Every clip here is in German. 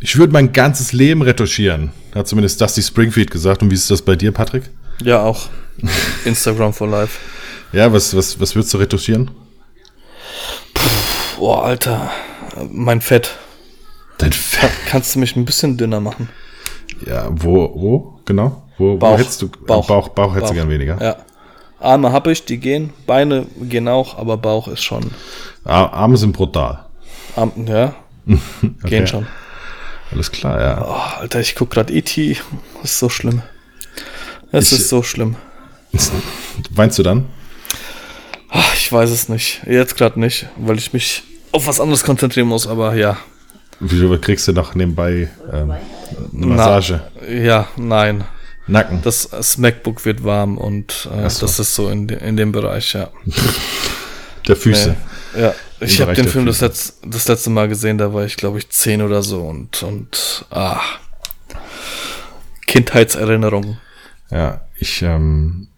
Ich würde mein ganzes Leben retuschieren, hat zumindest Dusty Springfield gesagt. Und wie ist das bei dir, Patrick? Ja, auch. Instagram for Life. Ja, was, was, was würdest du retuschieren? Boah, Alter. Mein Fett. Dein Fett? Kannst du mich ein bisschen dünner machen? Ja, wo, wo, genau? Wo, Bauch. wo hättest du, Bauch. Bauch, Bauch hättest du Bauch. gern weniger. Ja. Arme habe ich, die gehen. Beine gehen auch, aber Bauch ist schon. Ar- Arme sind brutal. Arm, ja. Gehen schon. Alles klar, ja. Oh, Alter, ich guck gerade E.T. Das ist so schlimm. Es ist so schlimm. Weinst du dann? Ach, ich weiß es nicht. Jetzt gerade nicht, weil ich mich auf was anderes konzentrieren muss, aber ja. Wieso kriegst du noch nebenbei ähm, eine Massage? Na, ja, nein. Nacken. Das, das MacBook wird warm und äh, so. das ist so in, de, in dem Bereich, ja. der Füße. Nee. Ja, ich habe den Film das, Füße. letz, das letzte Mal gesehen, da war ich glaube ich zehn oder so und, und ah, Kindheitserinnerungen. Ja, ich, ähm,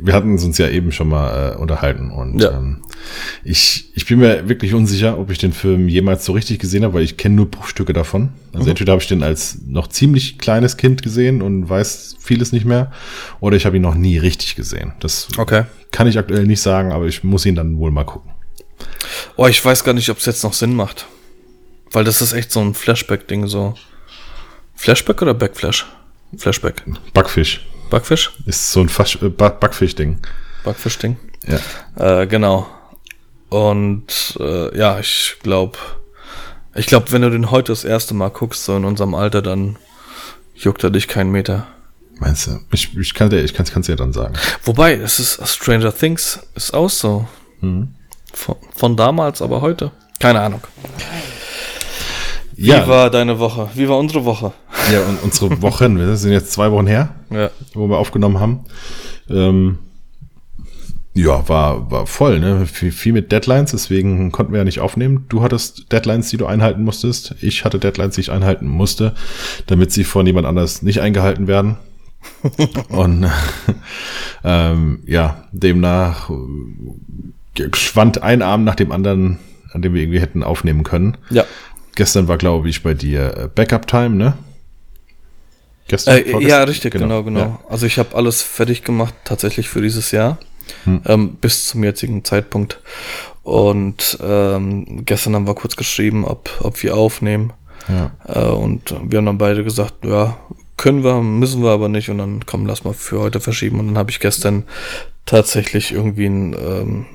wir hatten uns ja eben schon mal äh, unterhalten und Ja. ähm, ich, ich bin mir wirklich unsicher, ob ich den Film jemals so richtig gesehen habe, weil ich kenne nur Bruchstücke davon. Also entweder habe ich den als noch ziemlich kleines Kind gesehen und weiß vieles nicht mehr, oder ich habe ihn noch nie richtig gesehen. Das Okay. kann ich aktuell nicht sagen, aber ich muss ihn dann wohl mal gucken. Oh, ich weiß gar nicht, ob es jetzt noch Sinn macht. Weil das ist echt so ein Flashback-Ding, so. Flashback oder Backflash? Flashback. Backfisch Backfisch? ist so ein Fasch äh, Ba- Backfisch-Ding. Backfisch-Ding. Ja. Äh, genau. Und äh, ja, ich glaube, ich glaube, wenn du den heute das erste Mal guckst, so in unserem Alter, dann juckt er dich keinen Meter. Meinst du? Ich, ich kann dir, ich kann es dir dann sagen. Wobei, es ist Stranger Things ist auch so. Von, von damals, aber heute. Keine Ahnung. Wie war deine Woche? Wie war unsere Woche? ja, und unsere Wochen, wir sind jetzt zwei Wochen her. Ja. wo wir aufgenommen haben. Ähm, ja, war, war voll, ne? Viel, viel mit Deadlines, deswegen konnten wir ja nicht aufnehmen. Du hattest Deadlines, die du einhalten musstest. Ich hatte Deadlines, die ich einhalten musste, damit sie von jemand anders nicht eingehalten werden. Und ähm, ja, demnach schwand ein Abend nach dem anderen, an dem wir irgendwie hätten aufnehmen können. Ja. Gestern war, glaube ich, bei dir äh, Backup-Time, ne? Gestern? Äh, ja, richtig, genau, genau. Ja. Also ich habe alles fertig gemacht, tatsächlich für dieses Jahr, ähm, bis zum jetzigen Zeitpunkt. Und ähm, gestern haben wir kurz geschrieben, ob, ob wir aufnehmen. Ja. Äh, und wir haben dann beide gesagt, ja, können wir, müssen wir aber nicht. Und dann komm, lass mal für heute verschieben. Und dann habe ich gestern tatsächlich irgendwie ein, ähm,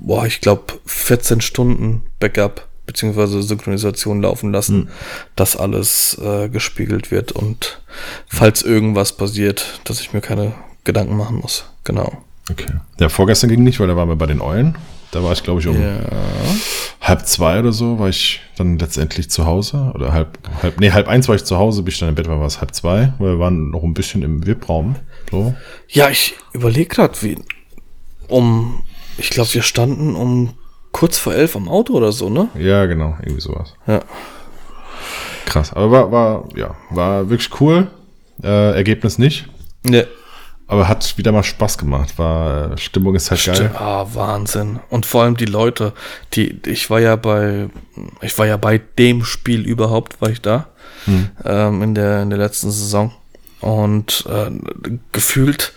boah, ich glaube 14 Stunden Backup beziehungsweise Synchronisation laufen lassen, dass alles äh, gespiegelt wird und falls irgendwas passiert, dass ich mir keine Gedanken machen muss. Genau. Okay. Ja, vorgestern ging nicht, weil da waren wir bei den Eulen. Da war ich, glaube ich, um Ja. halb zwei oder so, war ich dann letztendlich zu Hause. Oder halb, halb, nee, halb eins war ich zu Hause, bis ich dann im Bett war, war es halb zwei, weil wir waren noch ein bisschen im VIP-Raum. So. Ja, ich überlege gerade, wie um, ich glaube, wir standen um kurz vor elf am Auto oder so, ne? Ja, genau, irgendwie sowas. Ja. Krass. Aber war, war, ja, war wirklich cool. Äh, Ergebnis nicht. Ne, Aber hat wieder mal Spaß gemacht. War, äh, Stimmung ist halt geil. Ah, Wahnsinn. Und vor allem die Leute, die, ich war ja bei, ich war ja bei dem Spiel überhaupt, war ich da, ähm, in der, in der letzten Saison. Und äh, gefühlt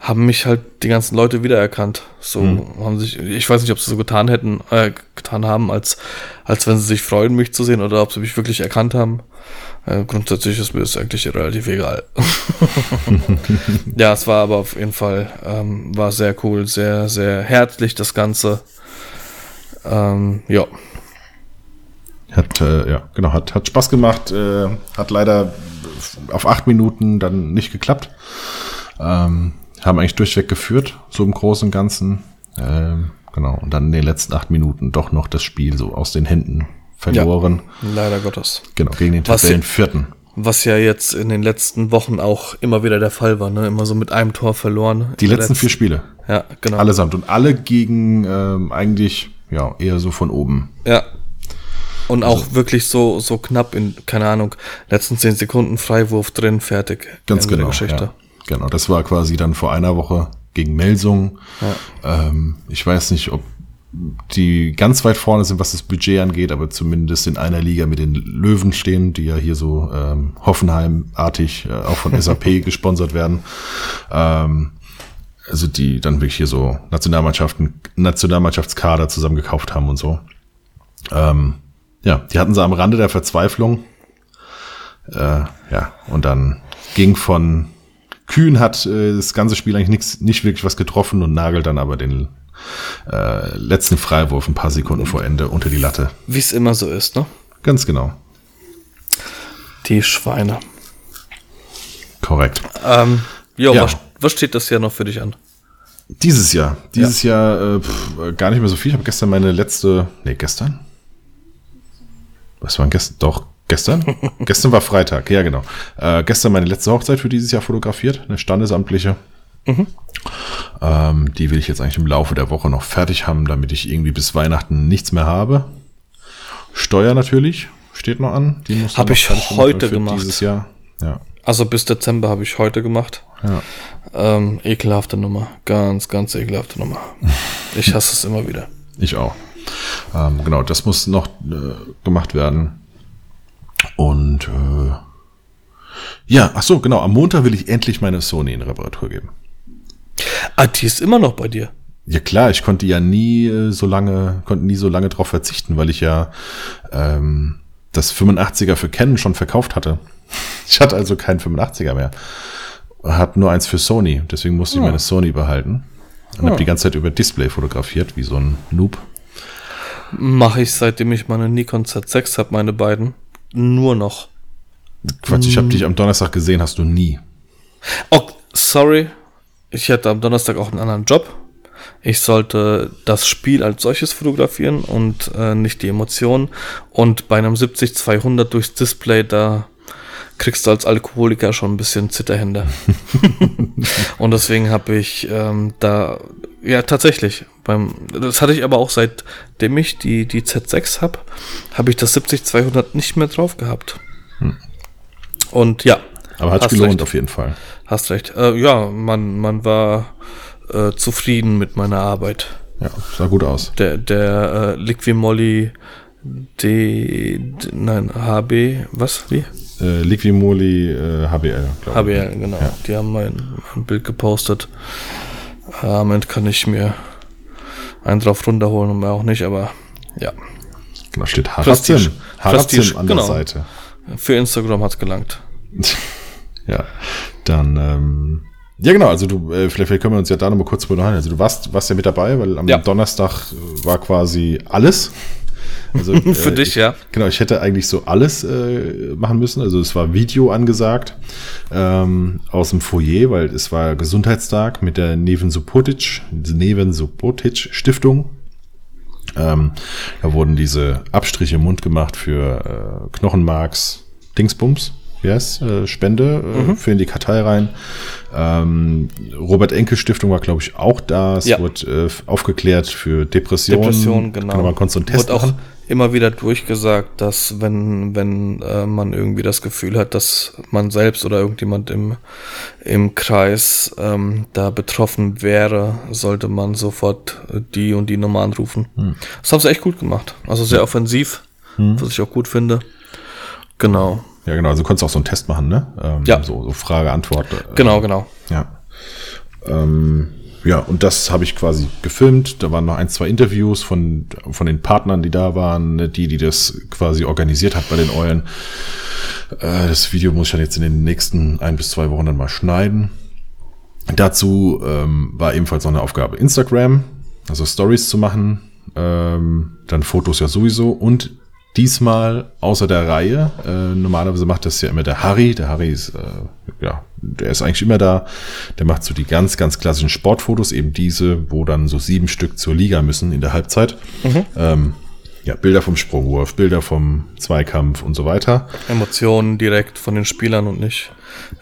haben mich halt die ganzen Leute wiedererkannt. So haben sich, ich weiß nicht, ob sie so getan hätten, äh, getan haben, als, als wenn sie sich freuen, mich zu sehen, oder ob sie mich wirklich erkannt haben. Äh, grundsätzlich ist mir das eigentlich relativ egal. ja, es war aber auf jeden Fall, ähm, war sehr cool, sehr, sehr herzlich das Ganze. Ähm, ja. Hat, äh, ja, genau, hat, hat Spaß gemacht. Äh, hat leider auf acht Minuten dann nicht geklappt. Ähm, haben eigentlich durchweg geführt, so im Großen und Ganzen. Ähm, genau, und dann in den letzten acht Minuten doch noch das Spiel so aus den Händen verloren. Leider Gottes. Genau, gegen den Tabellenvierten. Was ja jetzt in den letzten Wochen auch immer wieder der Fall war, ne? Immer so mit einem Tor verloren. Die letzten vier Spiele. Ja, genau. Allesamt. Und alle gegen ähm, eigentlich, ja, eher so von oben. Ja. Und auch Also wirklich so, so knapp in, keine Ahnung, letzten zehn Sekunden Freiwurf drin, fertig. Ganz Ende genau. Ja. Genau, das war quasi dann vor einer Woche gegen Melsung. Ähm, ich weiß nicht, ob die ganz weit vorne sind, was das Budget angeht, aber zumindest in einer Liga mit den Löwen stehen, die ja hier so ähm, Hoffenheim-artig äh, auch von SAP gesponsert werden. Ähm, also die dann wirklich hier so Nationalmannschaften, Nationalmannschaftskader zusammengekauft haben und so. Ähm, ja, die hatten sie am Rande der Verzweiflung. Äh, ja, und dann ging von Kühn hat äh, das ganze Spiel eigentlich nix, nicht wirklich was getroffen und nagelt dann aber den äh, letzten Freiwurf ein paar Sekunden vor Ende unter die Latte. Wie es immer so ist, ne? Ganz genau. Die Schweine. Korrekt. Ähm, jo, ja, was, was steht das Jahr noch für dich an? Dieses Jahr. Dieses ja. Jahr äh, pff, gar nicht mehr so viel. Ich habe gestern meine letzte. Nee, gestern? Was war gestern? Doch, gestern? gestern war Freitag, ja genau. Äh, gestern meine letzte Hochzeit für dieses Jahr fotografiert, eine standesamtliche. Mhm. Ähm, die will ich jetzt eigentlich im Laufe der Woche noch fertig haben, damit ich irgendwie bis Weihnachten nichts mehr habe. Steuer natürlich steht noch an. Die muss habe ich heute gemacht. Dieses Jahr. Ja. Also bis Dezember habe ich heute gemacht. Ja. Ähm, ekelhafte Nummer. Ganz, ganz ekelhafte Nummer. Ich hasse es immer wieder. Ich auch. Ähm, genau, das muss noch äh, gemacht werden. Und äh, ja, ach so, genau. Am Montag will ich endlich meine Sony in Reparatur geben. Ah, die ist immer noch bei dir. Ja klar, ich konnte ja nie äh, so lange, konnte nie so lange drauf verzichten, weil ich ja ähm, das 85er für Canon schon verkauft hatte. Ich hatte also keinen 85er mehr. Hab nur eins für Sony, deswegen musste ich meine Sony behalten. Und ja. habe die ganze Zeit über Display fotografiert, wie so ein Noob. Mache ich, seitdem ich meine Nikon Z6 habe, meine beiden. Nur noch. Quatsch, ich habe dich am Donnerstag gesehen, hast du nie. Oh, sorry. Ich hatte am Donnerstag auch einen anderen Job. Ich sollte das Spiel als solches fotografieren und äh, nicht die Emotionen. Und bei einem 70-200 durchs Display, da kriegst du als Alkoholiker schon ein bisschen Zitterhände. und deswegen habe ich ähm, da, ja tatsächlich, beim, das hatte ich aber auch seitdem ich die, die Z6 habe, habe ich das 70-200 nicht mehr drauf gehabt. Hm. Und ja. Aber hat gelohnt recht. auf jeden Fall. Hast recht. Äh, ja, man, man war äh, zufrieden mit meiner Arbeit. Ja, sah gut aus. Der, der äh, Liquimolli D, D, nein, HB, was, wie? Äh, Liquimoli äh, HBL, glaube ich. HBL, genau. Ja. Die haben mein, mein Bild gepostet. Äh, am Ende kann ich mir einen drauf runterholen und mehr auch nicht, aber ja. Genau, steht Harazim. Harazim an genau. der Seite. Für Instagram hat es gelangt. ja, dann, ähm, ja genau, also du, äh, vielleicht, vielleicht können wir uns ja da nochmal kurz drüber Also du warst, warst ja mit dabei, weil am ja. Donnerstag war quasi alles. Also, Für äh, dich, ja. Genau, ich hätte eigentlich so alles äh, machen müssen. Also es war Video angesagt ähm, aus dem Foyer, weil es war Gesundheitstag mit der Neven Supotic, Neven Supotic Stiftung. Ähm, da wurden diese Abstriche im Mund gemacht für äh, Knochenmarks Dingsbums. Yes, äh, Spende äh, mhm. für in die Kartei rein. Ähm, Robert Enkel Stiftung war, glaube ich, auch da. Es ja. wurde äh, aufgeklärt für Depressionen. Depressionen, genau. Kann man kurz so einen Test auch machen immer wieder durchgesagt, dass wenn, wenn äh, man irgendwie das Gefühl hat, dass man selbst oder irgendjemand im, im Kreis ähm, da betroffen wäre, sollte man sofort die und die Nummer anrufen. Hm. Das haben sie echt gut gemacht. Also sehr offensiv, hm. was ich auch gut finde. Genau. Ja, genau. Also du konntest auch so einen Test machen, ne? Ähm, ja. So, so Frage, Antwort. Äh, genau, genau. Ja. Ähm, ja, und das habe ich quasi gefilmt. Da waren noch ein, zwei Interviews von, von den Partnern, die da waren, die, die das quasi organisiert hat bei den Eulen. Äh, das Video muss ich dann jetzt in den nächsten ein bis zwei Wochen dann mal schneiden. Dazu ähm, war ebenfalls noch eine Aufgabe Instagram, also Stories zu machen, ähm, dann Fotos ja sowieso und diesmal außer der Reihe. Äh, normalerweise macht das ja immer der Harry. Der Harry ist, äh, ja, der ist eigentlich immer da. Der macht so die ganz, ganz klassischen Sportfotos, eben diese, wo dann so sieben Stück zur Liga müssen in der Halbzeit. Mhm. Ähm, ja, Bilder vom Sprungwurf, Bilder vom Zweikampf und so weiter. Emotionen direkt von den Spielern und nicht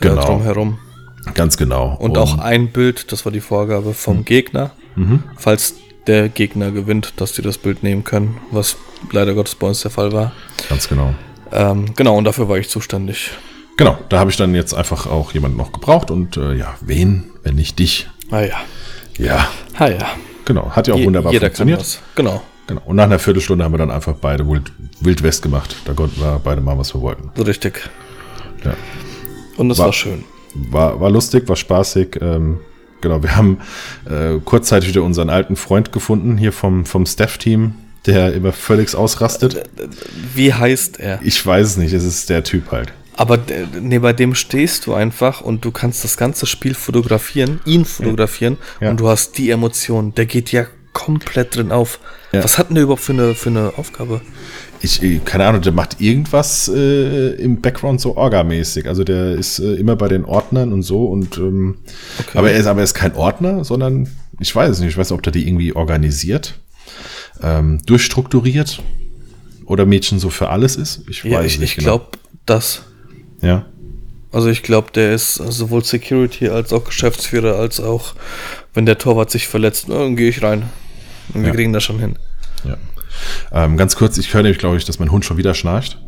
äh, genau. drumherum. Ganz genau. Und, und, auch ein Bild, das war die Vorgabe vom mhm. Gegner. Mhm. Falls der Gegner gewinnt, dass die das Bild nehmen können, was leider Gottes bei uns der Fall war. Ganz genau. Ähm, genau, und dafür war ich zuständig. Genau, da habe ich dann jetzt einfach auch jemanden noch gebraucht und äh, ja, wen, wenn nicht dich? Ah ja. Ja. Ah ja. Genau, hat ja auch Je- wunderbar Jeder funktioniert. kann das. Genau, Genau. Und nach einer Viertelstunde haben wir dann einfach beide Wild, Wild West gemacht. Da konnten wir beide machen, was wir wollten. so richtig. Ja. Und es War- war schön. War, war lustig, war spaßig. Ähm, genau, wir haben äh, kurzzeitig wieder unseren alten Freund gefunden, hier vom, vom Staff-Team, der immer völlig ausrastet. Wie heißt er? Ich weiß es nicht, es ist der Typ halt. Aber nee, bei dem stehst du einfach und du kannst das ganze Spiel fotografieren, ihn fotografieren Ja. und du hast die Emotionen. Der geht ja komplett drin auf. Ja. Was hat denn der überhaupt für eine, für eine Aufgabe? Ich, äh, keine Ahnung, der macht irgendwas äh, im Background so orgamäßig. Also der ist äh, immer bei den Ordnern und so und ähm, Okay. aber er ist aber er ist kein Ordner, sondern ich weiß es nicht. Ich weiß nicht, ob der die irgendwie organisiert, ähm, durchstrukturiert oder Mädchen so für alles ist. Ich weiß Ja, ich, nicht ich genau. glaube, das. Ja. Also ich glaube, der ist sowohl Security als auch Geschäftsführer, als auch, wenn der Torwart sich verletzt, dann gehe ich rein. Und wir Ja. kriegen das schon hin. Ja. Ähm, ganz kurz, ich höre nämlich, glaube ich, dass mein Hund schon wieder schnarcht.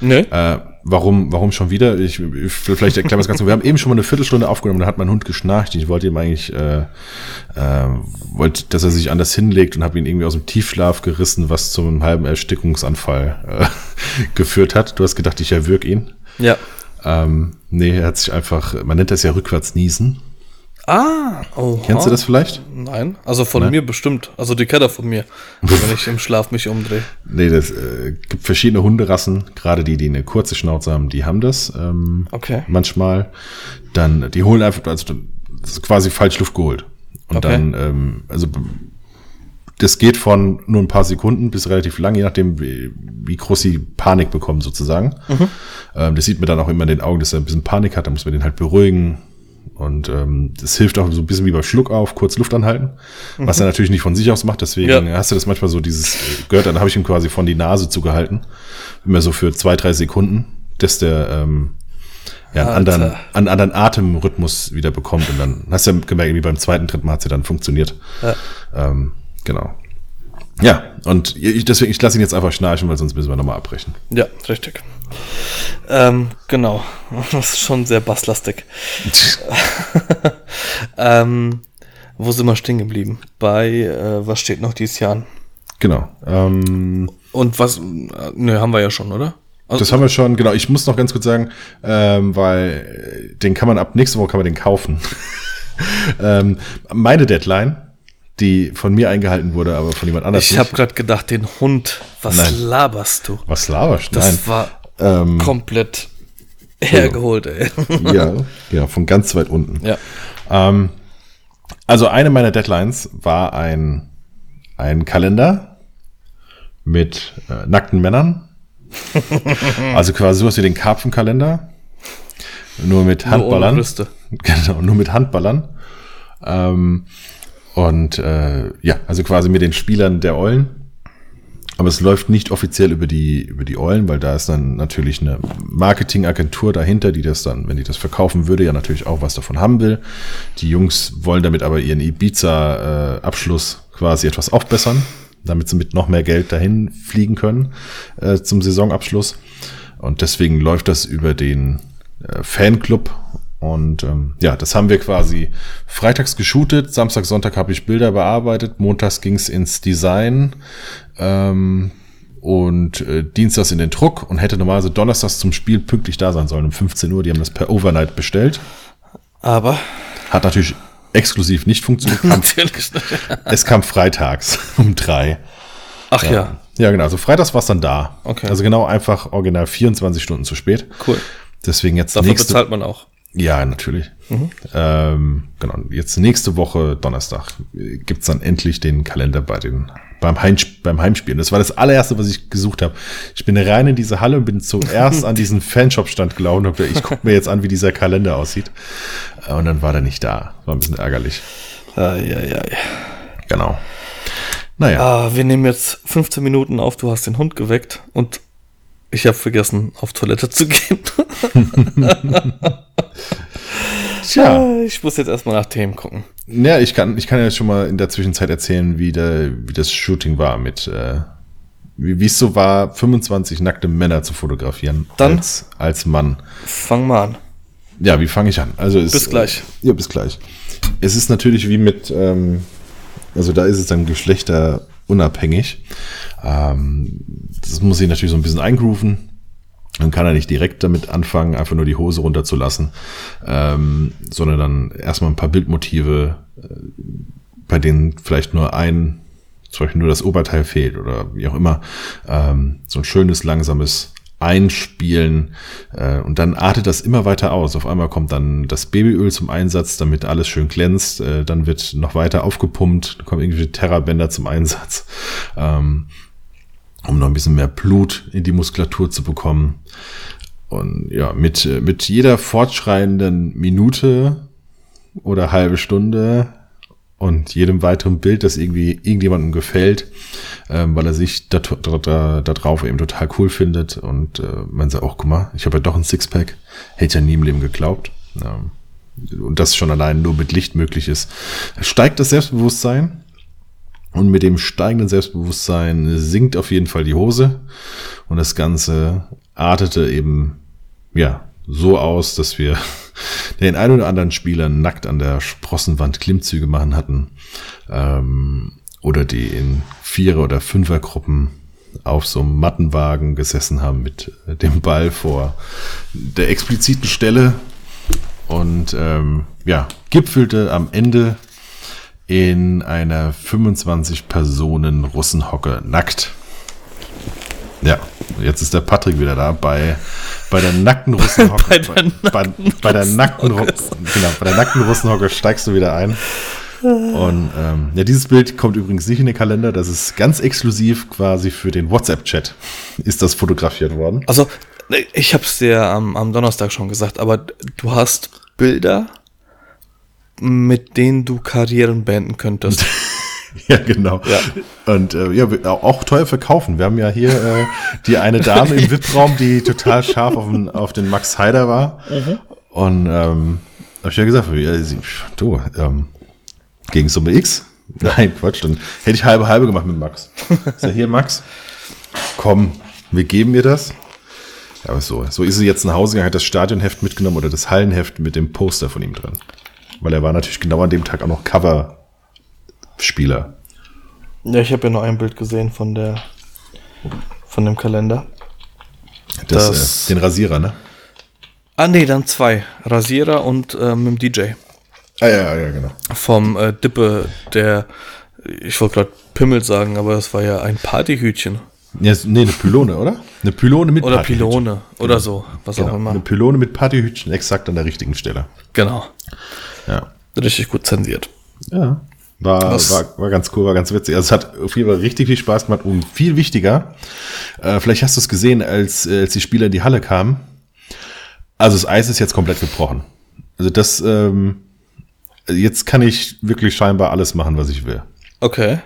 Ne? Äh, warum, warum schon wieder? Ich, ich vielleicht erklären wir das Ganze. Wir haben eben schon mal eine Viertelstunde aufgenommen, da hat mein Hund geschnarcht. Ich wollte ihm eigentlich, äh, äh, wollte, dass er sich anders hinlegt und habe ihn irgendwie aus dem Tiefschlaf gerissen, was zu einem halben Erstickungsanfall äh, geführt hat. Du hast gedacht, ich erwürg ihn. Ja. Ähm, nee, er hat sich einfach, man nennt das ja rückwärts niesen. Ah, oh. Kennst du das vielleicht? Nein, also von Nein? mir bestimmt. Also die kennt er von mir, wenn ich im Schlaf mich umdrehe. Nee, das äh, gibt verschiedene Hunderassen, gerade die, die eine kurze Schnauze haben, die haben das. Ähm, Okay. Manchmal. Dann, die holen einfach, also quasi falsch Luft geholt. Und Okay. dann, ähm, also das geht von nur ein paar Sekunden bis relativ lang, je nachdem, wie, wie groß sie Panik bekommen, sozusagen. Ähm, das sieht man dann auch immer in den Augen, dass er ein bisschen Panik hat, dann muss man den halt beruhigen. Und ähm, das hilft auch so ein bisschen wie beim Schluck auf, kurz Luft anhalten, was er natürlich nicht von sich aus macht. Deswegen Ja. hast du das manchmal so dieses äh, gehört, dann habe ich ihm quasi von die Nase zugehalten, immer so für zwei, drei Sekunden, dass der ähm, ja, einen Alter. anderen, einen anderen Atemrhythmus wieder bekommt. Und dann hast du ja gemerkt, irgendwie beim zweiten, dritten Mal hat es ja dann funktioniert. Ja. Ähm, genau. Ja, und ich, deswegen, ich lasse ihn jetzt einfach schnarchen, weil sonst müssen wir nochmal abbrechen. Ja, richtig. Ähm, genau. Das ist schon sehr basslastig. ähm, wo sind wir stehen geblieben? Bei, äh, was steht noch dieses Jahr an? Genau. Ähm, Und was, ne, haben wir ja schon, oder? Also, das haben wir schon, genau. Ich muss noch ganz kurz sagen, ähm, weil äh, den kann man ab nächste Woche kann man den kaufen. ähm, meine Deadline, die von mir eingehalten wurde, aber von jemand anders ich habe gerade gedacht, den Hund, was Nein. laberst du? Was laberst du? Das Nein. war Ähm, komplett hergeholt, ey. ja, ja, von ganz weit unten. ja. Ähm, also eine meiner Deadlines war ein, ein Kalender mit äh, nackten Männern. also quasi sowas wie den Karpfenkalender. Nur mit Nur ohne Handballern. Brüste. Genau, nur mit Handballern. Ähm, und äh, ja, also quasi mit den Spielern der Eulen. Aber es läuft nicht offiziell über die, über die Eulen, weil da ist dann natürlich eine Marketingagentur dahinter, die das dann, wenn die das verkaufen würde, ja natürlich auch was davon haben will. Die Jungs wollen damit aber ihren Ibiza-Abschluss quasi etwas aufbessern, damit sie mit noch mehr Geld dahin fliegen können äh, zum Saisonabschluss. Und deswegen läuft das über den äh, Fanclub. Und ähm, ja, das haben wir quasi freitags geshootet, Samstag, Sonntag habe ich Bilder bearbeitet, montags ging's ins Design ähm, und äh, dienstags in den Druck und hätte normalerweise donnerstags zum Spiel pünktlich da sein sollen um 15 Uhr. Die haben das per Overnight bestellt. Aber Hat natürlich exklusiv nicht funktioniert. Natürlich es kam freitags um drei. Ach ja. Ja, genau. Also freitags war es dann da. Okay. Also genau einfach original 24 Stunden zu spät. Cool. Deswegen jetzt Dafür nächste bezahlt man auch. Ja, natürlich. Ähm, genau. Jetzt nächste Woche Donnerstag gibt's dann endlich den Kalender bei den beim, Heimsp beim Heimspielen. Das war das allererste, was ich gesucht habe. Ich bin rein in diese Halle und bin zuerst an diesen Fanshop-Stand gelaufen und ich gucke mir jetzt an, wie dieser Kalender aussieht. Äh, Und dann war der nicht da. War ein bisschen ärgerlich. Ja, ja, ja. Genau. Naja. Ah, wir nehmen jetzt 15 Minuten auf, du hast den Hund geweckt und ich habe vergessen, auf Toilette zu gehen. Tja. Ah, ich muss jetzt erstmal nach Themen gucken. Ja, ich kann, ich kann ja schon mal in der Zwischenzeit erzählen, wie, der, wie das Shooting war mit, äh, wie es so war, 25 nackte Männer zu fotografieren Dann? als, als Mann. Fang mal an. Ja, wie fange ich an? Also es, Bis gleich. Äh, ja, bis gleich. Es ist natürlich wie mit, ähm, Also da ist es dann geschlechterunabhängig. Ähm, das muss ich natürlich so ein bisschen eingrooven. Dann kann er nicht direkt damit anfangen, einfach nur die Hose runterzulassen, ähm, sondern dann erstmal ein paar Bildmotive, äh, bei denen vielleicht nur ein, zum Beispiel nur das Oberteil fehlt oder wie auch immer. Ähm, so ein schönes, langsames Einspielen äh, und dann artet das immer weiter aus. Auf einmal kommt dann das Babyöl zum Einsatz, damit alles schön glänzt. Äh, dann wird noch weiter aufgepumpt, kommen irgendwie Terrabänder zum Einsatz. Ähm, um noch ein bisschen mehr Blut in die Muskulatur zu bekommen. Und ja, mit, mit jeder fortschreitenden Minute oder halbe Stunde und jedem weiteren Bild, das irgendwie irgendjemandem gefällt, ähm, weil er sich da, da, da, da drauf eben total cool findet und äh, man sagt auch, guck mal, ich habe ja doch ein Sixpack, hätte ja nie im Leben geglaubt. Ähm, und das schon allein nur mit Licht möglich ist. Steigt das Selbstbewusstsein und mit dem steigenden Selbstbewusstsein sinkt auf jeden Fall die Hose. Und das Ganze artete eben, ja, so aus, dass wir den ein oder anderen Spieler nackt an der Sprossenwand Klimmzüge machen hatten. Ähm, oder die in Vierer- oder Fünfergruppen auf so einem Mattenwagen gesessen haben mit dem Ball vor der expliziten Stelle. Und ähm, ja, gipfelte am Ende in einer 25 Personen Russenhocke nackt. Ja, jetzt ist der Patrick wieder da bei, bei der nackten Russenhocke. bei, der bei, nackten bei, der nackten genau, bei der nackten Russenhocke steigst du wieder ein. Und ähm, ja, dieses Bild kommt übrigens nicht in den Kalender. Das ist ganz exklusiv quasi für den WhatsApp-Chat ist das fotografiert worden. Also ich habe es dir am, am Donnerstag schon gesagt, aber du hast Bilder mit denen du Karrieren beenden könntest. ja, genau. Ja. Und äh, ja, auch teuer verkaufen. Wir haben ja hier äh, die eine Dame im VIP-Raum, die total scharf auf den, auf den Max Heider war. Mhm. Und ähm, habe ich ja gesagt, sie, du, ähm, gegen Summe X? Nein, Quatsch, dann hätte ich halbe halbe gemacht mit Max. Ist ja hier, Max? Komm, wir geben mir das. Ja, aber so, so ist sie jetzt nach Hause gegangen, hat das Stadionheft mitgenommen oder das Hallenheft mit dem Poster von ihm drin. Weil er war natürlich genau an dem Tag auch noch Cover-Spieler. Ja, ich habe ja nur ein Bild gesehen von der von dem Kalender. Das, das äh, den Rasierer, ne? Ah, nee, dann zwei. Rasierer und äh, mit dem DJ. Ah, ja, ja, genau. Vom äh, Dippe, der, ich wollte gerade Pimmel sagen, aber das war ja ein Partyhütchen. Ja, nee, eine Pylone, oder? Eine Pylone mit Oder Pylone, oder so, was genau. auch immer. Eine Pylone mit Partyhütchen, exakt an der richtigen Stelle. Genau. Ja. Richtig gut zensiert. Ja. War, war, war ganz cool, war ganz witzig. Also es hat auf jeden Fall richtig viel Spaß gemacht und viel wichtiger. Äh, vielleicht hast du es gesehen, als, äh, als die Spieler in die Halle kamen. Also das Eis ist jetzt komplett gebrochen. Also das, ähm, jetzt kann ich wirklich scheinbar alles machen, was ich will. Okay.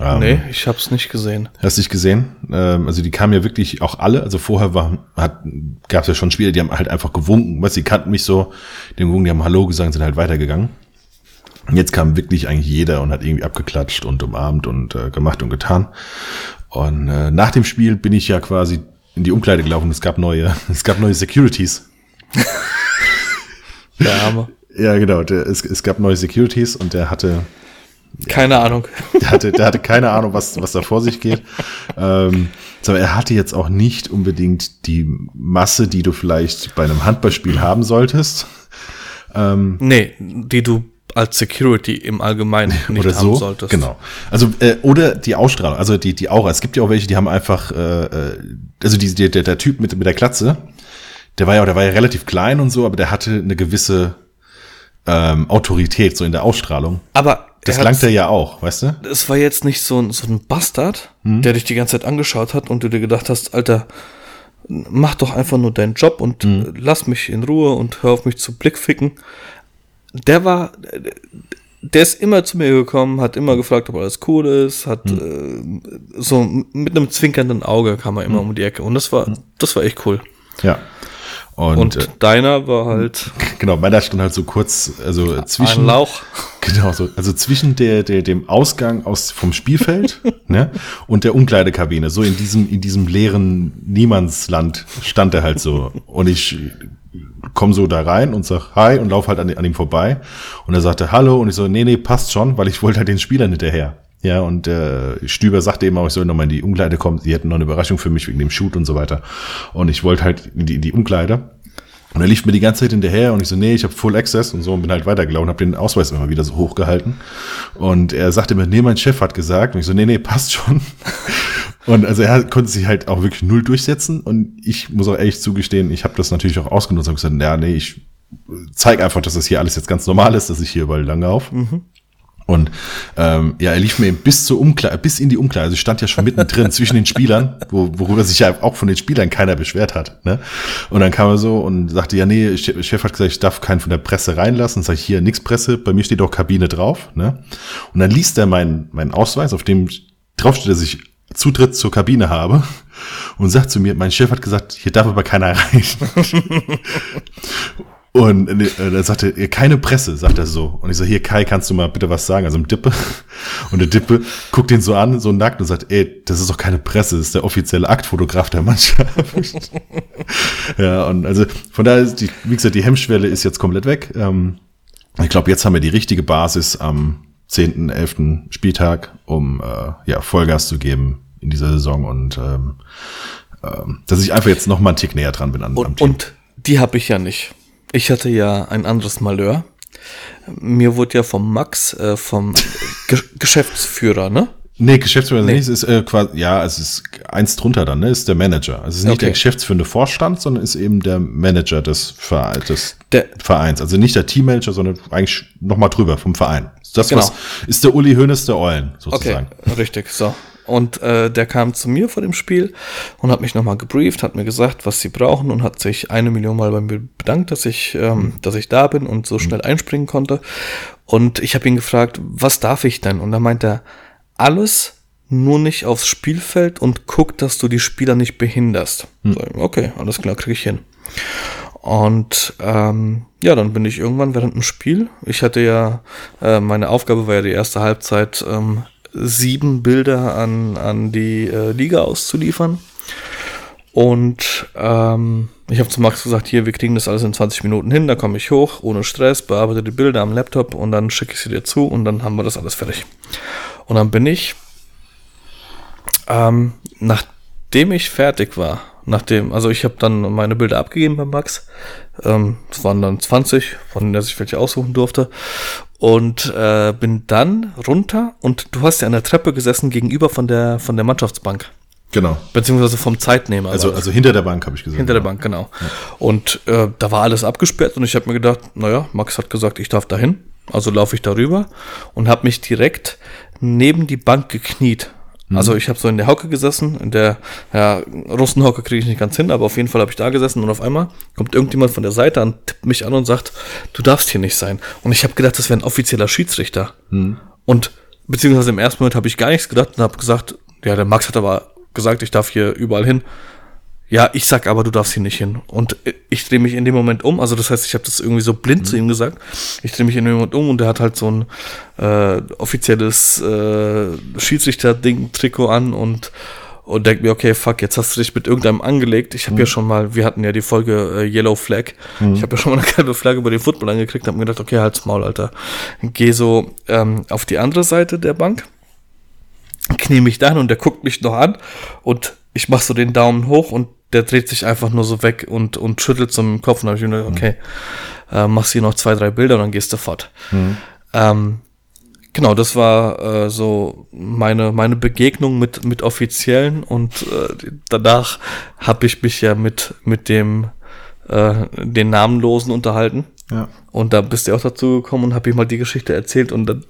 Ähm, nee, ich hab's nicht gesehen. Hast du nicht gesehen? Ähm, also die kamen ja wirklich auch alle. Also vorher war, hat, gab's ja schon Spieler, die haben halt einfach gewunken. Weißt, die kannten mich so, die haben gewunken, die haben Hallo gesagt, sind halt weitergegangen. Jetzt kam wirklich eigentlich jeder und hat irgendwie abgeklatscht und umarmt und äh, gemacht und getan. Und äh, nach dem Spiel bin ich ja quasi in die Umkleide gelaufen. Es gab neue, es gab neue Securities. Der Arme. Ja, genau. Der, es, es gab neue Securities und der hatte keine Ahnung. Der hatte, der hatte keine Ahnung, was, was da vor sich geht. Ähm, aber er hatte jetzt auch nicht unbedingt die Masse, die du vielleicht bei einem Handballspiel haben solltest. Ähm, nee, die du als Security im Allgemeinen nicht oder haben so, solltest. Genau. Also äh, oder die Ausstrahlung, also die die Aura. Es gibt ja auch welche, die haben einfach, äh, äh also die, der, der Typ mit mit der Klatze, der war ja, der war ja relativ klein und so, aber der hatte eine gewisse ähm, Autorität so in der Ausstrahlung. Aber das klang er ja auch, weißt du? Es war jetzt nicht so ein, so ein Bastard, hm? der dich die ganze Zeit angeschaut hat und du dir gedacht hast, Alter, mach doch einfach nur deinen Job und hm. lass mich in Ruhe und hör auf mich zu Blickficken. Der war, der ist immer zu mir gekommen, hat immer gefragt, ob alles cool ist, hat hm. äh, so mit einem zwinkernden Auge kam er immer hm. um die Ecke und das war, hm. das war echt cool. Ja. Und, und äh, deiner war halt. Genau, meiner stand halt so kurz, also zwischen. Ein Lauch. Genau, so, also zwischen der, der, dem Ausgang aus, vom Spielfeld ne, und der Umkleidekabine. So in diesem, in diesem leeren Niemandsland stand er halt so. Und ich komm so da rein und sag Hi und lauf halt an, an ihm vorbei. Und er sagte Hallo und ich so, nee, nee, passt schon, weil ich wollte halt den Spielern hinterher. Ja, und äh, Stüber sagte eben auch, ich soll nochmal in die Umkleide kommen. Sie hätten noch eine Überraschung für mich wegen dem Shoot und so weiter. Und ich wollte halt in die, in die Umkleide. Und er lief mir die ganze Zeit hinterher und ich so, nee, ich habe Full Access und so und bin halt weitergelaufen, habe den Ausweis immer wieder so hochgehalten. Und er sagte mir, nee, mein Chef hat gesagt. Und ich so, nee, nee, passt schon. Und also er konnte sich halt auch wirklich null durchsetzen. Und ich muss auch ehrlich zugestehen, ich habe das natürlich auch ausgenutzt und gesagt, ja, nee, ich zeige einfach, dass das hier alles jetzt ganz normal ist, dass ich hier überall lang laufe. Mhm. Und ähm, ja, er lief mir bis zur Umkleide, bis in die Umkleide. Also ich stand ja schon mittendrin zwischen den Spielern, wo, worüber sich ja auch von den Spielern keiner beschwert hat. Ne? Und dann kam er so und sagte, ja, nee, Chef hat gesagt, ich darf keinen von der Presse reinlassen. Sag ich, hier, nix Presse, bei mir steht auch Kabine drauf. Ne? Und dann liest er meinen mein Ausweis, auf dem drauf steht, dass ich Zutritt zur Kabine habe und sagt zu mir, mein Chef hat gesagt, hier darf aber keiner rein. Und äh, er sagte, keine Presse, sagt er so. Und ich so, hier Kai, kannst du mal bitte was sagen? Also im Dippe. Und der Dippe guckt ihn so an, so nackt und sagt, ey, das ist doch keine Presse, das ist der offizielle Aktfotograf der Mannschaft. ja, und also von daher ist die, wie gesagt, die Hemmschwelle ist jetzt komplett weg. Ähm, ich glaube, jetzt haben wir die richtige Basis am 10., 11. Spieltag, um äh, ja, Vollgas zu geben in dieser Saison und ähm, ähm, dass ich einfach jetzt noch mal einen Tick näher dran bin an, und, am Team. Und die habe ich ja nicht. Ich hatte ja ein anderes Malheur. Mir wurde ja vom Max, äh, vom Ge Geschäftsführer, ne? Nee, Geschäftsführer nee. nicht, ist äh, quasi, ja, es ist eins drunter dann, ne, ist der Manager. Also es ist nicht okay. der geschäftsführende Vorstand, sondern ist eben der Manager des, Verein, des der, Vereins. Also nicht der Teammanager, sondern eigentlich nochmal drüber vom Verein. Das genau. was, ist der Uli Hoeneß der Eulen, sozusagen. Okay, richtig, so. Und äh, der kam zu mir vor dem Spiel und hat mich nochmal gebrieft, hat mir gesagt, was sie brauchen und hat sich eine Million Mal bei mir bedankt, dass ich, ähm, dass ich da bin und so schnell mhm. einspringen konnte. Und ich habe ihn gefragt, was darf ich denn? Und da meint er, alles nur nicht aufs Spielfeld und guck, dass du die Spieler nicht behinderst. Mhm. So, okay, alles klar, kriege ich hin. Und ähm, ja, dann bin ich irgendwann während dem Spiel. Ich hatte ja, äh, meine Aufgabe war ja die erste Halbzeit ähm, sieben Bilder an, an die äh, Liga auszuliefern. Und ähm, ich habe zu Max gesagt, hier, wir kriegen das alles in 20 Minuten hin, da komme ich hoch, ohne Stress, bearbeite die Bilder am Laptop und dann schicke ich sie dir zu und dann haben wir das alles fertig. Und dann bin ich, ähm, nachdem ich fertig war, nachdem, also ich habe dann meine Bilder abgegeben bei Max, ähm, es waren dann 20, von denen er sich welche aussuchen durfte und äh, bin dann runter und du hast ja an der Treppe gesessen gegenüber von der von der Mannschaftsbank. Genau. Beziehungsweise vom Zeitnehmer. Also, also hinter der Bank habe ich gesagt. Hinter der Bank, genau. Ja. Und äh, da war alles abgesperrt und ich habe mir gedacht, naja, Max hat gesagt, ich darf dahin. Also laufe ich darüber und habe mich direkt neben die Bank gekniet. Mhm. Also ich habe so in der Hauke gesessen, in der ja, Russenhauke kriege ich nicht ganz hin, aber auf jeden Fall habe ich da gesessen und auf einmal kommt irgendjemand von der Seite an, tippt mich an und sagt, du darfst hier nicht sein. Und ich habe gedacht, das wäre ein offizieller Schiedsrichter. Mhm. Und beziehungsweise im ersten Moment habe ich gar nichts gedacht und habe gesagt, ja, der Max hat aber gesagt, ich darf hier überall hin. Ja, ich sag aber, du darfst hier nicht hin. Und ich drehe mich in dem Moment um. Also das heißt, ich habe das irgendwie so blind mhm. zu ihm gesagt. Ich drehe mich in dem Moment um und der hat halt so ein äh, offizielles äh, Schiedsrichter-Ding-Trikot an und und denkt mir, okay, fuck, jetzt hast du dich mit irgendeinem angelegt. Ich habe mhm. ja schon mal, wir hatten ja die Folge äh, Yellow Flag. Mhm. Ich habe ja schon mal eine gelbe Flagge über den Football angekriegt, habe mir gedacht, okay, halt's Maul, Alter. Geh so ähm, auf die andere Seite der Bank, knie mich dann und der guckt mich noch an und ich mach so den Daumen hoch und der dreht sich einfach nur so weg und, und schüttelt so mit dem Kopf und dann habe ich mir gedacht, okay, äh, machst hier noch zwei, drei Bilder und dann gehst du fort. Mhm. Ähm, genau, das war äh, so meine, meine Begegnung mit, mit Offiziellen und äh, danach habe ich mich ja mit, mit dem äh, den Namenlosen unterhalten. Ja. Und da bist du auch dazu gekommen und habe ihm mal die Geschichte erzählt und dann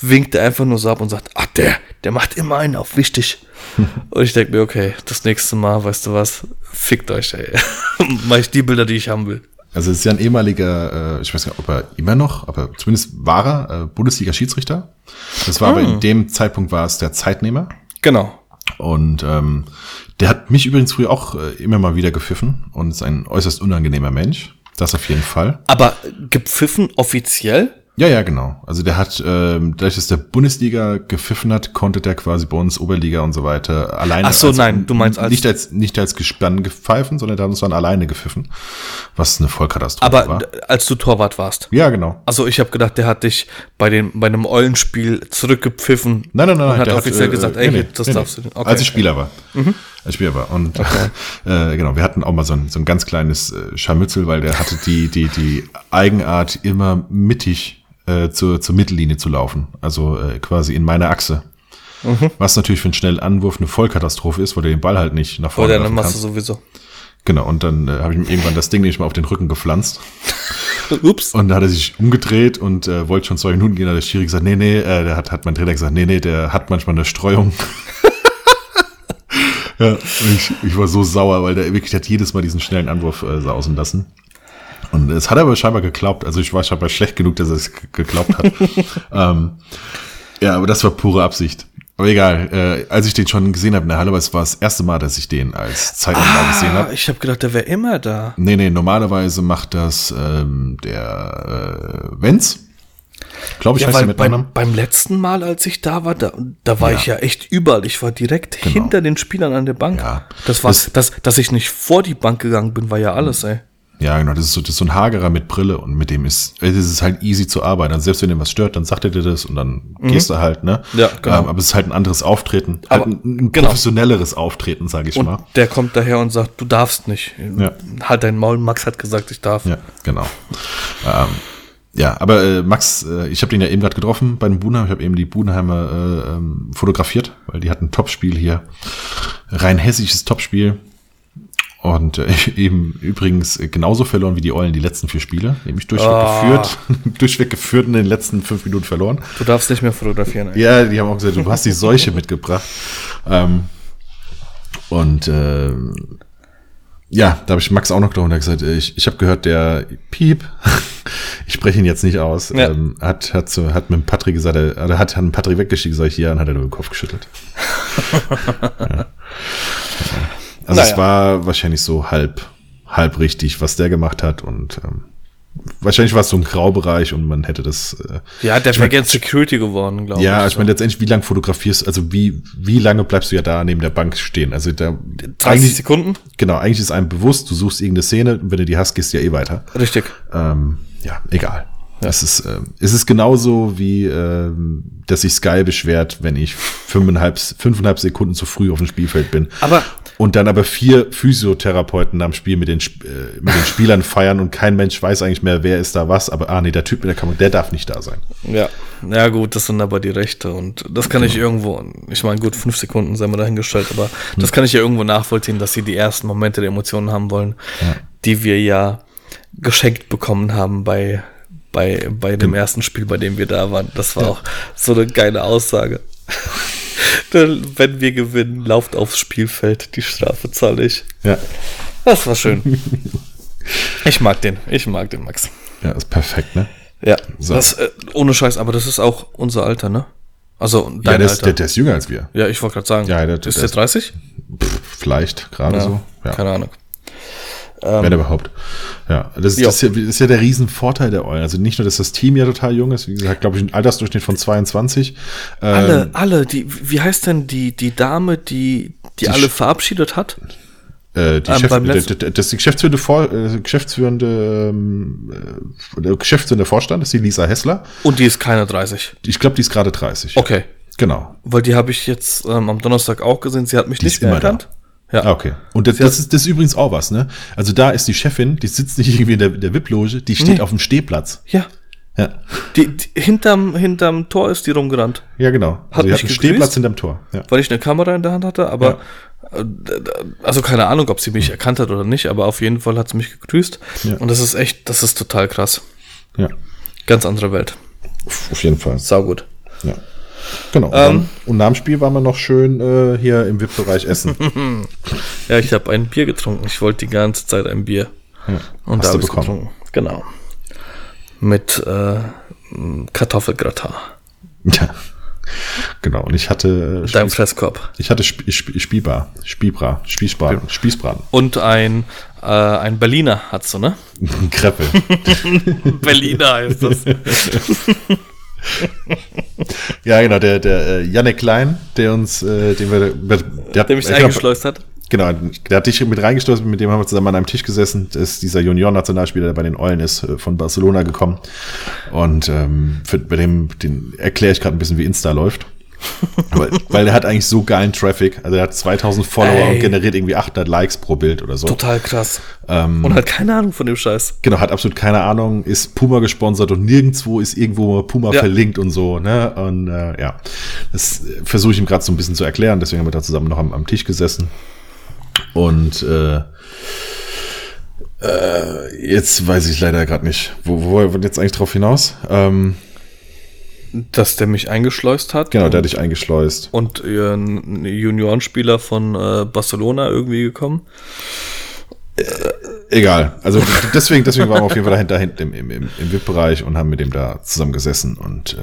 winkt er einfach nur so ab und sagt, ah, der, der macht immer einen auf wichtig. und ich denke mir, okay, das nächste Mal, weißt du was, fickt euch, ey. Mach ich die Bilder, die ich haben will. Also es ist ja ein ehemaliger, äh, ich weiß nicht, ob er immer noch, aber zumindest war er äh, Bundesliga-Schiedsrichter. Das war hm. aber in dem Zeitpunkt war es der Zeitnehmer. Genau. Und ähm, der hat mich übrigens früher auch äh, immer mal wieder gepfiffen und ist ein äußerst unangenehmer Mensch. Das auf jeden Fall. Aber gepfiffen offiziell? Ja, ja, genau. Also der hat, ähm, dadurch, dass der Bundesliga gepfiffen hat, konnte der quasi bei uns Oberliga und so weiter alleine. Ach so, als, nein, du meinst als- nicht als nicht als Gespann gepfeifen, sondern der hat uns dann alleine gepfiffen, was eine Vollkatastrophe Aber war. d- als du Torwart warst. Ja, genau. Also ich habe gedacht, der hat dich bei dem bei einem Eulenspiel zurückgepfiffen. Nein, nein, nein. Und hat der offiziell äh, gesagt, ey, nee, das nee, darfst nee. du. nicht. Als ich Spieler war. Als Spieler war. Und äh, genau, wir hatten auch mal so ein, so ein ganz kleines äh, Scharmützel, weil der hatte die, die, die Eigenart, immer mittig äh, zur, zur Mittellinie zu laufen. Also äh, quasi in meiner Achse. Mhm. Was natürlich für einen schnellen Anwurf eine Vollkatastrophe ist, weil du den Ball halt nicht nach vorne Oder dann machst du kannst. sowieso. Genau, und dann äh, habe ich ihm irgendwann das Ding nämlich mal auf den Rücken gepflanzt. Ups. Und da hat er sich umgedreht und äh, wollte schon zwei Minuten gehen, da hat der Schiri gesagt, nee, nee, äh, der hat, hat mein Trainer gesagt, nee, nee, der hat manchmal eine Streuung. ja, ich, ich war so sauer, weil der wirklich hat jedes Mal diesen schnellen Anwurf äh, sausen lassen. Und es hat aber scheinbar geklappt. Also ich war scheinbar schlecht genug, dass er es ge- geglaubt hat. ähm, ja, aber das war pure Absicht. Aber egal, äh, als ich den schon gesehen habe in der Halle, es war das erste Mal, dass ich den als Zeitanlage gesehen Ah, habe. ich habe gedacht, der wäre immer da. Nee, nee, normalerweise macht das ähm, der äh, Wenz. Glaube ich, Ja, heißt weil mit beim, beim letzten Mal, als ich da war, da, da war Ja. ich ja echt überall. Ich war direkt hinter den Spielern an der Bank. Ja. Das war, Das- das, dass ich nicht vor die Bank gegangen bin, war ja alles, ey. Ja, genau, das ist, so, das ist so ein Hagerer mit Brille und mit dem ist, es ist halt easy zu arbeiten. Also selbst wenn dir was stört, dann sagt er dir das und dann gehst du halt, ne? Mhm. Ja, genau. Ähm, aber es ist halt ein anderes Auftreten, Aber- halt ein, ein genau. professionelleres Auftreten, sage ich Und mal. der kommt daher und sagt, du darfst nicht. Ja. Halt dein Maul, Max hat gesagt, ich darf. Ja, genau. Ähm, ja, aber äh, Max, äh, ich habe den ja eben gerade getroffen bei den Budenheim. Ich habe eben die Budenheimer äh, ähm, fotografiert, weil die hatten ein Topspiel hier. Rein hessisches Topspiel. Und äh, eben übrigens genauso verloren wie die Eulen die letzten vier Spiele. Nämlich durchweg Ah. geführt, durchweg geführt in den letzten fünf Minuten verloren. Du darfst nicht mehr fotografieren, ey. Ja, die haben auch gesagt, du hast die Seuche mitgebracht. Ähm, und ähm, ja, da habe ich Max auch noch getroffen er hat gesagt, äh, ich, ich habe gehört, der Piep, ich spreche ihn jetzt nicht aus, Ja. ähm, hat, hat, so, hat mit Patrick gesagt, er er hat, hat einen Patrick weggeschickt, sag ich, ja, und hat er nur den Kopf geschüttelt. ja. Also Naja. es war wahrscheinlich so halb, halb richtig, was der gemacht hat und ähm, wahrscheinlich war es so ein Graubereich und man hätte das äh, Ja, der wäre gern Security geworden, glaube ja, ich. ich meine, letztendlich, wie lange fotografierst, also wie, wie lange bleibst du ja da neben der Bank stehen? Also da, 30 eigentlich, Sekunden? genau, eigentlich ist einem bewusst, du suchst irgendeine Szene, und wenn du die hast, gehst du ja eh weiter. Richtig. Ähm, ja, egal. Es ist, ähm, es ist genauso wie, ähm, dass sich Sky beschwert, wenn ich fünfeinhalb, fünfeinhalb Sekunden zu früh auf dem Spielfeld bin. Aber- und dann aber vier Physiotherapeuten am Spiel mit den, äh, mit den Spielern feiern und kein Mensch weiß eigentlich mehr, wer ist da was, aber ah nee, der Typ mit der Kamera, der darf nicht da sein. Ja. Ja, gut, das sind aber die Rechte und das kann Genau. ich irgendwo, ich meine, gut, fünf Sekunden sei mal dahingestellt, aber Hm. das kann ich ja irgendwo nachvollziehen, dass sie die ersten Momente der Emotionen haben wollen, die wir ja geschenkt bekommen haben bei, bei, bei dem ersten Spiel, bei dem wir da waren. Das war Ja. auch so eine geile Aussage. Dann, Wenn wir gewinnen, lauft aufs Spielfeld, die Strafe zahle ich. Ja. Das war schön. Ich mag den, ich mag den, Max. Ja, ist perfekt, ne? Ja, So. das, äh, ohne Scheiß, aber das ist auch unser Alter, ne? Also Ja, dein der ist, Alter. der, der ist jünger als wir. ja, ich wollte gerade sagen. Ja, der- ist der der ist- 30? Pff, vielleicht, gerade so. Ja, Keine Ahnung. Wenn überhaupt. Ja, das, Ja. das, ist ja, das ist ja der Riesenvorteil der Eulen. Also nicht nur, dass das Team ja total jung ist, wie gesagt, glaube ich, ein Altersdurchschnitt von 22. Ähm, Alle, alle, die, wie heißt denn die, die Dame, die, die, alle Sch- verabschiedet hat? äh, die ähm, Chef, das ist die geschäftsführende, Vor, äh, geschäftsführende, ähm, äh, geschäftsführende Vorstand ist die Lisa Hessler. Und die ist keine 30. Ich glaube, die ist gerade 30. Okay. Genau. Weil die habe ich jetzt ähm, am Donnerstag auch gesehen. Sie hat mich Die nicht mehr immer da. Ja. Ah, okay. Und das, das, ist, das ist übrigens auch was, ne? Also da ist die Chefin, die sitzt nicht irgendwie in der, der VIP-Loge, die steht Nee. auf dem Stehplatz. Ja. Ja. Die, die, hinterm, hinterm Tor ist die rumgerannt. Ja, genau. Hat Also die mich hat einen? Stehplatz hinterm Tor. Ja. weil ich eine Kamera in der Hand hatte, aber äh, also keine Ahnung, ob sie mich erkannt hat oder nicht, aber auf jeden Fall hat sie mich gegrüßt Ja. und das ist echt, das ist total krass. ja. Ganz andere Welt. Auf jeden Fall. Sau gut. Ja. Genau. Und, Ähm. und nach dem Spiel waren wir noch schön äh, hier im VIP-Bereich essen. Ja, ich habe ein Bier getrunken. Ich wollte die ganze Zeit ein Bier. Ja. Und Hast da habe ich getrunken. Genau. Mit äh, Kartoffelgratin. Ja. Genau, und ich hatte. Dein Fresskorb. Ich hatte Sp Sp Spielbar, Spielbra, Spießbraten, Spießbraten. Und ein, äh, ein Berliner hast du, ne? Kreppel. Berliner heißt das. ja, genau, der, der äh, Janek Klein, der uns, äh, den wir, der, der, mich ich eingeschleust hat. Genau, der hat dich mit reingestoßen, mit dem haben wir zusammen an einem Tisch gesessen. Das ist dieser Junior-Nationalspieler, der bei den Eulen ist, äh, von Barcelona gekommen. Und ähm, für, bei dem erkläre ich gerade ein bisschen, wie Insta läuft. weil, weil der hat eigentlich so geilen Traffic. Also er hat 2000 Follower Ey. und generiert irgendwie 800 Likes pro Bild oder so. Total krass. Ähm, und hat keine Ahnung von dem Scheiß. Genau, hat absolut keine Ahnung, ist Puma gesponsert und nirgendwo ist irgendwo Puma ja. verlinkt und so. Ne? Und äh, ja, das versuche ich ihm gerade so ein bisschen zu erklären. Deswegen haben wir da zusammen noch am, am Tisch gesessen. Und äh, äh, jetzt weiß ich leider gerade nicht. Wo, wo wollen jetzt eigentlich drauf hinaus? Ähm, dass der mich eingeschleust hat. Genau, der hat dich eingeschleust. Und äh, ein Juniorenspieler von äh, Barcelona irgendwie gekommen. Äh, egal. Also deswegen, deswegen waren wir auf jeden Fall dahinter hinten im, im, im VIP-Bereich und haben mit dem da zusammen gesessen und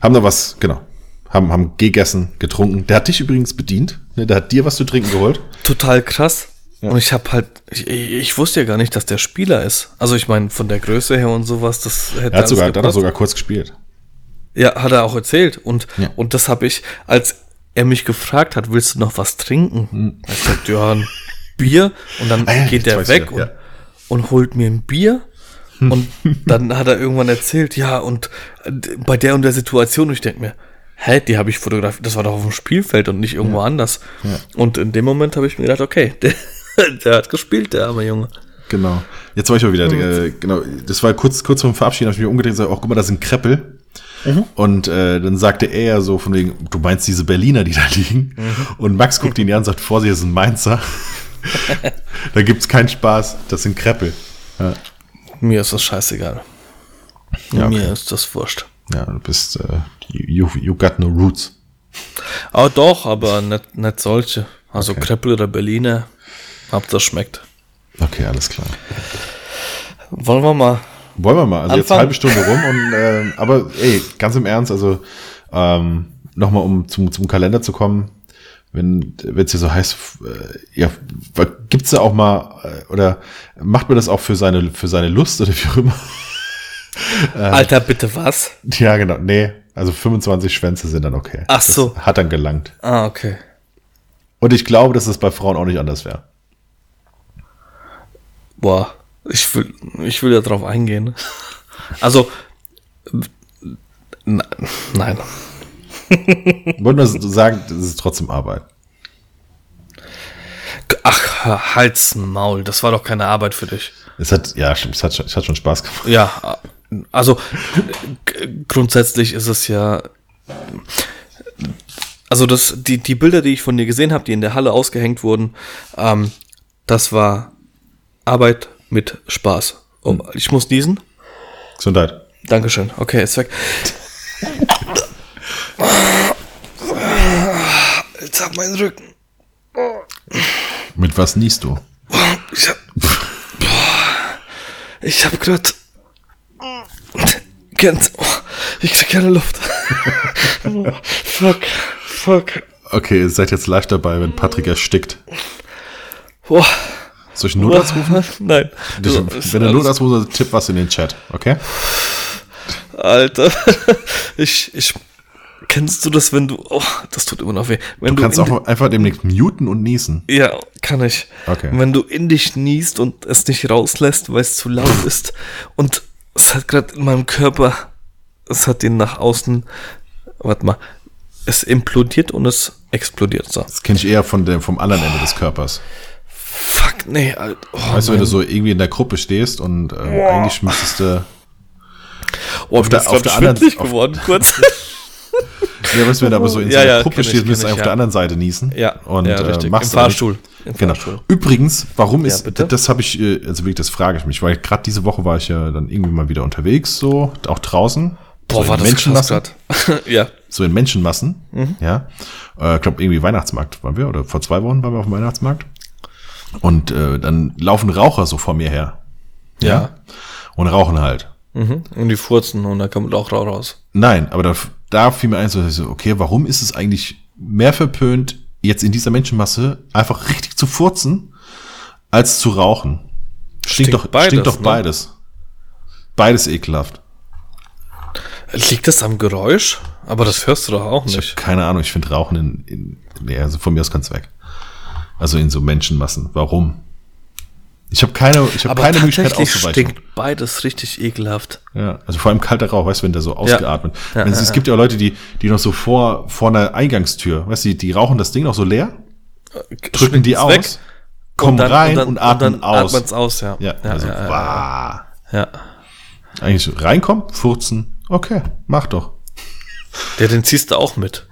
haben da was, genau, haben, haben gegessen, getrunken. Der hat dich übrigens bedient. Ne? Der hat dir was zu trinken geholt. Total krass. Ja. Und ich habe halt, ich, ich wusste ja gar nicht, dass der Spieler ist. Also ich meine, von der Größe her und sowas, das hätte er hat sogar, hat er sogar kurz gespielt. Ja, hat er auch erzählt. Und, ja. und das habe ich, als er mich gefragt hat, willst du noch was trinken? Hm. Er sagt, ja, ein Bier. Und dann ah, ja, geht er weg wieder, und, ja. und holt mir ein Bier. Und dann hat er irgendwann erzählt, ja, und bei der und der Situation, ich denke mir, hä, die habe ich fotografiert, das war doch auf dem Spielfeld und nicht irgendwo ja. anders. Ja. Und in dem Moment habe ich mir gedacht, okay, der, der, hat gespielt, der arme Junge. Genau. Jetzt war ich mal wieder, mhm. äh, genau, das war kurz, kurz vorm Verabschieden, habe ich mir umgedreht und gesagt, oh, guck mal, da sind Kreppel. Mhm. Und äh, dann sagte er ja so von wegen, du meinst diese Berliner, die da liegen? Mhm. Und Max guckt ihn an und sagt, Vorsicht, das sind Mainzer. da gibt's keinen Spaß, das sind Kreppel. Ja. Mir ist das scheißegal. Ja, okay. Mir ist das wurscht. Ja, du bist, äh, you, you got no roots. Aber doch, aber nicht, nicht solche. Also okay. Kreppel oder Berliner, habt das schmeckt. Okay, alles klar. Wollen wir mal. Wollen wir mal. Also anfangen? jetzt halbe Stunde rum und äh, aber ey, ganz im Ernst, also ähm, nochmal um zum, zum Kalender zu kommen, wenn es hier so heißt, äh, ja, gibt's da auch mal äh, oder macht man das auch für seine für seine Lust oder wie auch immer? Alter, bitte was? Ja, genau. Nee, also 25 Schwänze sind dann okay. Ach so. Das hat dann gelangt. Ah, okay. Und ich glaube, dass es bei Frauen auch nicht anders wäre. Boah, ich will, ich will ja drauf eingehen. Also, nein. Ich wollte nur sagen, das ist trotzdem Arbeit. Ach, Hals, Maul, das war doch keine Arbeit für dich. Es hat, ja, es hat, es hat schon Spaß gemacht. Ja, also grundsätzlich ist es ja. Also das, die, die Bilder, die ich von dir gesehen habe, die in der Halle ausgehängt wurden, ähm, das war Arbeit mit Spaß. Oh, ich muss niesen. Gesundheit. Dankeschön. Okay, ist weg. Jetzt hab meinen Rücken. Mit was niest du? Ich hab, ich hab grad kennt. Oh, ich krieg keine Luft. fuck, fuck. Okay, ihr seid jetzt live dabei, wenn Patrick erstickt. Boah. Soll ich einen Notarzt rufen? Nein. wenn du Notarzt rufst, tipp was in den Chat, okay? Alter. Ich, ich, kennst du das, wenn du, oh, das tut immer noch weh. Wenn du, du kannst auch einfach demnächst muten und niesen. Ja, kann ich. Okay. Wenn du in dich niest und es nicht rauslässt, weil es zu laut ist und es hat gerade in meinem Körper, es hat ihn nach außen, warte mal, es implodiert und es explodiert. So. Das kenne ich eher von dem, vom anderen Ende des Körpers. Fuck, nee, Alter. Oh, weißt du, wenn du so irgendwie in der Gruppe stehst und äh, oh. eigentlich müsstest du oh, auf, der, auf der anderen Seite. geworden, kurz. Ja, weißt du, wenn du aber so in so einer ja, Gruppe stehst, müsstest du auf ja. der anderen Seite niesen. Ja, und ja, äh, machst Im Fahrstuhl. Im genau. Fahrstuhl. Übrigens, warum ist, ja, das habe ich, äh, also wirklich, das frage ich mich, weil gerade diese Woche war ich ja dann irgendwie mal wieder unterwegs, so, auch draußen. Boah, so war das Menschenmassen. ja. So in Menschenmassen, mhm. ja. Ich äh, glaube, irgendwie Weihnachtsmarkt waren wir, oder vor zwei Wochen waren wir auf dem Weihnachtsmarkt. Und äh, dann laufen Raucher so vor mir her. Ja. ja. Und rauchen halt. Mhm. Und die furzen und da kommt auch Rauch raus. Nein, aber da da fiel mir ein, so, okay, warum ist es eigentlich mehr verpönt, jetzt in dieser Menschenmasse einfach richtig zu furzen, als zu rauchen? Stinkt, stinkt doch, beides, stinkt doch ne? beides. Beides ekelhaft. Liegt das am Geräusch? Aber das hörst du doch auch nicht. Ich keine Ahnung, ich finde Rauchen in, in, nee, also von mir aus ganz weg. Also in so Menschenmassen. Warum? Ich habe keine, ich habe keine Möglichkeit auszuweichen. stinkt beides richtig ekelhaft. Ja, also vor allem kalter Rauch, weißt du, wenn der so ausgeatmet. Ja. Ja, es, es gibt ja Leute, die, die noch so vor, vor einer Eingangstür, weißt du, die, die rauchen das Ding noch so leer, äh, drücken die aus, weg, kommen dann, rein und, dann, und atmen und aus. Atmen's aus, ja. Ja, also, ja, ja, ja. Eigentlich reinkommen, furzen, okay, mach doch. Der, den ziehst du auch mit.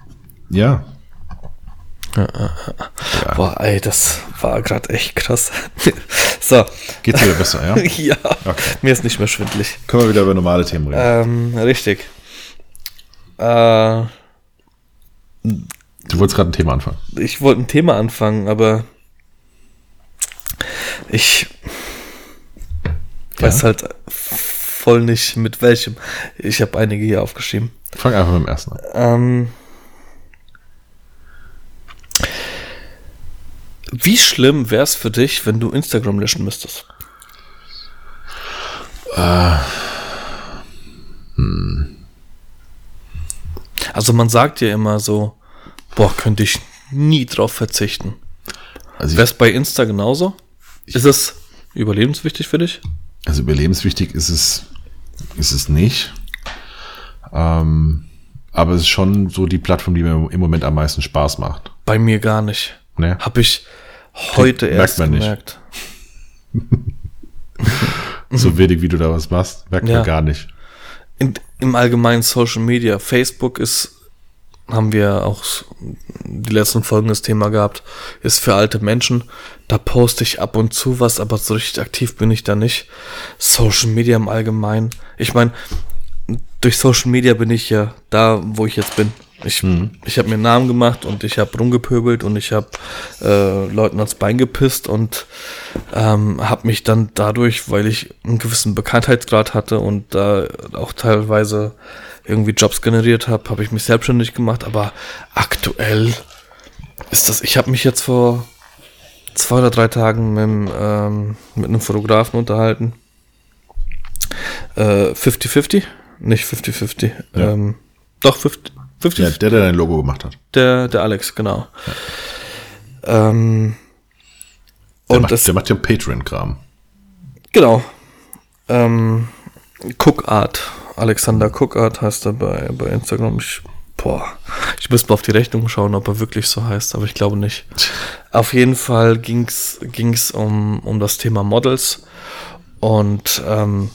Ja. Ja. Boah, ey, das war gerade echt krass. so. Geht's wieder besser, ja? ja. Okay. Mir ist nicht mehr schwindlig. Können wir wieder über normale Themen reden. Ähm, richtig. Äh, du wolltest gerade ein Thema anfangen. Ich wollte ein Thema anfangen, aber ich ja? weiß halt voll nicht mit welchem. Ich habe einige hier aufgeschrieben. Fang einfach mit dem ersten an. Ähm, Wie schlimm wäre es für dich, wenn du Instagram löschen müsstest? Äh, hm. Also man sagt ja immer so, boah, könnte ich nie drauf verzichten. Also Wäre es bei Insta genauso? Ist es überlebenswichtig für dich? Also überlebenswichtig ist es, ist es nicht. Ähm, aber es ist schon so die Plattform, die mir im Moment am meisten Spaß macht. Bei mir gar nicht. Nee. Hab ich, Heute merkt erst man gemerkt. so wenig, wie du da was machst, merkt ja. man gar nicht. In, Im allgemeinen Social Media. Facebook ist, haben wir auch die letzten Folgen das Thema gehabt, ist für alte Menschen. Da poste ich ab und zu was, aber so richtig aktiv bin ich da nicht. Social Media im Allgemeinen. Ich meine, durch Social Media bin ich ja da, wo ich jetzt bin. Ich, mhm. ich habe mir einen Namen gemacht und ich habe rumgepöbelt und ich habe äh, Leuten ans Bein gepisst und ähm, habe mich dann dadurch, weil ich einen gewissen Bekanntheitsgrad hatte und da äh, auch teilweise irgendwie Jobs generiert habe, habe ich mich selbstständig gemacht. Aber aktuell ist das, ich habe mich jetzt vor zwei oder drei Tagen mit, ähm, mit einem Fotografen unterhalten. 50-50, äh, nicht 50-50. Ja. Ähm, doch 50, 50 ja, der, der dein Logo gemacht hat. Der, der Alex, genau. Ja. Ähm, der, und macht, das, der macht ja Patreon-Kram. Genau. Ähm, Cookart. Alexander Cookart heißt er bei, bei Instagram. Ich, boah, ich müsste mal auf die Rechnung schauen, ob er wirklich so heißt, aber ich glaube nicht. Auf jeden Fall ging es um, um das Thema Models. Und ähm,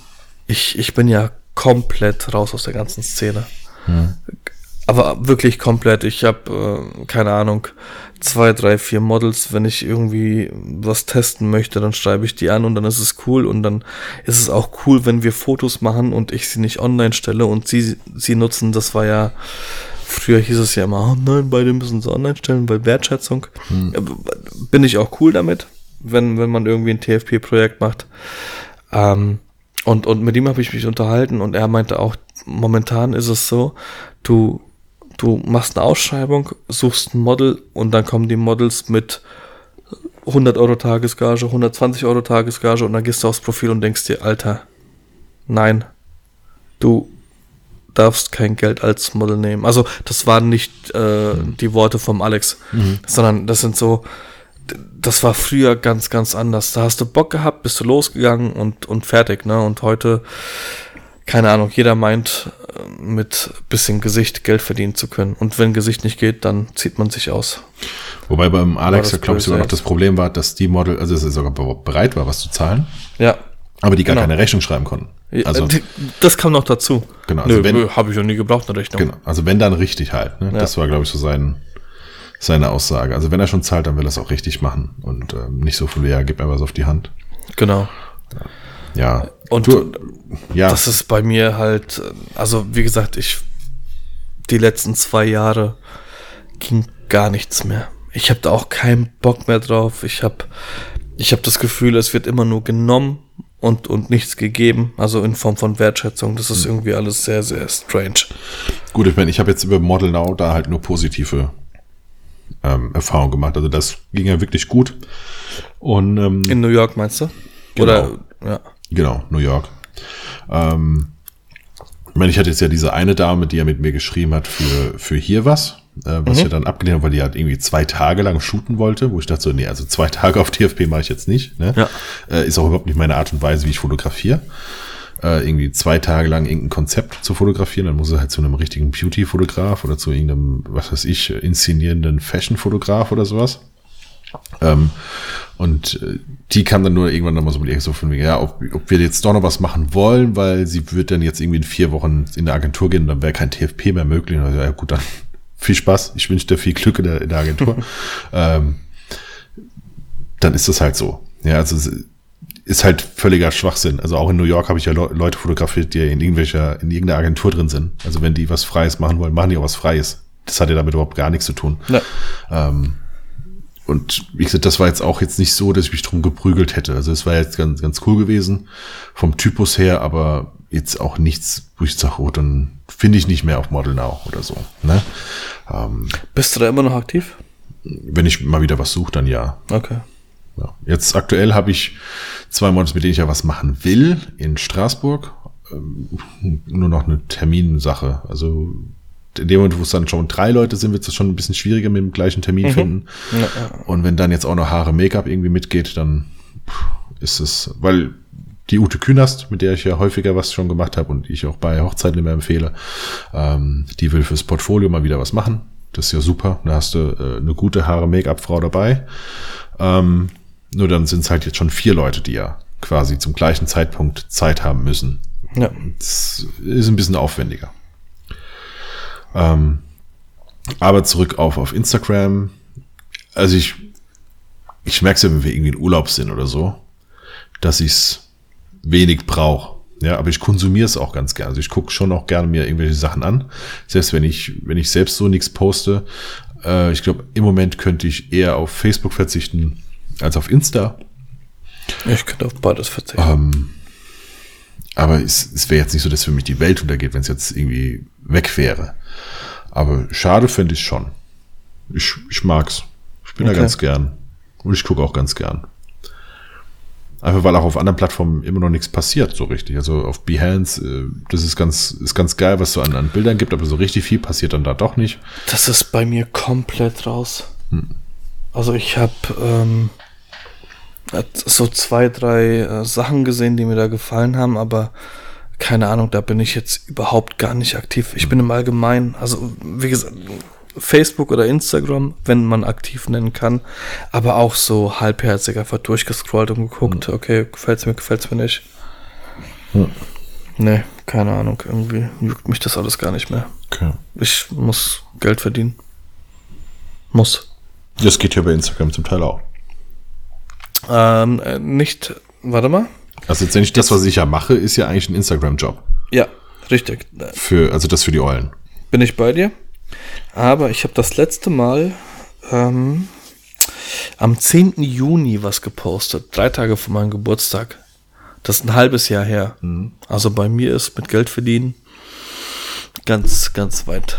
ich, ich bin ja komplett raus aus der ganzen Szene. Hm. Aber wirklich komplett. Ich habe, äh, keine Ahnung, zwei, drei, vier Models. Wenn ich irgendwie was testen möchte, dann schreibe ich die an und dann ist es cool. Und dann ist es auch cool, wenn wir Fotos machen und ich sie nicht online stelle und sie sie nutzen. Das war ja, früher hieß es ja immer, oh nein, beide müssen sie online stellen, weil Wertschätzung. Hm. Bin ich auch cool damit, wenn, wenn man irgendwie ein TFP-Projekt macht. Ähm, und, und mit ihm habe ich mich unterhalten und er meinte auch, momentan ist es so, du du machst eine Ausschreibung, suchst ein Model und dann kommen die Models mit 100 Euro Tagesgage, 120 Euro Tagesgage und dann gehst du aufs Profil und denkst dir, Alter, nein, du darfst kein Geld als Model nehmen. Also das waren nicht äh, die Worte vom Alex, mhm. sondern das sind so, das war früher ganz, ganz anders. Da hast du Bock gehabt, bist du losgegangen und, und fertig, ne? Und heute keine Ahnung, jeder meint, äh, mit bisschen Gesicht Geld verdienen zu können. Und wenn Gesicht nicht geht, dann zieht man sich aus. Wobei beim Alex, glaube ich, sogar noch das Problem war, dass die Model, also dass er sogar bereit war, was zu zahlen. Ja. Aber die gar genau. keine Rechnung schreiben konnten. Also, das kam noch dazu. Genau. Also Nö, habe ich noch nie gebraucht, eine Rechnung. Genau. Also wenn dann richtig halt. Ne? Ja. Das war, glaube ich, so sein, seine Aussage. Also wenn er schon zahlt, dann will er es auch richtig machen. Und äh, nicht so viel, ja, gib mir was auf die Hand. Genau. Ja. Ja. Und du, ja. das ist bei mir halt, also wie gesagt, ich, die letzten zwei Jahre ging gar nichts mehr. Ich habe da auch keinen Bock mehr drauf. Ich habe ich hab das Gefühl, es wird immer nur genommen und, und nichts gegeben, also in Form von Wertschätzung. Das ist mhm. irgendwie alles sehr, sehr strange. Gut, ich meine, ich habe jetzt über Model Now da halt nur positive ähm, Erfahrungen gemacht. Also das ging ja wirklich gut. Und, ähm, in New York meinst du? Genau. Oder ja. Genau, New York. Ähm, ich meine, ich hatte jetzt ja diese eine Dame, die ja mit mir geschrieben hat für, für hier was, äh, was mhm. ja dann abgelehnt hat, weil die halt irgendwie zwei Tage lang shooten wollte, wo ich dachte so, nee, also zwei Tage auf TFP mache ich jetzt nicht. Ne? Ja. Äh, ist auch überhaupt nicht meine Art und Weise, wie ich fotografiere. Äh, irgendwie zwei Tage lang irgendein Konzept zu fotografieren, dann muss er halt zu einem richtigen Beauty-Fotograf oder zu irgendeinem, was weiß ich, inszenierenden Fashion-Fotograf oder sowas. Ähm, und äh, die kam dann nur irgendwann nochmal so mit ihr so von mir, ja, ob, ob wir jetzt doch noch was machen wollen, weil sie wird dann jetzt irgendwie in vier Wochen in der Agentur gehen und dann wäre kein TFP mehr möglich. Also, ja gut, dann viel Spaß. Ich wünsche dir viel Glück in der, in der Agentur. ähm, dann ist das halt so. Ja, also ist halt völliger Schwachsinn. Also auch in New York habe ich ja Le Leute fotografiert, die in irgendwelcher, in irgendeiner Agentur drin sind. Also wenn die was Freies machen wollen, machen die auch was Freies. Das hat ja damit überhaupt gar nichts zu tun. Ja. Ähm, und wie gesagt, das war jetzt auch jetzt nicht so, dass ich mich drum geprügelt hätte. Also es war jetzt ganz, ganz cool gewesen vom Typus her, aber jetzt auch nichts, wo ich sage, oh, dann finde ich nicht mehr auf Model Now oder so. Ne? Ähm, Bist du da immer noch aktiv? Wenn ich mal wieder was suche, dann ja. Okay. Ja. Jetzt aktuell habe ich zwei Models, mit denen ich ja was machen will, in Straßburg. Ähm, nur noch eine Terminsache. Also in dem Moment, wo es dann schon drei Leute sind, wird es schon ein bisschen schwieriger mit dem gleichen Termin mhm. finden. Ja. Und wenn dann jetzt auch noch Haare, Make-up irgendwie mitgeht, dann ist es, weil die Ute Künast, mit der ich ja häufiger was schon gemacht habe und ich auch bei Hochzeiten immer empfehle, ähm, die will fürs Portfolio mal wieder was machen. Das ist ja super. Da hast du äh, eine gute Haare-Make-up-Frau dabei. Ähm, nur dann sind es halt jetzt schon vier Leute, die ja quasi zum gleichen Zeitpunkt Zeit haben müssen. Ja. Das ist ein bisschen aufwendiger. Ähm, aber zurück auf, auf Instagram. Also ich, ich merke es ja, wenn wir irgendwie in Urlaub sind oder so, dass ich es wenig brauche. Ja, aber ich konsumiere es auch ganz gerne. Also ich gucke schon auch gerne mir irgendwelche Sachen an. Selbst wenn ich, wenn ich selbst so nichts poste. Äh, ich glaube, im Moment könnte ich eher auf Facebook verzichten als auf Insta. Ich könnte auf beides verzichten. Ähm, aber es, es wäre jetzt nicht so, dass für mich die Welt untergeht, wenn es jetzt irgendwie weg wäre. Aber schade finde ich schon. Ich, ich mag's. Ich bin okay. da ganz gern. Und ich gucke auch ganz gern. Einfach weil auch auf anderen Plattformen immer noch nichts passiert, so richtig. Also auf Behance, äh, das ist ganz, ist ganz geil, was so an, an Bildern gibt, aber so richtig viel passiert dann da doch nicht. Das ist bei mir komplett raus. Hm. Also ich habe ähm, so zwei, drei äh, Sachen gesehen, die mir da gefallen haben, aber keine Ahnung, da bin ich jetzt überhaupt gar nicht aktiv. Ich bin im Allgemeinen, also wie gesagt, Facebook oder Instagram, wenn man aktiv nennen kann, aber auch so halbherzig einfach durchgescrollt und geguckt, mhm. okay, gefällt's mir, gefällt's mir nicht. Mhm. Nee, keine Ahnung, irgendwie juckt mich das alles gar nicht mehr. Okay. Ich muss Geld verdienen. Muss. Das geht ja bei Instagram zum Teil auch. Ähm, äh, nicht, warte mal. Also letztendlich das, was ich ja mache, ist ja eigentlich ein Instagram-Job. Ja, richtig. Für, also das für die Eulen. Bin ich bei dir? Aber ich habe das letzte Mal ähm, am 10. Juni was gepostet, drei Tage vor meinem Geburtstag. Das ist ein halbes Jahr her. Mhm. Also bei mir ist mit Geld verdienen ganz, ganz weit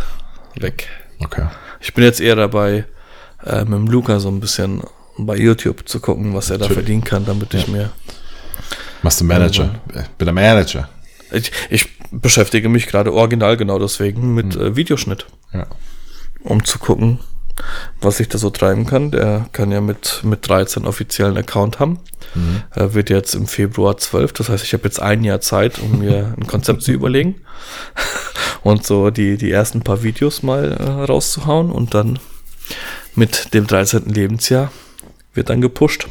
weg. Okay. Ich bin jetzt eher dabei, äh, mit dem Luca so ein bisschen bei YouTube zu gucken, was er da verdienen kann, damit ja. ich mir Machst du Manager? Also, bin der Manager. Ich, ich, beschäftige mich gerade original genau deswegen mit hm. äh, Videoschnitt. Ja. Um zu gucken, was ich da so treiben kann. Der kann ja mit, mit 13 offiziellen Account haben. Mhm. Er wird jetzt im Februar 12. Das heißt, ich habe jetzt ein Jahr Zeit, um mir ein Konzept zu überlegen. Und so die, die ersten paar Videos mal äh, rauszuhauen. Und dann mit dem 13. Lebensjahr wird dann gepusht.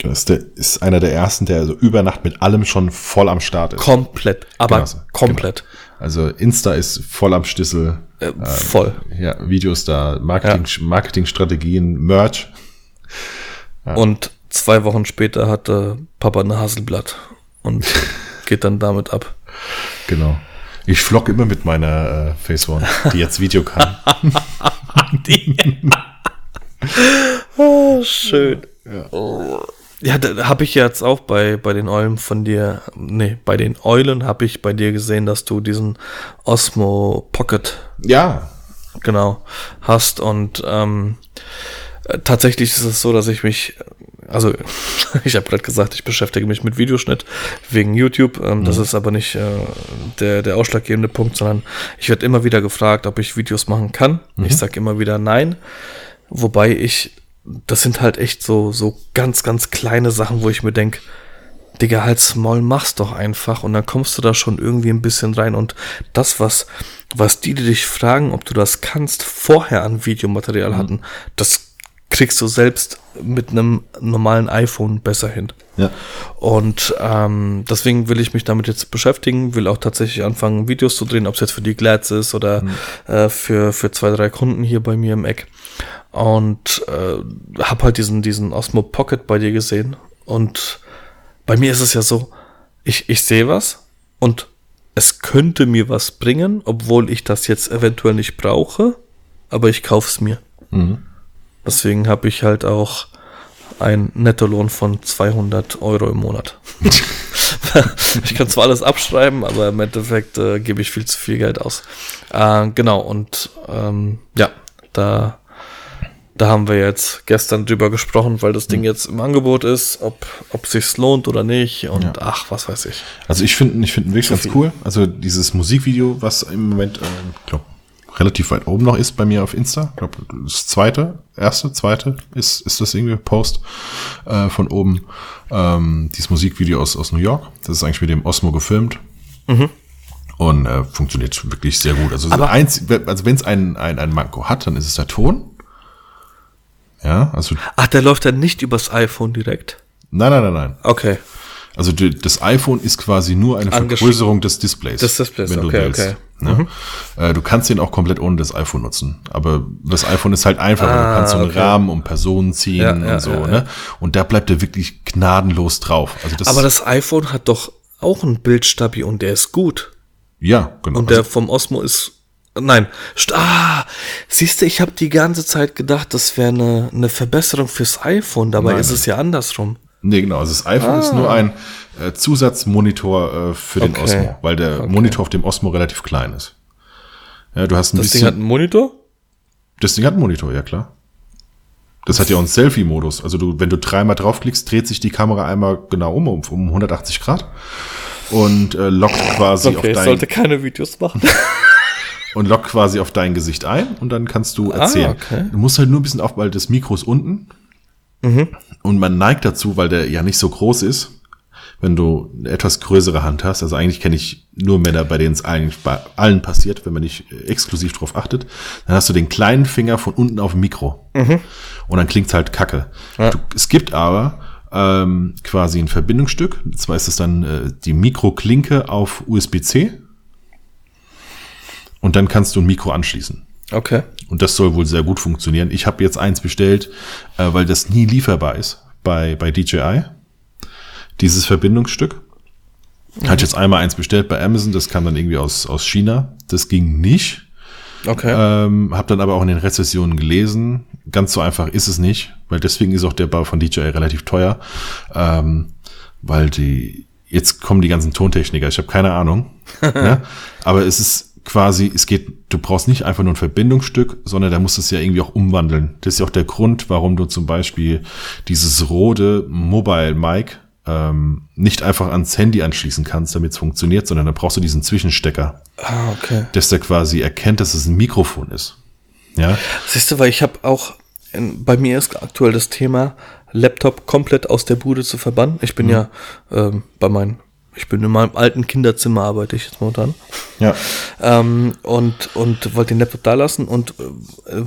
Das ist, der, ist einer der ersten, der also über Nacht mit allem schon voll am Start ist. Komplett, aber genau, komplett. Genau. Also Insta ist voll am Stissel. Äh, voll. Ähm, ja, Videos da, Marketing, ja. Marketingstrategien, Merch. Ja. Und zwei Wochen später hatte Papa eine Hasselblatt und geht dann damit ab. Genau. Ich vlog immer mit meiner äh, Face One, die jetzt Video kann. die. oh, schön. Ja. Oh. Ja, da habe ich jetzt auch bei, bei den Eulen von dir, nee, bei den Eulen habe ich bei dir gesehen, dass du diesen Osmo Pocket. Ja. Genau, hast und ähm, tatsächlich ist es so, dass ich mich, also ich habe gerade gesagt, ich beschäftige mich mit Videoschnitt wegen YouTube. Ähm, mhm. Das ist aber nicht äh, der, der ausschlaggebende Punkt, sondern ich werde immer wieder gefragt, ob ich Videos machen kann. Mhm. Ich sage immer wieder nein, wobei ich das sind halt echt so, so ganz, ganz kleine Sachen, wo ich mir denke, Digga, halt's Maul, mach's doch einfach und dann kommst du da schon irgendwie ein bisschen rein und das, was, was die, die dich fragen, ob du das kannst, vorher an Videomaterial mhm. hatten, das kriegst du selbst mit einem normalen iPhone besser hin. Ja. Und ähm, deswegen will ich mich damit jetzt beschäftigen, will auch tatsächlich anfangen, Videos zu drehen, ob es jetzt für die Glads ist oder mhm. äh, für, für zwei, drei Kunden hier bei mir im Eck und äh, habe halt diesen, diesen Osmo Pocket bei dir gesehen. Und bei mir ist es ja so, ich, ich sehe was und es könnte mir was bringen, obwohl ich das jetzt eventuell nicht brauche, aber ich kaufe es mir. Mhm. Deswegen habe ich halt auch einen Nettolohn von 200 Euro im Monat. ich kann zwar alles abschreiben, aber im Endeffekt äh, gebe ich viel zu viel Geld aus. Äh, genau, und ähm, ja, da da haben wir jetzt gestern drüber gesprochen, weil das Ding hm. jetzt im Angebot ist, ob, ob sich's lohnt oder nicht und ja. ach, was weiß ich. Also ich finde ich finde wirklich ganz cool. Also dieses Musikvideo, was im Moment, äh, glaub, relativ weit oben noch ist bei mir auf Insta. Ich glaube, das zweite, erste, zweite ist, ist das irgendwie Post äh, von oben. Ähm, dieses Musikvideo aus, aus New York. Das ist eigentlich mit dem Osmo gefilmt. Mhm. Und äh, funktioniert wirklich sehr gut. Also, eins, also wenn es ein, ein, ein Manko hat, dann ist es der Ton. Ja, also. Ach, der läuft dann nicht übers iPhone direkt? Nein, nein, nein, nein. Okay. Also das iPhone ist quasi nur eine Vergrößerung des Displays. Des Displays, wenn okay, du willst. okay. Ne? Mhm. Äh, du kannst den auch komplett ohne das iPhone nutzen. Aber das iPhone ist halt einfach. Ah, du kannst so einen okay. Rahmen um Personen ziehen ja, und ja, so. Ja, ne? Und da bleibt er wirklich gnadenlos drauf. Also das Aber das iPhone hat doch auch einen Bildstabi und der ist gut. Ja, genau. Und der also, vom Osmo ist Nein. Ah, siehst du, ich habe die ganze Zeit gedacht, das wäre eine, eine Verbesserung fürs iPhone. Dabei Nein. ist es ja andersrum. Nee, genau. Also das iPhone ah. ist nur ein äh, Zusatzmonitor äh, für den okay. Osmo, weil der okay. Monitor auf dem Osmo relativ klein ist. Ja, du hast ein das bisschen, Ding hat einen Monitor? Das Ding hat einen Monitor, ja klar. Das hat ja auch einen Selfie-Modus. Also du, wenn du dreimal draufklickst, dreht sich die Kamera einmal genau um, um, um 180 Grad und äh, lockt quasi okay, auf dein... Ich sollte keine Videos machen. und lockt quasi auf dein Gesicht ein und dann kannst du ah, erzählen. Ah, okay. Du musst halt nur ein bisschen auf, weil das Mikro ist unten mhm. Und man neigt dazu, weil der ja nicht so groß ist, wenn du eine etwas größere Hand hast. Also eigentlich kenne ich nur Männer, bei denen es eigentlich bei allen passiert, wenn man nicht exklusiv drauf achtet. Dann hast du den kleinen Finger von unten auf dem Mikro mhm. und dann klingt's halt kacke. Ja. Du, es gibt aber ähm, quasi ein Verbindungsstück. Zwar ist es dann äh, die Mikroklinke auf USB-C und dann kannst du ein Mikro anschließen. Okay. Und das soll wohl sehr gut funktionieren. Ich habe jetzt eins bestellt, äh, weil das nie lieferbar ist bei, bei DJI. Dieses Verbindungsstück. Mhm. Hatte jetzt einmal eins bestellt bei Amazon, das kam dann irgendwie aus, aus China. Das ging nicht. Okay. Ähm, hab dann aber auch in den Rezessionen gelesen. Ganz so einfach ist es nicht, weil deswegen ist auch der Bau von DJI relativ teuer. Ähm, weil die, jetzt kommen die ganzen Tontechniker, ich habe keine Ahnung. ne? Aber es ist quasi, es geht, du brauchst nicht einfach nur ein Verbindungsstück, sondern da musst du es ja irgendwie auch umwandeln. Das ist ja auch der Grund, warum du zum Beispiel dieses rote Mobile Mic ähm, nicht einfach ans Handy anschließen kannst, damit es funktioniert, sondern da brauchst du diesen Zwischenstecker. Ah, okay. Dass der quasi erkennt, dass es ein Mikrofon ist. Ja. Siehst du, weil ich habe auch, in, bei mir ist aktuell das Thema, Laptop komplett aus der Bude zu verbannen. Ich bin mhm. ja ähm, bei meinen ich bin in meinem alten Kinderzimmer, arbeite ich jetzt momentan. Ja. Ähm, und und wollte den Laptop da lassen und äh,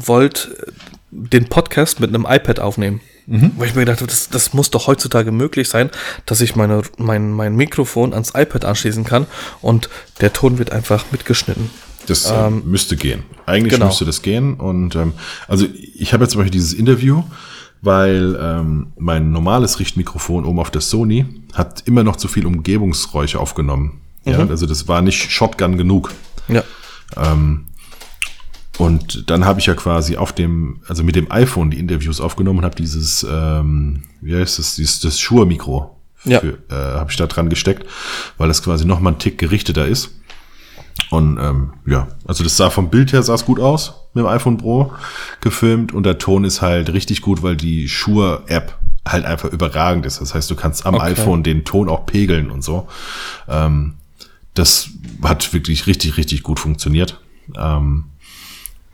wollte den Podcast mit einem iPad aufnehmen. Mhm. Weil ich mir gedacht habe, das, das muss doch heutzutage möglich sein, dass ich meine, mein, mein Mikrofon ans iPad anschließen kann und der Ton wird einfach mitgeschnitten. Das äh, ähm, müsste gehen. Eigentlich genau. müsste das gehen. Und ähm, also ich habe jetzt zum Beispiel dieses Interview weil ähm, mein normales Richtmikrofon oben auf der Sony hat immer noch zu viel Umgebungsräusche aufgenommen. Mhm. Ja, also das war nicht Shotgun genug. Ja. Ähm, und dann habe ich ja quasi auf dem, also mit dem iPhone die Interviews aufgenommen und habe dieses, ähm, wie heißt das, dieses das Shure-Mikro Ja. äh, habe ich da dran gesteckt, weil das quasi noch mal einen Tick gerichteter ist. Und ähm, ja, also das sah vom Bild her sah es gut aus mit dem iPhone Pro gefilmt und der Ton ist halt richtig gut, weil die Shure-App halt einfach überragend ist. Das heißt, du kannst am Okay. iPhone den Ton auch pegeln und so. Ähm, das hat wirklich richtig, richtig gut funktioniert. Ähm,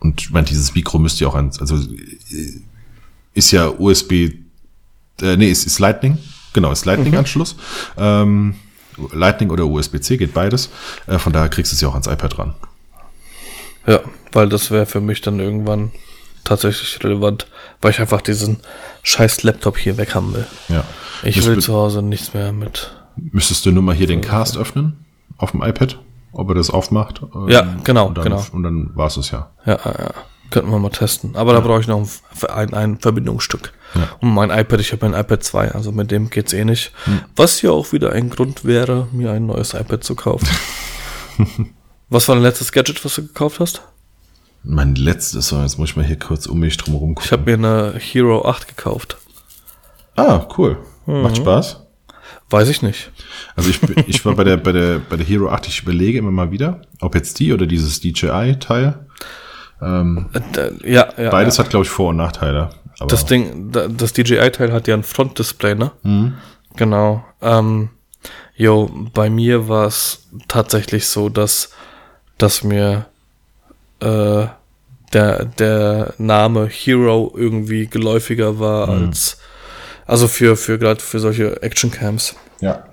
und ich meine, dieses Mikro müsst ihr auch an, also äh, ist ja USB, äh, nee, ist, ist Lightning, genau, ist Lightning-Anschluss. Ähm, Lightning oder USB-C geht beides. Äh, von daher kriegst du es ja auch ans iPad ran. Ja, weil das wäre für mich dann irgendwann tatsächlich relevant, weil ich einfach diesen scheiß Laptop hier weg haben will. Ja. Ich Müsst- will zu Hause nichts mehr mit. Müsstest du nur mal hier den Cast öffnen auf dem iPad, ob er das aufmacht. Ähm, Ja, genau, und dann, genau. Und dann war es es ja. Ja, ja, ja. Könnten wir mal testen. Aber da brauche ich noch ein, ein, ein Verbindungsstück. Ja. Und mein iPad, ich habe ein iPad 2, also mit dem geht's eh nicht. Hm. Was ja auch wieder ein Grund wäre, mir ein neues iPad zu kaufen. was war dein letztes Gadget, was du gekauft hast? Mein letztes, so, jetzt muss ich mal hier kurz um mich drum herum gucken. Ich habe mir eine Hero 8 gekauft. ah, cool. Macht Mhm. Spaß. Weiß ich nicht. Also ich, ich war bei der, bei der, bei der Hero 8, ich überlege immer mal wieder, ob jetzt die oder dieses DJI-Teil. Ähm, Äh, da- ja, ja. beides ja. hat, glaube ich, Vor- und Nachteile. Das Ding, da- das DJI-Teil hat ja ein Frontdisplay, ne? Genau. Ähm, jo, bei mir war es tatsächlich so, dass, dass mir äh, der, der Name Hero irgendwie geläufiger war als, also für, für gerade für solche Actioncams. ja.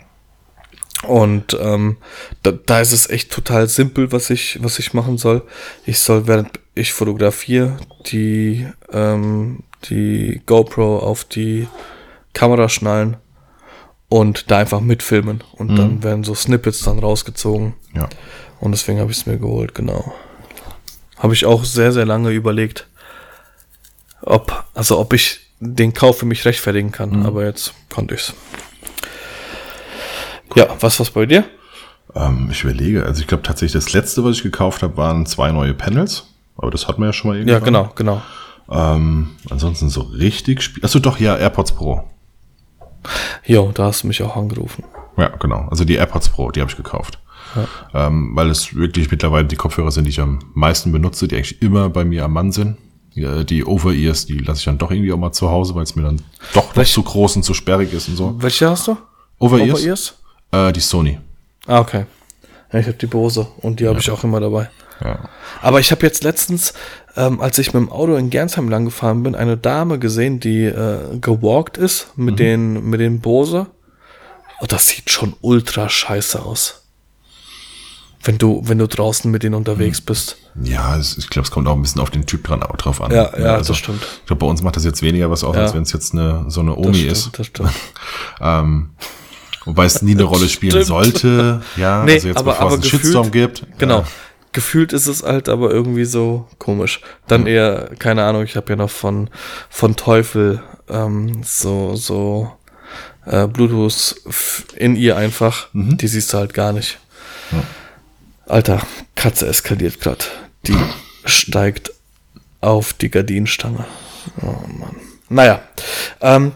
Und ähm, da, da ist es echt total simpel, was ich, was ich machen soll. Ich soll, während ich fotografiere, die, ähm, die GoPro auf die Kamera schnallen und da einfach mitfilmen. Und dann werden so Snippets dann rausgezogen. Ja. Und deswegen habe ich es mir geholt, genau. Habe ich auch sehr, sehr lange überlegt, ob, also ob ich den Kauf für mich rechtfertigen kann. Aber jetzt konnte ich's. Ja, was was bei dir? Ähm, ich überlege, also ich glaube tatsächlich, das letzte, was ich gekauft habe, waren zwei neue Panels. Aber das hatten wir ja schon mal Ja, irgendwann. genau, genau. Ähm, ansonsten so richtig spiel. Achso, doch, ja, AirPods Pro. Jo, da hast du mich auch angerufen. Ja, genau. Also die AirPods Pro, die habe ich gekauft. Ähm, weil es wirklich mittlerweile die Kopfhörer sind, die ich am meisten benutze, die eigentlich immer bei mir am Mann sind. Ja, die Over-Ears, die lasse ich dann doch irgendwie auch mal zu Hause, weil es mir dann doch noch Welche- zu groß und zu sperrig ist und so. Welche hast du? Over-Ears? Over-Ears? Äh, die Sony. Ah, okay. Ja, ich habe die Bose und die habe ich auch immer dabei. Ja. Aber ich habe jetzt letztens, ähm, als ich mit dem Auto in Gernsheim lang gefahren bin, eine Dame gesehen, die äh, gewalkt ist mit den mit den Bose. Und das sieht schon ultra scheiße aus. Wenn du wenn du draußen mit denen unterwegs bist. Ja, ich glaube, es kommt auch ein bisschen auf den Typ dran, drauf an. Ja, ja, also, das stimmt. Ich glaube, bei uns macht das jetzt weniger was aus, Ja. als wenn es jetzt eine, so eine Das Omi stimmt, ist. das stimmt. Ähm, wobei es nie eine Rolle spielen Stimmt. sollte. Ja, Nee, also jetzt, aber- bevor aber es einen gefühlt- Shitstorm gibt. Genau. Äh, Gefühlt ist es halt aber irgendwie so komisch. Dann eher, keine Ahnung, ich habe ja noch von, von Teufel ähm, so, so äh, Bluetooth in ihr einfach. Die siehst du halt gar nicht. Alter, Katze eskaliert grad. Die steigt auf die Gardinenstange. Oh Mann. Naja, ähm,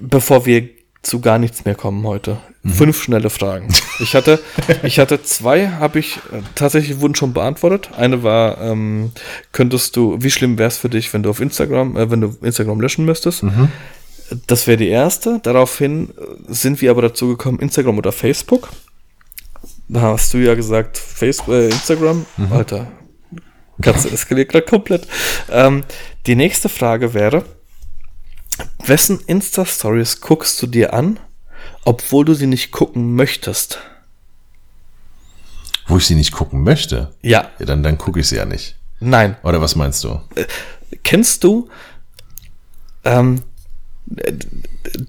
bevor wir zu gar nichts mehr kommen heute. Fünf schnelle Fragen. Ich hatte, ich hatte zwei, habe ich äh, tatsächlich wurden schon beantwortet. Eine war, ähm, könntest du, wie schlimm wäre es für dich, wenn du auf Instagram, äh, wenn du Instagram löschen müsstest? Das wäre die erste. Daraufhin äh, sind wir aber dazu gekommen, Instagram oder Facebook. Da hast du ja gesagt, Facebook, äh, Instagram. Alter, Katze eskaliert gerade komplett. Ähm, die nächste Frage wäre, wessen Insta-Stories guckst du dir an, obwohl du sie nicht gucken möchtest? wo ich sie nicht gucken möchte, Ja, ja, dann, dann gucke ich sie ja nicht. nein. Oder was meinst du? Kennst du, ähm, äh,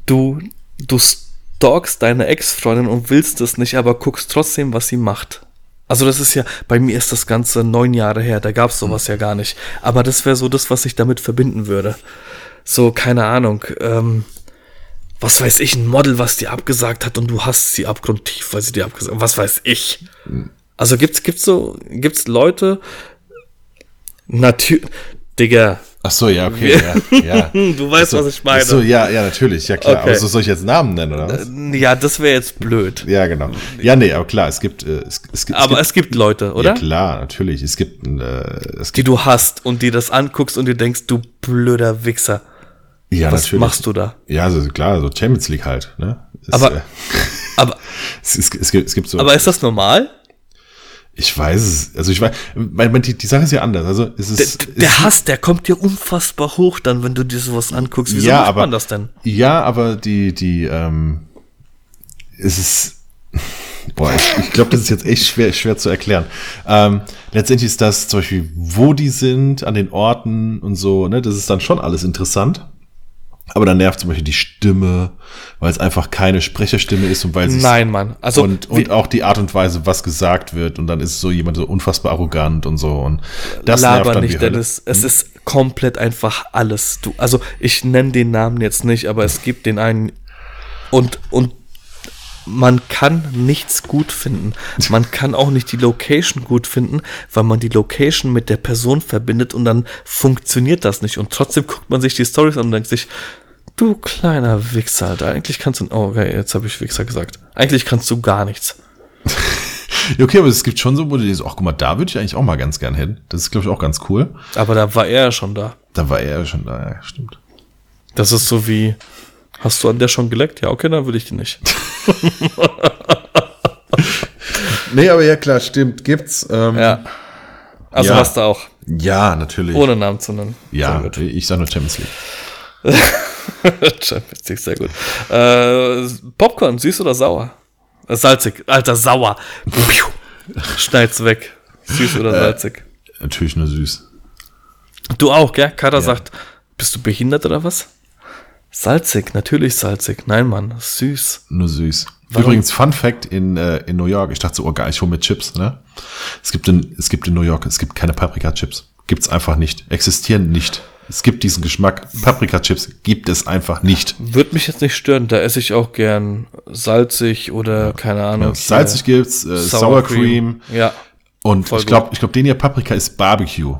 du, du stalkst deine Ex-Freundin und willst es nicht, aber guckst trotzdem, was sie macht. Also das ist ja, bei mir ist das Ganze neun Jahre her, da gab's sowas ja gar nicht. Aber das wäre so das, was ich damit verbinden würde. So, keine Ahnung, ähm, was weiß ich, ein Model, was dir abgesagt hat und du hast sie abgrundtief, weil sie dir abgesagt hat. Was weiß ich. Also gibt's, gibt's so, gibt's Leute, Natürlich. Digga. Ach so, ja, okay, ja, ja. Du weißt, so, was ich meine. Ach so, ja, ja, natürlich, ja klar. Okay. Aber so soll ich jetzt Namen nennen, oder was? Ja, das wäre jetzt blöd. Ja, genau. Ja, nee, aber klar, es gibt, äh, es, es, gibt- Aber es es gibt Leute, gibt, oder? Ja, klar, natürlich. Es gibt, äh, es Die gibt, du hast und die das anguckst und dir denkst, du blöder Wichser. Ja, Was natürlich. machst du da? Ja, also klar, so Champions League halt, ne? Es, Aber- äh, Aber, es, es, es, gibt, es gibt so. aber ist das normal? ich weiß es, also ich weiß, mein, mein, die, die Sache ist ja anders. Also es Der, ist, der es, Hass, der kommt dir unfassbar hoch dann, wenn du dir sowas anguckst. Wieso ja, macht aber, man das denn? Ja, aber die, die, ähm, es ist, boah, ich, ich glaube, das ist jetzt echt schwer, schwer zu erklären. Ähm, letztendlich ist das zum Beispiel, wo die sind, an den Orten und so, ne, das ist dann schon alles interessant. Aber dann nervt zum Beispiel die Stimme, weil es einfach keine Sprecherstimme ist und weil sie Nein, Mann. Also, und, und auch die Art und Weise, was gesagt wird. Und dann ist so jemand so unfassbar arrogant und so. Und das Laber nervt dann nicht, wie Hölle. Dennis. Es ist komplett einfach alles. Du, also ich nenne den Namen jetzt nicht, aber es gibt den einen und und man kann nichts gut finden. Man kann auch nicht die Location gut finden, weil man die Location mit der Person verbindet und dann funktioniert das nicht. Und trotzdem guckt man sich die Stories an und denkt sich, du kleiner Wichser, Alter, eigentlich kannst du, oh, okay, jetzt habe ich Wichser gesagt. Eigentlich kannst du gar nichts. Ja, okay, aber es gibt schon so, wo du dir so, ach guck mal, da würde ich eigentlich auch mal ganz gern hin. Das ist, glaube ich, auch ganz cool. Aber da war er ja schon da. Da war er ja schon da, ja, stimmt. Das ist so wie, hast du an der schon geleckt? Ja, okay, dann will ich die nicht. Nee, aber ja, klar, stimmt, gibt's. Ähm, Ja. Also Ja. hast du auch, ja, natürlich. ohne Namen zu nennen. ja, ich sag nur Champions League. Champions League, sehr gut. Äh, Popcorn, süß oder sauer? Äh, salzig, alter, sauer. Schneid's weg. Süß oder salzig? Natürlich nur süß. Du auch, gell? Kader sagt, bist du behindert oder was? Salzig, natürlich salzig. Nein, Mann, süß. Nur süß. Warum? Übrigens, Fun Fact in, äh, in New York, ich dachte so, oh geil, ich hole mir Chips, ne? Es gibt in, es gibt in New York, es gibt keine Paprika-Chips. Gibt's einfach nicht. Existieren nicht. Es gibt diesen Geschmack. Paprika-Chips gibt es einfach nicht. Würde mich jetzt nicht stören, da esse ich auch gern salzig oder keine Ahnung. Ja, salzig gibt's, äh, Sour, Cream. Ja. Und Voll ich glaube, ich glaube, den hier Paprika ist Barbecue.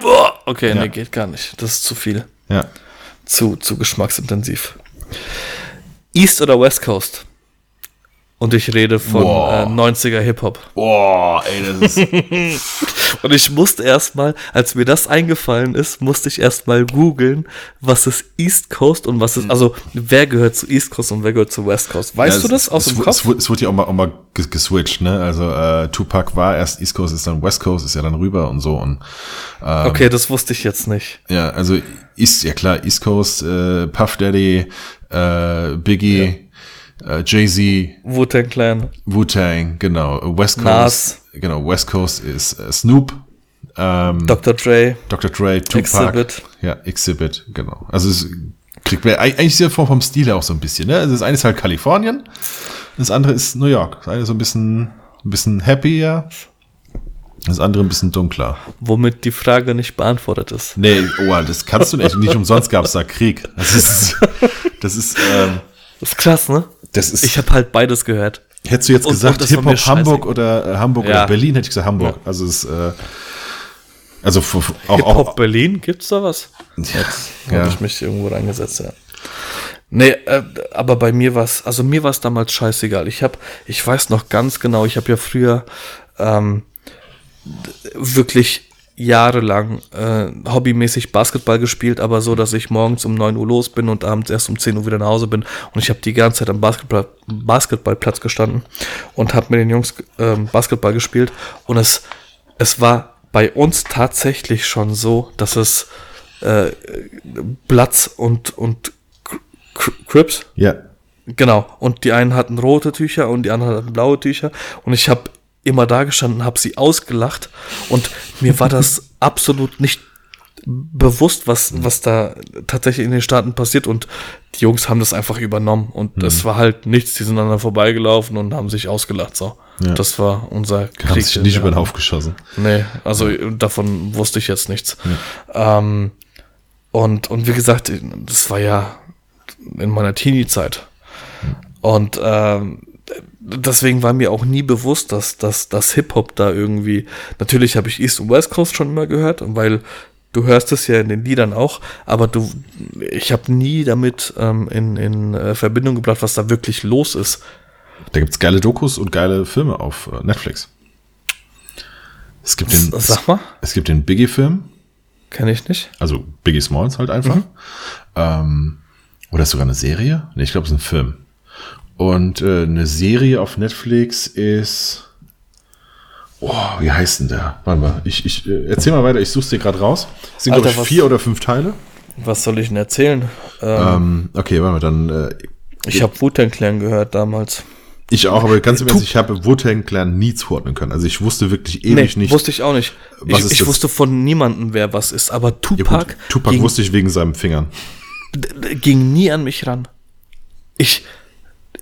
Boah, okay, Ja. nee, geht gar nicht. Das ist zu viel. Ja. Zu, zu geschmacksintensiv. East oder West Coast? Und ich rede von Wow. äh, 90er Hip-Hop. Boah, ey, das ist. Und ich musste erstmal, als mir das eingefallen ist, musste ich erstmal googeln, was ist East Coast und was ist, also wer gehört zu East Coast und wer gehört zu West Coast. Weißt Ja, du es- das aus es, dem Kopf? Es, wurde- es wurde ja auch mal, auch mal ges- geswitcht, ne? Also äh, Tupac war erst East Coast, ist dann West Coast, ist ja dann rüber und so. Und okay, das wusste ich jetzt nicht. ja, also ist ja klar, East Coast, äh, Puff Daddy, äh, Biggie, äh, Jay-Z, Wu-Tang Clan. Wu-Tang, genau. West Coast, Nas. genau, West Coast ist äh, Snoop, ähm, Dr. Dre. Dr. Dre, Tupac. Exhibit. Ja, Exhibit, genau. Also es kriegt man eigentlich ist ja vom, Stil auch so ein bisschen, ne? Also das eine ist halt Kalifornien, das andere ist New York. Das eine ist so ein bisschen, ein bisschen happier, das andere ein bisschen dunkler. Womit die Frage nicht beantwortet ist. Nee, oh, das kannst du nicht. Nicht umsonst gab es da Krieg. Das ist, das ist, ähm, Das ist krass, ne? das ist. Ich habe halt beides gehört. hättest du jetzt und- gesagt war Hip-Hop Hamburg oder äh, Hamburg Ja. oder Berlin, hätte ich gesagt Hamburg. Also es, äh, also Hip-Hop auch Berlin, gibt's da was? ja, Habe ja. ich mich irgendwo reingesetzt, ja. Nee, äh, aber bei mir war's, also mir war's damals scheißegal. Ich habe, ich weiß noch ganz genau, ich habe ja früher ähm, wirklich jahrelang äh, hobbymäßig Basketball gespielt, aber so, dass ich morgens um 9 Uhr los bin und abends erst um 10 Uhr wieder nach Hause bin. Und ich habe die ganze Zeit am Basketball, Basketballplatz gestanden und habe mit den Jungs ähm, Basketball gespielt. Und es, es war bei uns tatsächlich schon so, dass es äh, Platz und, und Cr- Crips, ja. genau. Und die einen hatten rote Tücher und die anderen hatten blaue Tücher. Und ich habe immer da gestanden, habe sie ausgelacht. Und mir war das absolut nicht bewusst, was, was da tatsächlich in den Staaten passiert. Und die Jungs haben das einfach übernommen. Und es war halt nichts. Die sind aneinander vorbeigelaufen und haben sich ausgelacht. So. Ja. Das war unser Haben Krieg. sich den nicht über den. Haufen geschossen. Nee, also davon wusste ich jetzt nichts. Ähm, und, und wie gesagt, das war ja in meiner Teenie-Zeit. Und ähm, deswegen war mir auch nie bewusst, dass, dass, dass Hip-Hop da irgendwie, natürlich habe ich East und West Coast schon immer gehört, weil du hörst es ja in den Liedern auch, aber du, ich habe nie damit ähm, in, in äh, Verbindung gebracht, was da wirklich los ist. Da gibt's geile Dokus und geile Filme auf äh, Netflix. Es gibt den, Sag mal. Es gibt den Biggie-Film. Kenne ich nicht. Also Biggie Smalls halt einfach. Mhm. Ähm, oder ist sogar eine Serie? Nee, ich glaube, es ist ein Film. Und äh, eine Serie auf Netflix ist. Oh, wie heißt denn der? Warte mal, ich, ich äh, erzähl mal weiter, ich such's dir gerade raus. Es sind, glaube ich, vier oder fünf Teile. Was soll ich denn erzählen? Ähm, ähm, okay, warte mal, dann. Äh, ich habe Wu-Tang Clan gehört damals. Ich auch, aber ganz im Ernst, ich habe Wu-Tang Clan nie zuordnen können. Also ich wusste wirklich ewig nee, nicht. wusste ich auch nicht. ich, ich wusste von niemandem, wer was ist. Aber Tupac. Ja, Tupac ging, wusste ich wegen seinen Fingern. Ging nie an mich ran. Ich,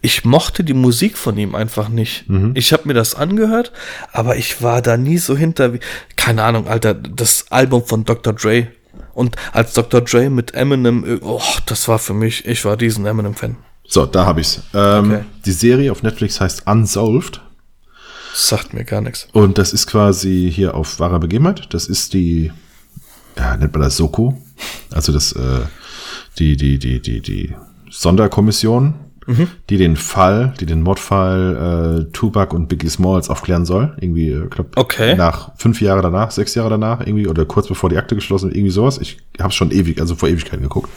ich mochte die Musik von ihm einfach nicht. Mhm. Ich habe mir das angehört, aber ich war da nie so hinter wie, keine Ahnung, Alter, das Album von Dr. Dre. Und als Dr. Dre mit Eminem, oh, das war für mich, ich war diesen Eminem-Fan. So, da habe ich's. Ähm, okay. Die Serie auf Netflix heißt Unsolved. Sagt mir gar nichts. Und das ist quasi hier auf wahrer Begebenheit. Das ist die, ja, nennt man das Soko. Also das, äh, die, die, die, die, die Sonderkommission, mhm. die den Fall, die den Mordfall äh, Tupac und Biggie Smalls aufklären soll. Irgendwie, ich glaub, okay. nach fünf Jahre danach, sechs Jahre danach, irgendwie, oder kurz bevor die Akte geschlossen irgendwie sowas. Ich habe schon ewig, also vor Ewigkeiten geguckt.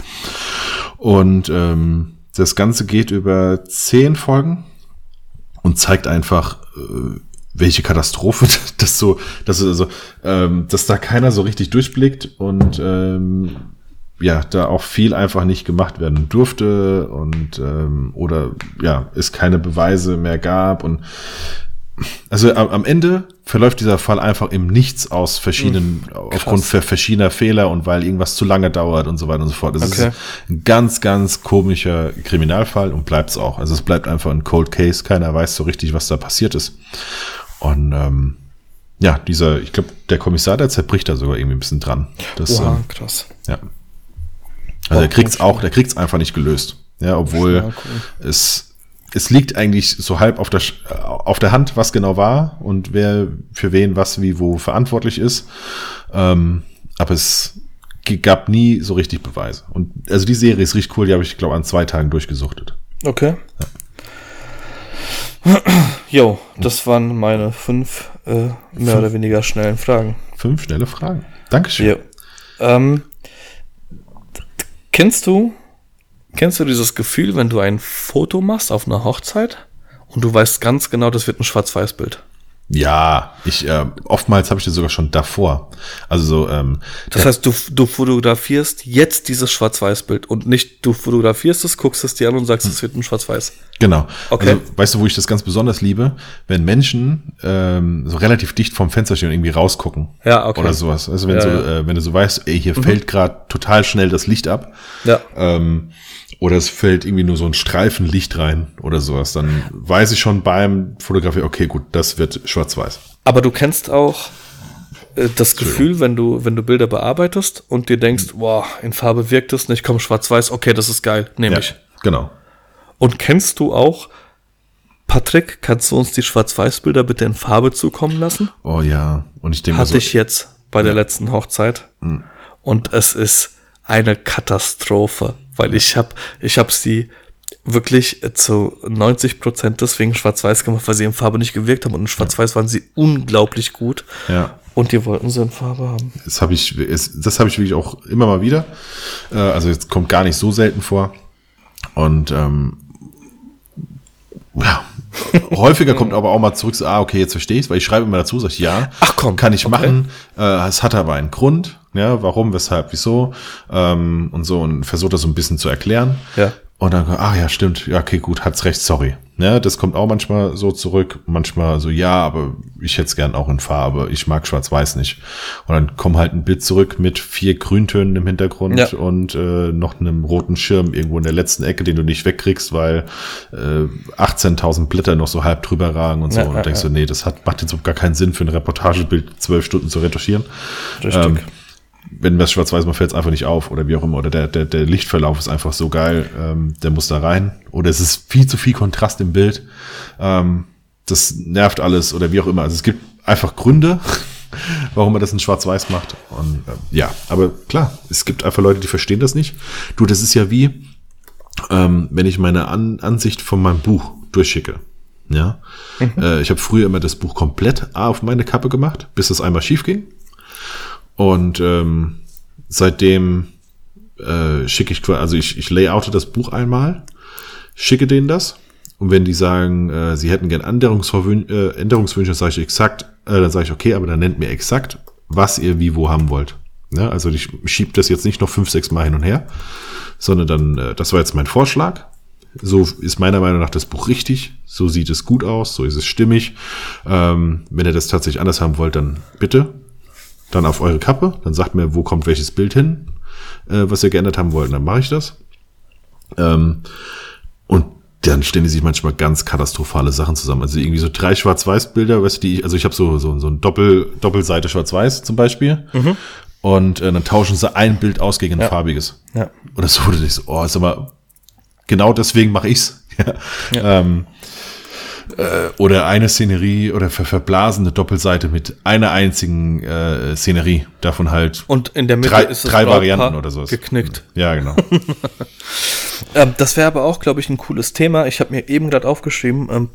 Und ähm, das Ganze geht über zehn Folgen und zeigt einfach, äh, welche Katastrophe das so, dass also, ähm, dass da keiner so richtig durchblickt und ähm, ja, da auch viel einfach nicht gemacht werden durfte und ähm, oder ja, es keine Beweise mehr gab und also am Ende verläuft dieser Fall einfach im Nichts aus verschiedenen, mhm, aufgrund verschiedener Fehler und weil irgendwas zu lange dauert und so weiter und so fort. Das okay. ist ein ganz, ganz komischer Kriminalfall und bleibt es auch. Also es bleibt einfach ein Cold Case, keiner weiß so richtig, was da passiert ist. Und ähm, ja, dieser, ich glaube, der Kommissar, der zerbricht da sogar irgendwie ein bisschen dran. Das, Oha, ähm, krass. Ja. Also der kriegt's auch, der kriegt's einfach nicht gelöst. Ja, obwohl ja, cool. es es liegt eigentlich so halb auf der, auf der Hand, was genau war und wer für wen was wie wo verantwortlich ist. Ähm, aber es gab nie so richtig Beweise. Und also die Serie ist richtig cool, die habe ich, glaube an zwei Tagen durchgesuchtet. Okay. Ja. Jo, das waren meine fünf äh, mehr fünf, oder weniger schnellen Fragen. Fünf schnelle Fragen. Dankeschön. Jo. Ähm, kennst du Kennst du dieses Gefühl, wenn du ein Foto machst auf einer Hochzeit und du weißt ganz genau, das wird ein Schwarz-Weiß-Bild? Ja, ich äh, oftmals habe ich das sogar schon davor. Also so. Ähm, das heißt, du, du fotografierst jetzt dieses Schwarz-Weiß-Bild und nicht du fotografierst es, guckst es dir an und sagst, es wird ein Schwarz-Weiß. Genau. Okay. Also, weißt du, wo ich das ganz besonders liebe, wenn Menschen ähm, so relativ dicht vom Fenster stehen und irgendwie rausgucken. Ja, okay. Oder sowas. Also wenn ja, so. Äh, wenn du so weißt, ey, hier mhm. fällt gerade total schnell das Licht ab. Ja. Ähm, oder es fällt irgendwie nur so ein Streifen Licht rein oder sowas, dann weiß ich schon beim Fotografie, okay, gut, das wird schwarz-weiß. Aber du kennst auch äh, das Gefühl, wenn du, wenn du Bilder bearbeitest und dir denkst, boah, in Farbe wirkt es nicht, komm, schwarz-weiß, okay, das ist geil, nehme ja, ich. Genau. Und kennst du auch, Patrick, kannst du uns die Schwarz-Weiß-Bilder bitte in Farbe zukommen lassen? Oh ja, und ich denke Hatte so, ich jetzt bei ja. der letzten Hochzeit. Mhm. Und es ist eine Katastrophe weil ich habe ich hab sie wirklich zu 90 Prozent deswegen schwarz-weiß gemacht, weil sie in Farbe nicht gewirkt haben und in schwarz-weiß waren sie unglaublich gut. Ja. Und die wollten sie in Farbe haben. Das habe ich, das habe ich wirklich auch immer mal wieder. Äh, also jetzt kommt gar nicht so selten vor. Und ähm, ja, häufiger kommt aber auch mal zurück, so, ah, okay, jetzt verstehe ich weil ich schreibe immer dazu, sage ich, ja, Ach komm, kann ich okay. machen. Äh, es hat aber einen Grund. Ja, warum, weshalb, wieso ähm, und so und versucht das so ein bisschen zu erklären. Ja. Und dann, ah ja, stimmt, ja, okay, gut, hat's recht, sorry. Ja, das kommt auch manchmal so zurück, manchmal so, ja, aber ich hätte es gern auch in Farbe, ich mag schwarz-weiß nicht. Und dann kommt halt ein Bild zurück mit vier Grüntönen im Hintergrund ja. und äh, noch einem roten Schirm irgendwo in der letzten Ecke, den du nicht wegkriegst, weil äh, 18.000 Blätter noch so halb drüber ragen und so. Ja, und ja, denkst du, nee, das hat, macht jetzt gar keinen Sinn für ein Reportagebild zwölf Stunden zu retuschieren. Richtig. Ähm, wenn das schwarz-weiß mal fällt es einfach nicht auf oder wie auch immer. Oder der, der, der Lichtverlauf ist einfach so geil, ähm, der muss da rein. Oder es ist viel zu viel Kontrast im Bild. Ähm, das nervt alles oder wie auch immer. Also es gibt einfach Gründe, warum man das in Schwarz-Weiß macht. Und äh, ja, aber klar, es gibt einfach Leute, die verstehen das nicht. Du, das ist ja wie, ähm, wenn ich meine An Ansicht von meinem Buch durchschicke. Ja, mhm. äh, ich habe früher immer das Buch komplett auf meine Kappe gemacht, bis es einmal schief ging. Und ähm, seitdem äh, schicke ich, also ich, ich layoute das Buch einmal, schicke denen das. Und wenn die sagen, äh, sie hätten gern Änderungswünsche, äh, Änderungswünsche, sage ich exakt, äh, dann sage ich, okay, aber dann nennt mir exakt, was ihr wie wo haben wollt. Ja, also ich schiebe das jetzt nicht noch fünf, sechs Mal hin und her, sondern dann, äh, das war jetzt mein Vorschlag. So ist meiner Meinung nach das Buch richtig. So sieht es gut aus, so ist es stimmig. Ähm, wenn ihr das tatsächlich anders haben wollt, dann bitte. Dann auf eure Kappe. Dann sagt mir, wo kommt welches Bild hin, äh, was ihr geändert haben wollt. Dann mache ich das. Ähm, und dann stellen die sich manchmal ganz katastrophale Sachen zusammen. Also irgendwie so drei Schwarz-Weiß-Bilder, weißt du, die ich, also ich habe so, so, so ein Doppel, Doppelseite Schwarz-Weiß zum Beispiel. Mhm. Und äh, dann tauschen sie ein Bild aus gegen ein ja. farbiges. Ja. Oder so, oder ich so, oh, ist aber genau deswegen mache ich's. ja. ja. Ähm, äh, oder eine Szenerie oder ver verblasene Doppelseite mit einer einzigen äh, Szenerie. Davon halt und in der Mitte drei, ist drei Varianten oder so. Geknickt. Ja, genau. ähm, das wäre aber auch, glaube ich, ein cooles Thema. Ich habe mir eben gerade aufgeschrieben, ähm,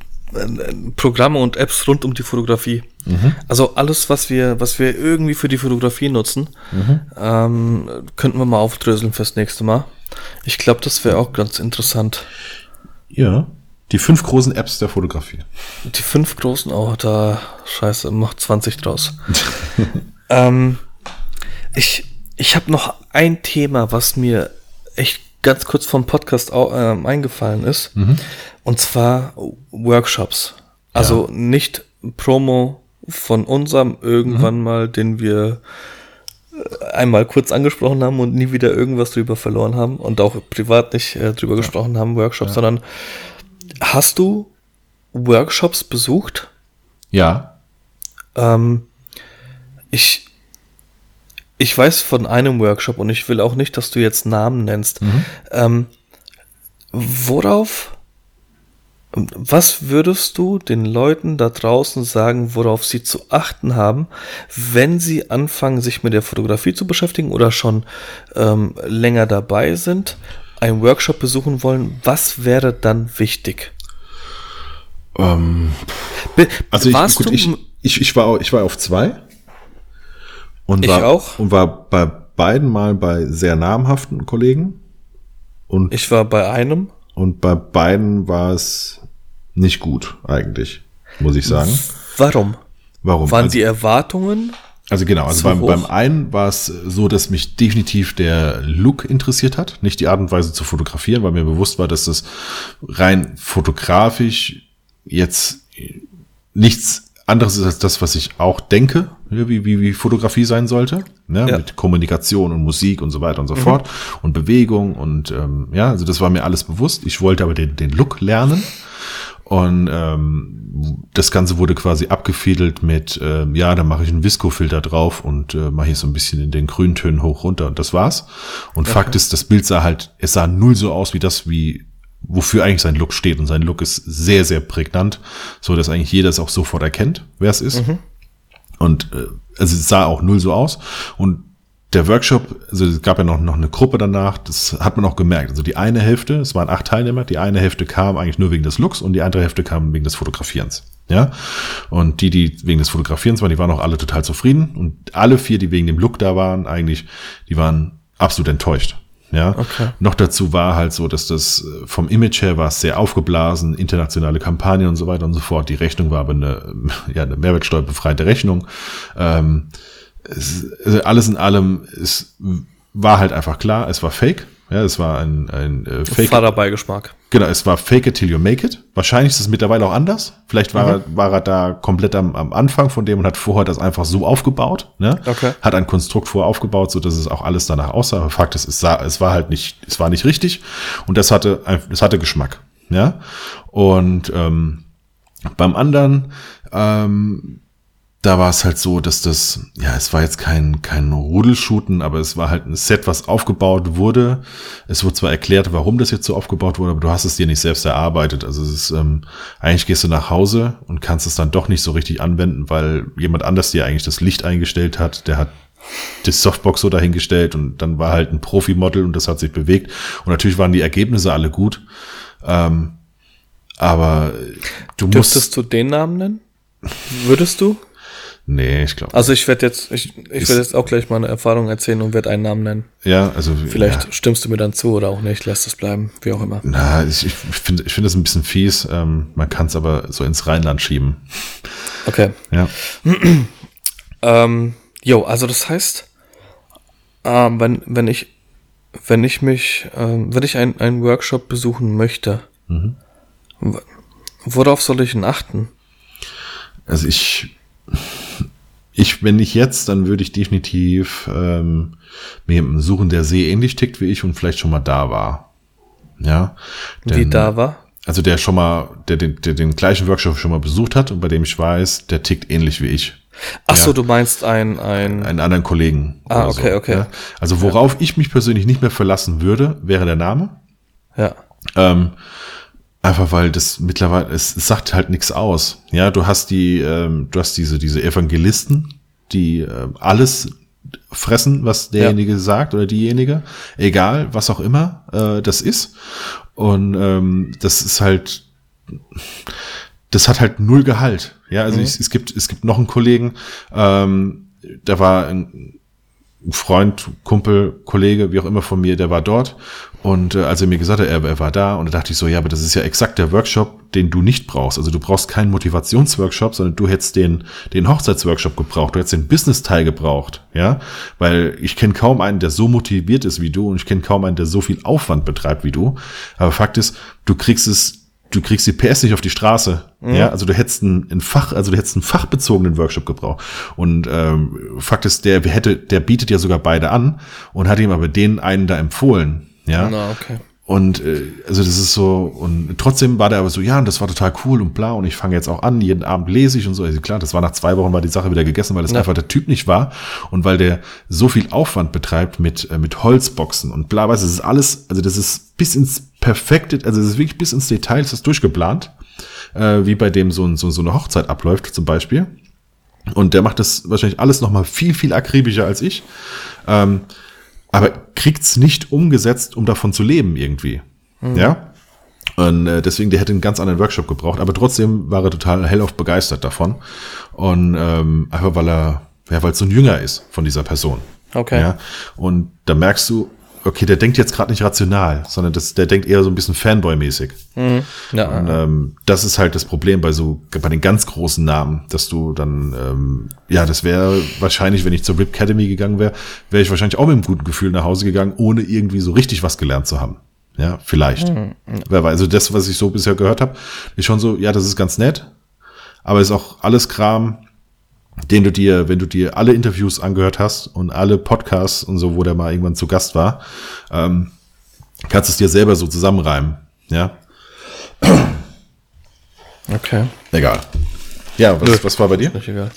Programme und Apps rund um die Fotografie. Mhm. Also alles, was wir, was wir irgendwie für die Fotografie nutzen, mhm. ähm, könnten wir mal aufdröseln fürs nächste Mal. Ich glaube, das wäre auch ganz interessant. Ja. Die fünf großen Apps der Fotografie. Die fünf großen, oh, da, scheiße, macht 20 draus. ähm, ich ich habe noch ein Thema, was mir echt ganz kurz vom Podcast auch, äh, eingefallen ist. Mhm. Und zwar Workshops. Also ja. nicht Promo von unserem irgendwann mhm. mal, den wir äh, einmal kurz angesprochen haben und nie wieder irgendwas drüber verloren haben und auch privat nicht äh, drüber ja. gesprochen haben, Workshops, ja. sondern Hast du Workshops besucht? Ja. Ähm, ich, ich weiß von einem Workshop und ich will auch nicht, dass du jetzt Namen nennst. Mhm. Ähm, worauf, was würdest du den Leuten da draußen sagen, worauf sie zu achten haben, wenn sie anfangen, sich mit der Fotografie zu beschäftigen oder schon ähm, länger dabei sind? Einen Workshop besuchen wollen, was wäre dann wichtig? Ähm, also ich, gut, ich, ich, ich, war, ich war auf zwei. Und ich war, auch. Und war bei beiden mal bei sehr namhaften Kollegen. Und ich war bei einem. Und bei beiden war es nicht gut, eigentlich, muss ich sagen. Warum? Warum? Waren also, die Erwartungen also genau, also beim, beim einen war es so, dass mich definitiv der Look interessiert hat, nicht die Art und Weise zu fotografieren, weil mir bewusst war, dass das rein fotografisch jetzt nichts anderes ist als das, was ich auch denke, wie, wie, wie Fotografie sein sollte, ne? Ja. mit Kommunikation und Musik und so weiter und so mhm. fort und Bewegung und ähm, ja, also das war mir alles bewusst. Ich wollte aber den, den Look lernen und ähm, das Ganze wurde quasi abgefädelt mit, äh, ja, dann mache ich einen Visco-Filter drauf und äh, mache hier so ein bisschen in den Grüntönen hoch runter und das war's. Und okay. Fakt ist, das Bild sah halt, es sah null so aus wie das, wie wofür eigentlich sein Look steht. Und sein Look ist sehr, sehr prägnant, so dass eigentlich jeder es auch sofort erkennt, wer es ist. Mhm. Und äh, also es sah auch null so aus. Und der Workshop, also es gab ja noch, noch eine Gruppe danach, das hat man auch gemerkt. Also die eine Hälfte, es waren acht Teilnehmer, die eine Hälfte kam eigentlich nur wegen des Looks und die andere Hälfte kam wegen des Fotografierens. Ja. Und die, die wegen des Fotografierens waren, die waren auch alle total zufrieden. Und alle vier, die wegen dem Look da waren, eigentlich, die waren absolut enttäuscht. Ja. Okay. Noch dazu war halt so, dass das äh, vom Image her war es sehr aufgeblasen, internationale Kampagne und so weiter und so fort. Die Rechnung war aber eine, ja, eine mehrwertsteuerbefreite Rechnung. Ähm, es, also alles in allem, es war halt einfach klar, es war fake. Ja, es war ein, ein äh, Fake. Fahrerbeigeschmack. Genau, es war Fake it till you make it. Wahrscheinlich ist es mittlerweile auch anders. Vielleicht war, mhm. er, war er da komplett am, am Anfang von dem und hat vorher das einfach so aufgebaut. Ne? Okay. Hat ein Konstrukt vorher aufgebaut, so dass es auch alles danach aussah. Aber Fakt ist, es, sah, es war halt nicht, es war nicht richtig und das hatte, es hatte Geschmack. Ja, und ähm, beim anderen ähm, da war es halt so, dass das, ja, es war jetzt kein, kein Rudelshooten, aber es war halt ein Set, was aufgebaut wurde. Es wurde zwar erklärt, warum das jetzt so aufgebaut wurde, aber du hast es dir nicht selbst erarbeitet. Also es ist, ähm, eigentlich gehst du nach Hause und kannst es dann doch nicht so richtig anwenden, weil jemand anders dir eigentlich das Licht eingestellt hat. Der hat die Softbox so dahingestellt und dann war halt ein Profi-Model und das hat sich bewegt. Und natürlich waren die Ergebnisse alle gut. Ähm, aber du musst. Dürftest du den Namen nennen? Würdest du? Nee, ich glaube. Also ich werde jetzt, ich, ich werde jetzt auch gleich mal eine Erfahrung erzählen und werde einen Namen nennen. Ja, also vielleicht ja. stimmst du mir dann zu oder auch nicht, lässt es bleiben, wie auch immer. Na, ich, ich finde, ich finde das ein bisschen fies. Ähm, man kann es aber so ins Rheinland schieben. Okay. Ja. ähm, jo, also das heißt, äh, wenn wenn ich wenn ich mich, äh, wenn ich einen einen Workshop besuchen möchte, mhm. worauf soll ich denn achten? Also ich ich, wenn nicht jetzt, dann würde ich definitiv ähm, mir jemanden suchen, der sehr ähnlich tickt wie ich und vielleicht schon mal da war. Ja. Denn, Wie da war? Also der schon mal, der den, der den gleichen Workshop schon mal besucht hat und bei dem ich weiß, der tickt ähnlich wie ich. Ach ja. so, du meinst ein, ein einen anderen Kollegen. Ah, okay, so, okay. Ja? Also worauf ja. ich mich persönlich nicht mehr verlassen würde, wäre der Name. Ja. Ähm, Einfach weil das mittlerweile, es, es sagt halt nichts aus. Ja, du hast die, ähm, du hast diese, diese Evangelisten, die äh, alles fressen, was derjenige ja. sagt oder diejenige, egal, was auch immer äh, das ist. Und ähm, das ist halt, das hat halt null Gehalt. Ja, also mhm. ich, es gibt, es gibt noch einen Kollegen, ähm, der war ein, Freund, Kumpel, Kollege, wie auch immer von mir, der war dort. Und äh, als er mir gesagt hat, er, er war da, und da dachte ich so, ja, aber das ist ja exakt der Workshop, den du nicht brauchst. Also du brauchst keinen Motivationsworkshop, sondern du hättest den, den Hochzeitsworkshop gebraucht, du hättest den Business-Teil gebraucht, ja. Weil ich kenne kaum einen, der so motiviert ist wie du, und ich kenne kaum einen, der so viel Aufwand betreibt wie du. Aber Fakt ist, du kriegst es du kriegst die PS nicht auf die Straße. Mhm. Ja, also du hättest ein, ein Fach, also du hättest einen fachbezogenen Workshop gebraucht. Und ähm, Fakt ist, der hätte, der bietet ja sogar beide an und hat ihm aber den einen da empfohlen. Ja. Na, okay. Und äh, also das ist so, und trotzdem war der aber so, ja, und das war total cool und bla, und ich fange jetzt auch an, jeden Abend lese ich und so. Also klar, das war nach zwei Wochen war die Sache wieder gegessen, weil das ja. einfach der Typ nicht war und weil der so viel Aufwand betreibt mit, äh, mit Holzboxen und bla, weißt du, das ist alles, also das ist bis ins perfekte, also das ist wirklich bis ins Detail, das ist durchgeplant, äh, wie bei dem so, so, so eine Hochzeit abläuft zum Beispiel. Und der macht das wahrscheinlich alles nochmal viel, viel akribischer als ich. Ähm, aber kriegt's nicht umgesetzt, um davon zu leben irgendwie. Mhm. Ja. Und äh, deswegen, der hätte einen ganz anderen Workshop gebraucht, aber trotzdem war er total hellauf begeistert davon. Und ähm, einfach weil er, ja, weil es so ein Jünger ist von dieser Person. Okay. Ja. Und da merkst du, okay, der denkt jetzt gerade nicht rational, sondern das, der denkt eher so ein bisschen Fanboy-mäßig. Mhm. Ja. Und, ähm, das ist halt das Problem bei so, bei den ganz großen Namen, dass du dann, ähm, ja, das wäre wahrscheinlich, wenn ich zur Rip Academy gegangen wäre, wäre ich wahrscheinlich auch mit einem guten Gefühl nach Hause gegangen, ohne irgendwie so richtig was gelernt zu haben. Ja, vielleicht. Mhm. Wer weiß. Also das, was ich so bisher gehört habe, ist schon so, ja, das ist ganz nett, aber ist auch alles Kram, den du dir, wenn du dir alle Interviews angehört hast und alle Podcasts und so, wo der mal irgendwann zu Gast war, ähm, kannst es dir selber so zusammenreimen. Ja. Okay. Egal. Ja, was, was war bei dir? Nicht egal.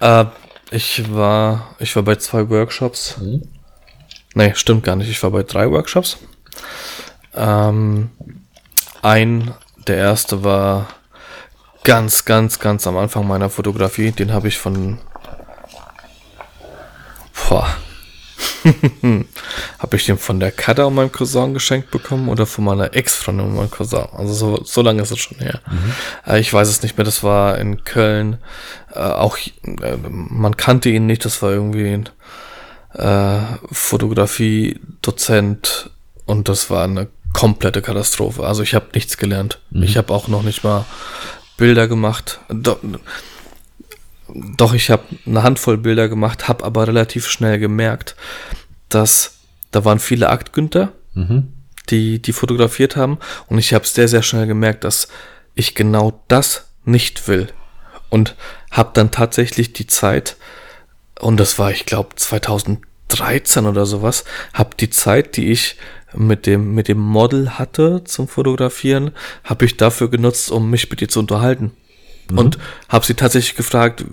Äh, ich war, ich war bei zwei Workshops. Mhm. Nee, stimmt gar nicht. Ich war bei drei Workshops. Ähm, ein, der erste war ganz, ganz, ganz am Anfang meiner Fotografie. Den habe ich von. Boah. habe ich den von der Kada und meinem Cousin geschenkt bekommen oder von meiner Ex-Freundin und meinem Cousin? Also so, so lange ist es schon her. Mhm. Äh, ich weiß es nicht mehr. Das war in Köln. Äh, auch äh, man kannte ihn nicht. Das war irgendwie ein äh, Fotografie-Dozent und das war eine komplette Katastrophe. Also ich habe nichts gelernt. Mhm. Ich habe auch noch nicht mal Bilder gemacht. Doch, doch ich habe eine Handvoll Bilder gemacht, habe aber relativ schnell gemerkt, dass da waren viele Aktgünter, mhm. die die fotografiert haben und ich habe sehr sehr schnell gemerkt, dass ich genau das nicht will und habe dann tatsächlich die Zeit und das war ich glaube 2013 oder sowas, habe die Zeit, die ich mit dem, mit dem Model hatte zum Fotografieren, habe ich dafür genutzt, um mich mit ihr zu unterhalten. Mhm. Und habe sie tatsächlich gefragt,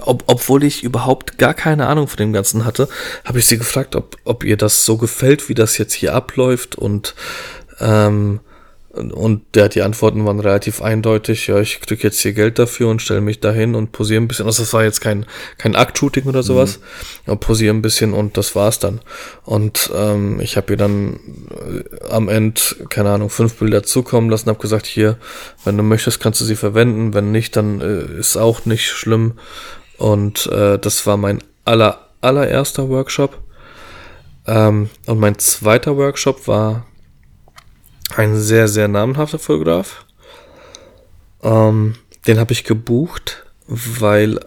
ob, obwohl ich überhaupt gar keine Ahnung von dem Ganzen hatte, habe ich sie gefragt, ob, ob ihr das so gefällt, wie das jetzt hier abläuft und ähm, und der, die Antworten waren relativ eindeutig. Ja, ich krieg jetzt hier Geld dafür und stelle mich dahin und posiere ein bisschen. Also das war jetzt kein, kein Akt-Shooting oder sowas. Mhm. Ja, posiere ein bisschen und das war's dann. Und ähm, ich habe ihr dann äh, am Ende, keine Ahnung, fünf Bilder zukommen lassen, habe gesagt, hier, wenn du möchtest, kannst du sie verwenden. Wenn nicht, dann äh, ist auch nicht schlimm. Und äh, das war mein aller, allererster Workshop. Ähm, und mein zweiter Workshop war ein sehr, sehr namenhafter Fotograf. Ähm, den habe ich gebucht, weil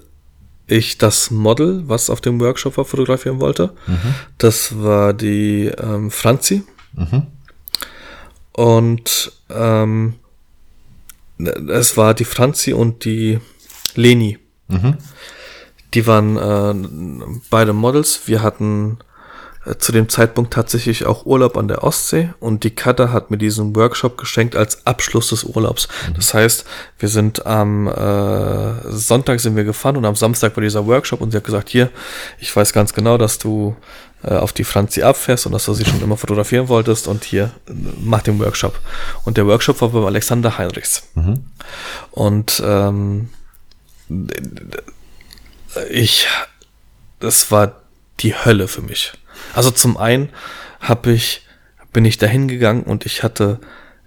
ich das Model, was auf dem Workshop war, fotografieren wollte. Mhm. Das war die ähm, Franzi. Mhm. Und ähm, es war die Franzi und die Leni. Mhm. Die waren äh, beide Models. Wir hatten zu dem Zeitpunkt tatsächlich auch Urlaub an der Ostsee und die Katha hat mir diesen Workshop geschenkt als Abschluss des Urlaubs. Mhm. Das heißt, wir sind am äh, Sonntag sind wir gefahren und am Samstag war dieser Workshop und sie hat gesagt, hier, ich weiß ganz genau, dass du äh, auf die Franzi abfährst und dass du sie schon immer fotografieren wolltest und hier, mach den Workshop. Und der Workshop war beim Alexander Heinrichs. Mhm. Und ähm, ich, das war die Hölle für mich. Also zum einen habe ich, bin ich dahin gegangen und ich hatte,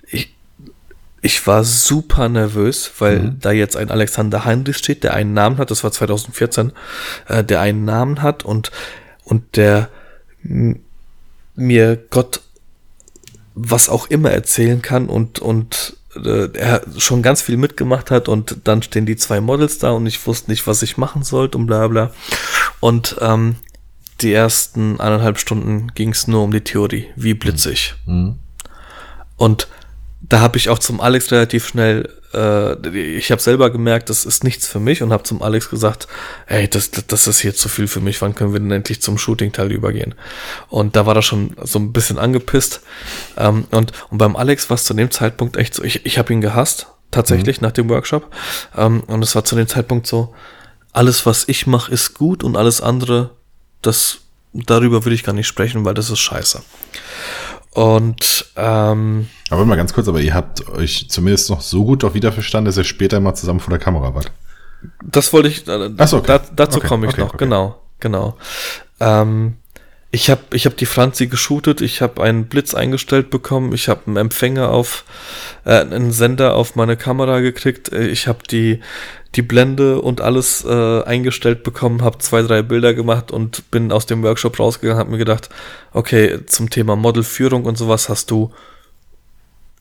ich, ich war super nervös, weil mhm. da jetzt ein Alexander Heinrich steht, der einen Namen hat, das war 2014, äh, der einen Namen hat und, und der mir Gott was auch immer erzählen kann und, und äh, er schon ganz viel mitgemacht hat und dann stehen die zwei Models da und ich wusste nicht, was ich machen sollte und bla bla. Und ähm, die ersten eineinhalb Stunden ging es nur um die Theorie, wie blitzig. Mhm. Und da habe ich auch zum Alex relativ schnell, äh, ich habe selber gemerkt, das ist nichts für mich und habe zum Alex gesagt, ey, das, das ist hier zu viel für mich, wann können wir denn endlich zum Shooting-Teil übergehen? Und da war er schon so ein bisschen angepisst. Ähm, und, und beim Alex war es zu dem Zeitpunkt echt so, ich, ich habe ihn gehasst, tatsächlich, mhm. nach dem Workshop. Ähm, und es war zu dem Zeitpunkt so, alles, was ich mache, ist gut und alles andere das, darüber würde ich gar nicht sprechen, weil das ist scheiße. Und ähm, aber mal ganz kurz, aber ihr habt euch zumindest noch so gut auch wiederverstanden, dass ihr später mal zusammen vor der Kamera wart. Das wollte ich, äh, so, okay. da, dazu okay, komme ich okay, noch, genau, genau. Ähm, ich habe ich hab die Franzi geshootet, ich habe einen Blitz eingestellt bekommen, ich habe einen Empfänger auf, äh, einen Sender auf meine Kamera gekriegt, ich habe die die Blende und alles äh, eingestellt bekommen, habe zwei, drei Bilder gemacht und bin aus dem Workshop rausgegangen, habe mir gedacht, okay, zum Thema Modelführung und sowas hast du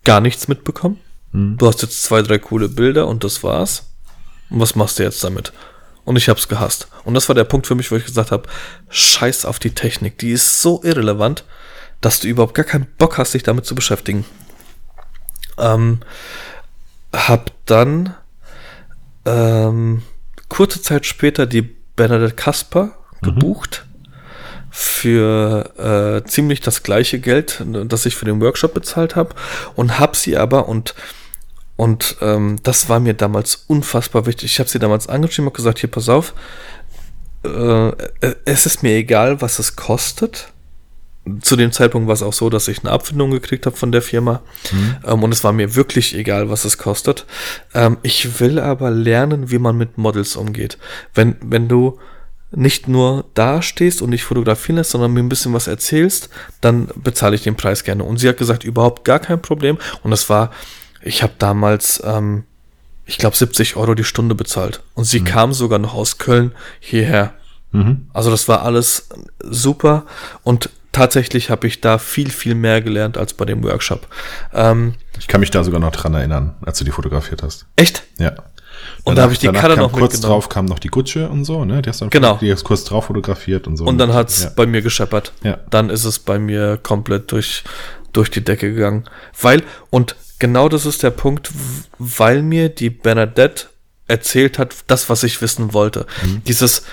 gar nichts mitbekommen. Mhm. Du hast jetzt zwei, drei coole Bilder und das war's. Und was machst du jetzt damit? Und ich hab's gehasst. Und das war der Punkt für mich, wo ich gesagt habe, scheiß auf die Technik. Die ist so irrelevant, dass du überhaupt gar keinen Bock hast, dich damit zu beschäftigen. Ähm, hab dann ähm, kurze Zeit später die Bernadette Kasper mhm. gebucht für äh, ziemlich das gleiche Geld, das ich für den Workshop bezahlt habe und habe sie aber und und ähm, das war mir damals unfassbar wichtig. Ich habe sie damals angeschrieben und gesagt, hier pass auf, äh, es ist mir egal, was es kostet zu dem Zeitpunkt war es auch so, dass ich eine Abfindung gekriegt habe von der Firma. Mhm. Ähm, und es war mir wirklich egal, was es kostet. Ähm, ich will aber lernen, wie man mit Models umgeht. Wenn, wenn du nicht nur da stehst und dich fotografieren lässt, sondern mir ein bisschen was erzählst, dann bezahle ich den Preis gerne. Und sie hat gesagt, überhaupt gar kein Problem. Und es war, ich habe damals, ähm, ich glaube, 70 Euro die Stunde bezahlt. Und sie mhm. kam sogar noch aus Köln hierher. Mhm. Also das war alles super. Und tatsächlich habe ich da viel, viel mehr gelernt als bei dem Workshop. Ähm, ich kann mich da sogar noch dran erinnern, als du die fotografiert hast. Echt? Ja. Und da habe ich die Karte noch kurz drauf kam noch die Gutsche und so, ne? Die hast dann genau. die hast kurz drauf fotografiert und so. Und dann hat's ja. bei mir gescheppert. Ja. Dann ist es bei mir komplett durch durch die Decke gegangen, weil und genau das ist der Punkt, weil mir die Bernadette erzählt hat, das was ich wissen wollte. Mhm. Dieses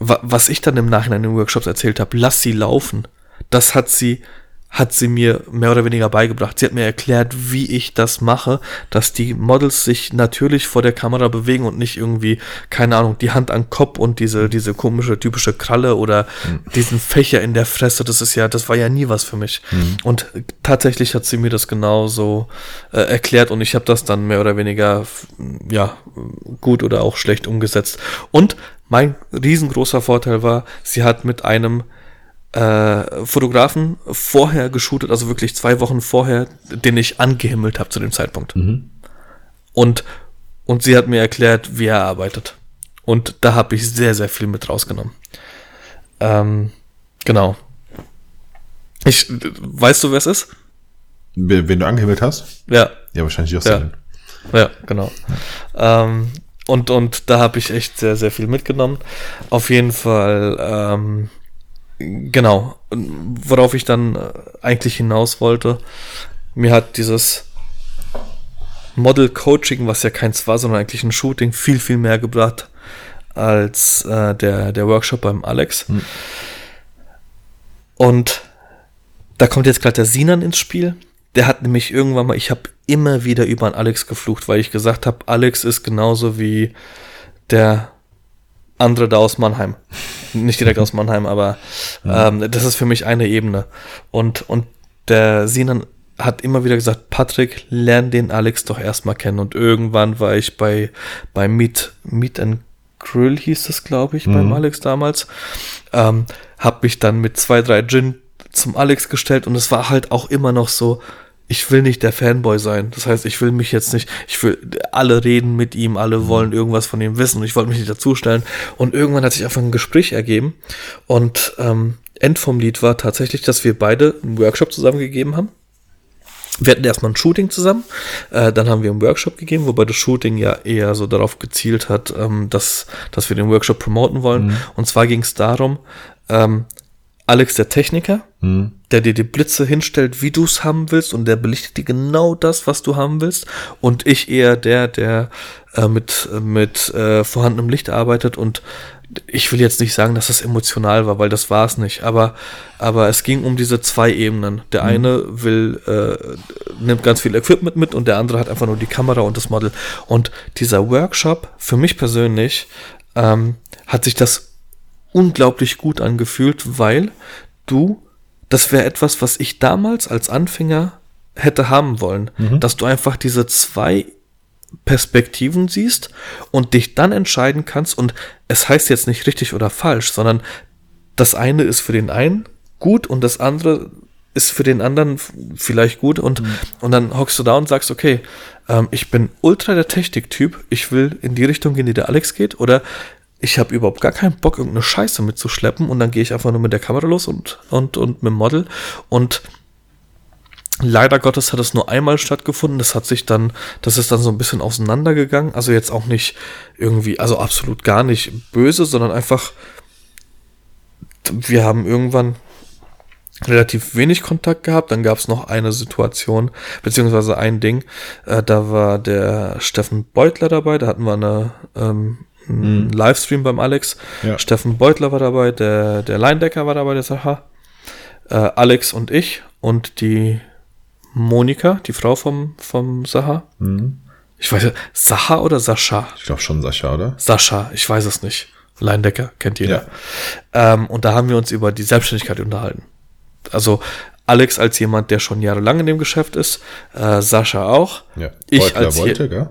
was ich dann im Nachhinein in den Workshops erzählt habe, lass sie laufen das hat sie hat sie mir mehr oder weniger beigebracht. Sie hat mir erklärt, wie ich das mache, dass die Models sich natürlich vor der Kamera bewegen und nicht irgendwie, keine Ahnung, die Hand an Kopf und diese, diese komische typische Kralle oder mhm. diesen Fächer in der Fresse. Das ist ja, das war ja nie was für mich. Mhm. Und tatsächlich hat sie mir das genauso äh, erklärt und ich habe das dann mehr oder weniger, ja, gut oder auch schlecht umgesetzt. Und mein riesengroßer Vorteil war, sie hat mit einem äh, Fotografen vorher geshootet, also wirklich zwei Wochen vorher, den ich angehimmelt habe zu dem Zeitpunkt. Mhm. Und, und sie hat mir erklärt, wie er arbeitet. Und da habe ich sehr, sehr viel mit rausgenommen. Ähm, genau. Ich, weißt du, wer es ist? Wen du angehimmelt hast? Ja. Ja, wahrscheinlich auch Ja, ja genau. Ähm, und, und da habe ich echt sehr, sehr viel mitgenommen. Auf jeden Fall, ähm, genau, worauf ich dann äh, eigentlich hinaus wollte, mir hat dieses Model Coaching, was ja keins war, sondern eigentlich ein Shooting, viel, viel mehr gebracht als äh, der, der Workshop beim Alex. Hm. Und da kommt jetzt gerade der Sinan ins Spiel. Der hat nämlich irgendwann mal, ich habe immer wieder über einen Alex geflucht, weil ich gesagt habe, Alex ist genauso wie der andere da aus Mannheim. Nicht direkt aus Mannheim, aber ähm, das ist für mich eine Ebene. Und, und der Sinan hat immer wieder gesagt, Patrick, lern den Alex doch erstmal kennen. Und irgendwann war ich bei, bei Meet, Meet and Grill hieß das, glaube ich, mhm. beim Alex damals. Ähm, hab mich dann mit zwei, drei Gin zum Alex gestellt und es war halt auch immer noch so, ich will nicht der Fanboy sein. Das heißt, ich will mich jetzt nicht, ich will, alle reden mit ihm, alle mhm. wollen irgendwas von ihm wissen und ich wollte mich nicht dazustellen. Und irgendwann hat sich einfach ein Gespräch ergeben und ähm, End vom Lied war tatsächlich, dass wir beide einen Workshop zusammengegeben haben. Wir hatten erstmal ein Shooting zusammen, äh, dann haben wir einen Workshop gegeben, wobei das Shooting ja eher so darauf gezielt hat, ähm, dass, dass wir den Workshop promoten wollen. Mhm. Und zwar ging es darum, ähm, Alex der Techniker, mhm. der dir die Blitze hinstellt, wie du es haben willst und der belichtet dir genau das, was du haben willst. Und ich eher der, der äh, mit, mit äh, vorhandenem Licht arbeitet und ich will jetzt nicht sagen, dass das emotional war, weil das war es nicht, aber, aber es ging um diese zwei Ebenen. Der mhm. eine will, äh, nimmt ganz viel Equipment mit und der andere hat einfach nur die Kamera und das Model. Und dieser Workshop, für mich persönlich, ähm, hat sich das unglaublich gut angefühlt, weil du, das wäre etwas, was ich damals als Anfänger hätte haben wollen, mhm. dass du einfach diese zwei Perspektiven siehst und dich dann entscheiden kannst und es heißt jetzt nicht richtig oder falsch, sondern das eine ist für den einen gut und das andere ist für den anderen vielleicht gut und, mhm. und dann hockst du da und sagst, okay, ähm, ich bin ultra der Techniktyp, ich will in die Richtung gehen, die der Alex geht oder ich habe überhaupt gar keinen Bock, irgendeine Scheiße mitzuschleppen und dann gehe ich einfach nur mit der Kamera los und, und, und mit dem Model und Leider Gottes hat es nur einmal stattgefunden. Das hat sich dann, das ist dann so ein bisschen auseinandergegangen. Also jetzt auch nicht irgendwie, also absolut gar nicht böse, sondern einfach, wir haben irgendwann relativ wenig Kontakt gehabt. Dann gab es noch eine Situation, beziehungsweise ein Ding. Äh, da war der Steffen Beutler dabei. Da hatten wir eine ähm, mhm. Livestream beim Alex. Ja. Steffen Beutler war dabei, der, der Leindecker war dabei, der Sacha. Äh, Alex und ich und die Monika, die Frau vom, vom Sacha. Mhm. Ich weiß ja, Sacha oder Sascha? Ich glaube schon Sascha, oder? Sascha, ich weiß es nicht. Leindecker, kennt jeder. Ja. Ähm, und da haben wir uns über die Selbstständigkeit unterhalten. Also Alex als jemand, der schon jahrelang in dem Geschäft ist, äh, Sascha auch. Ja. Ich Beutler als wollte, gell?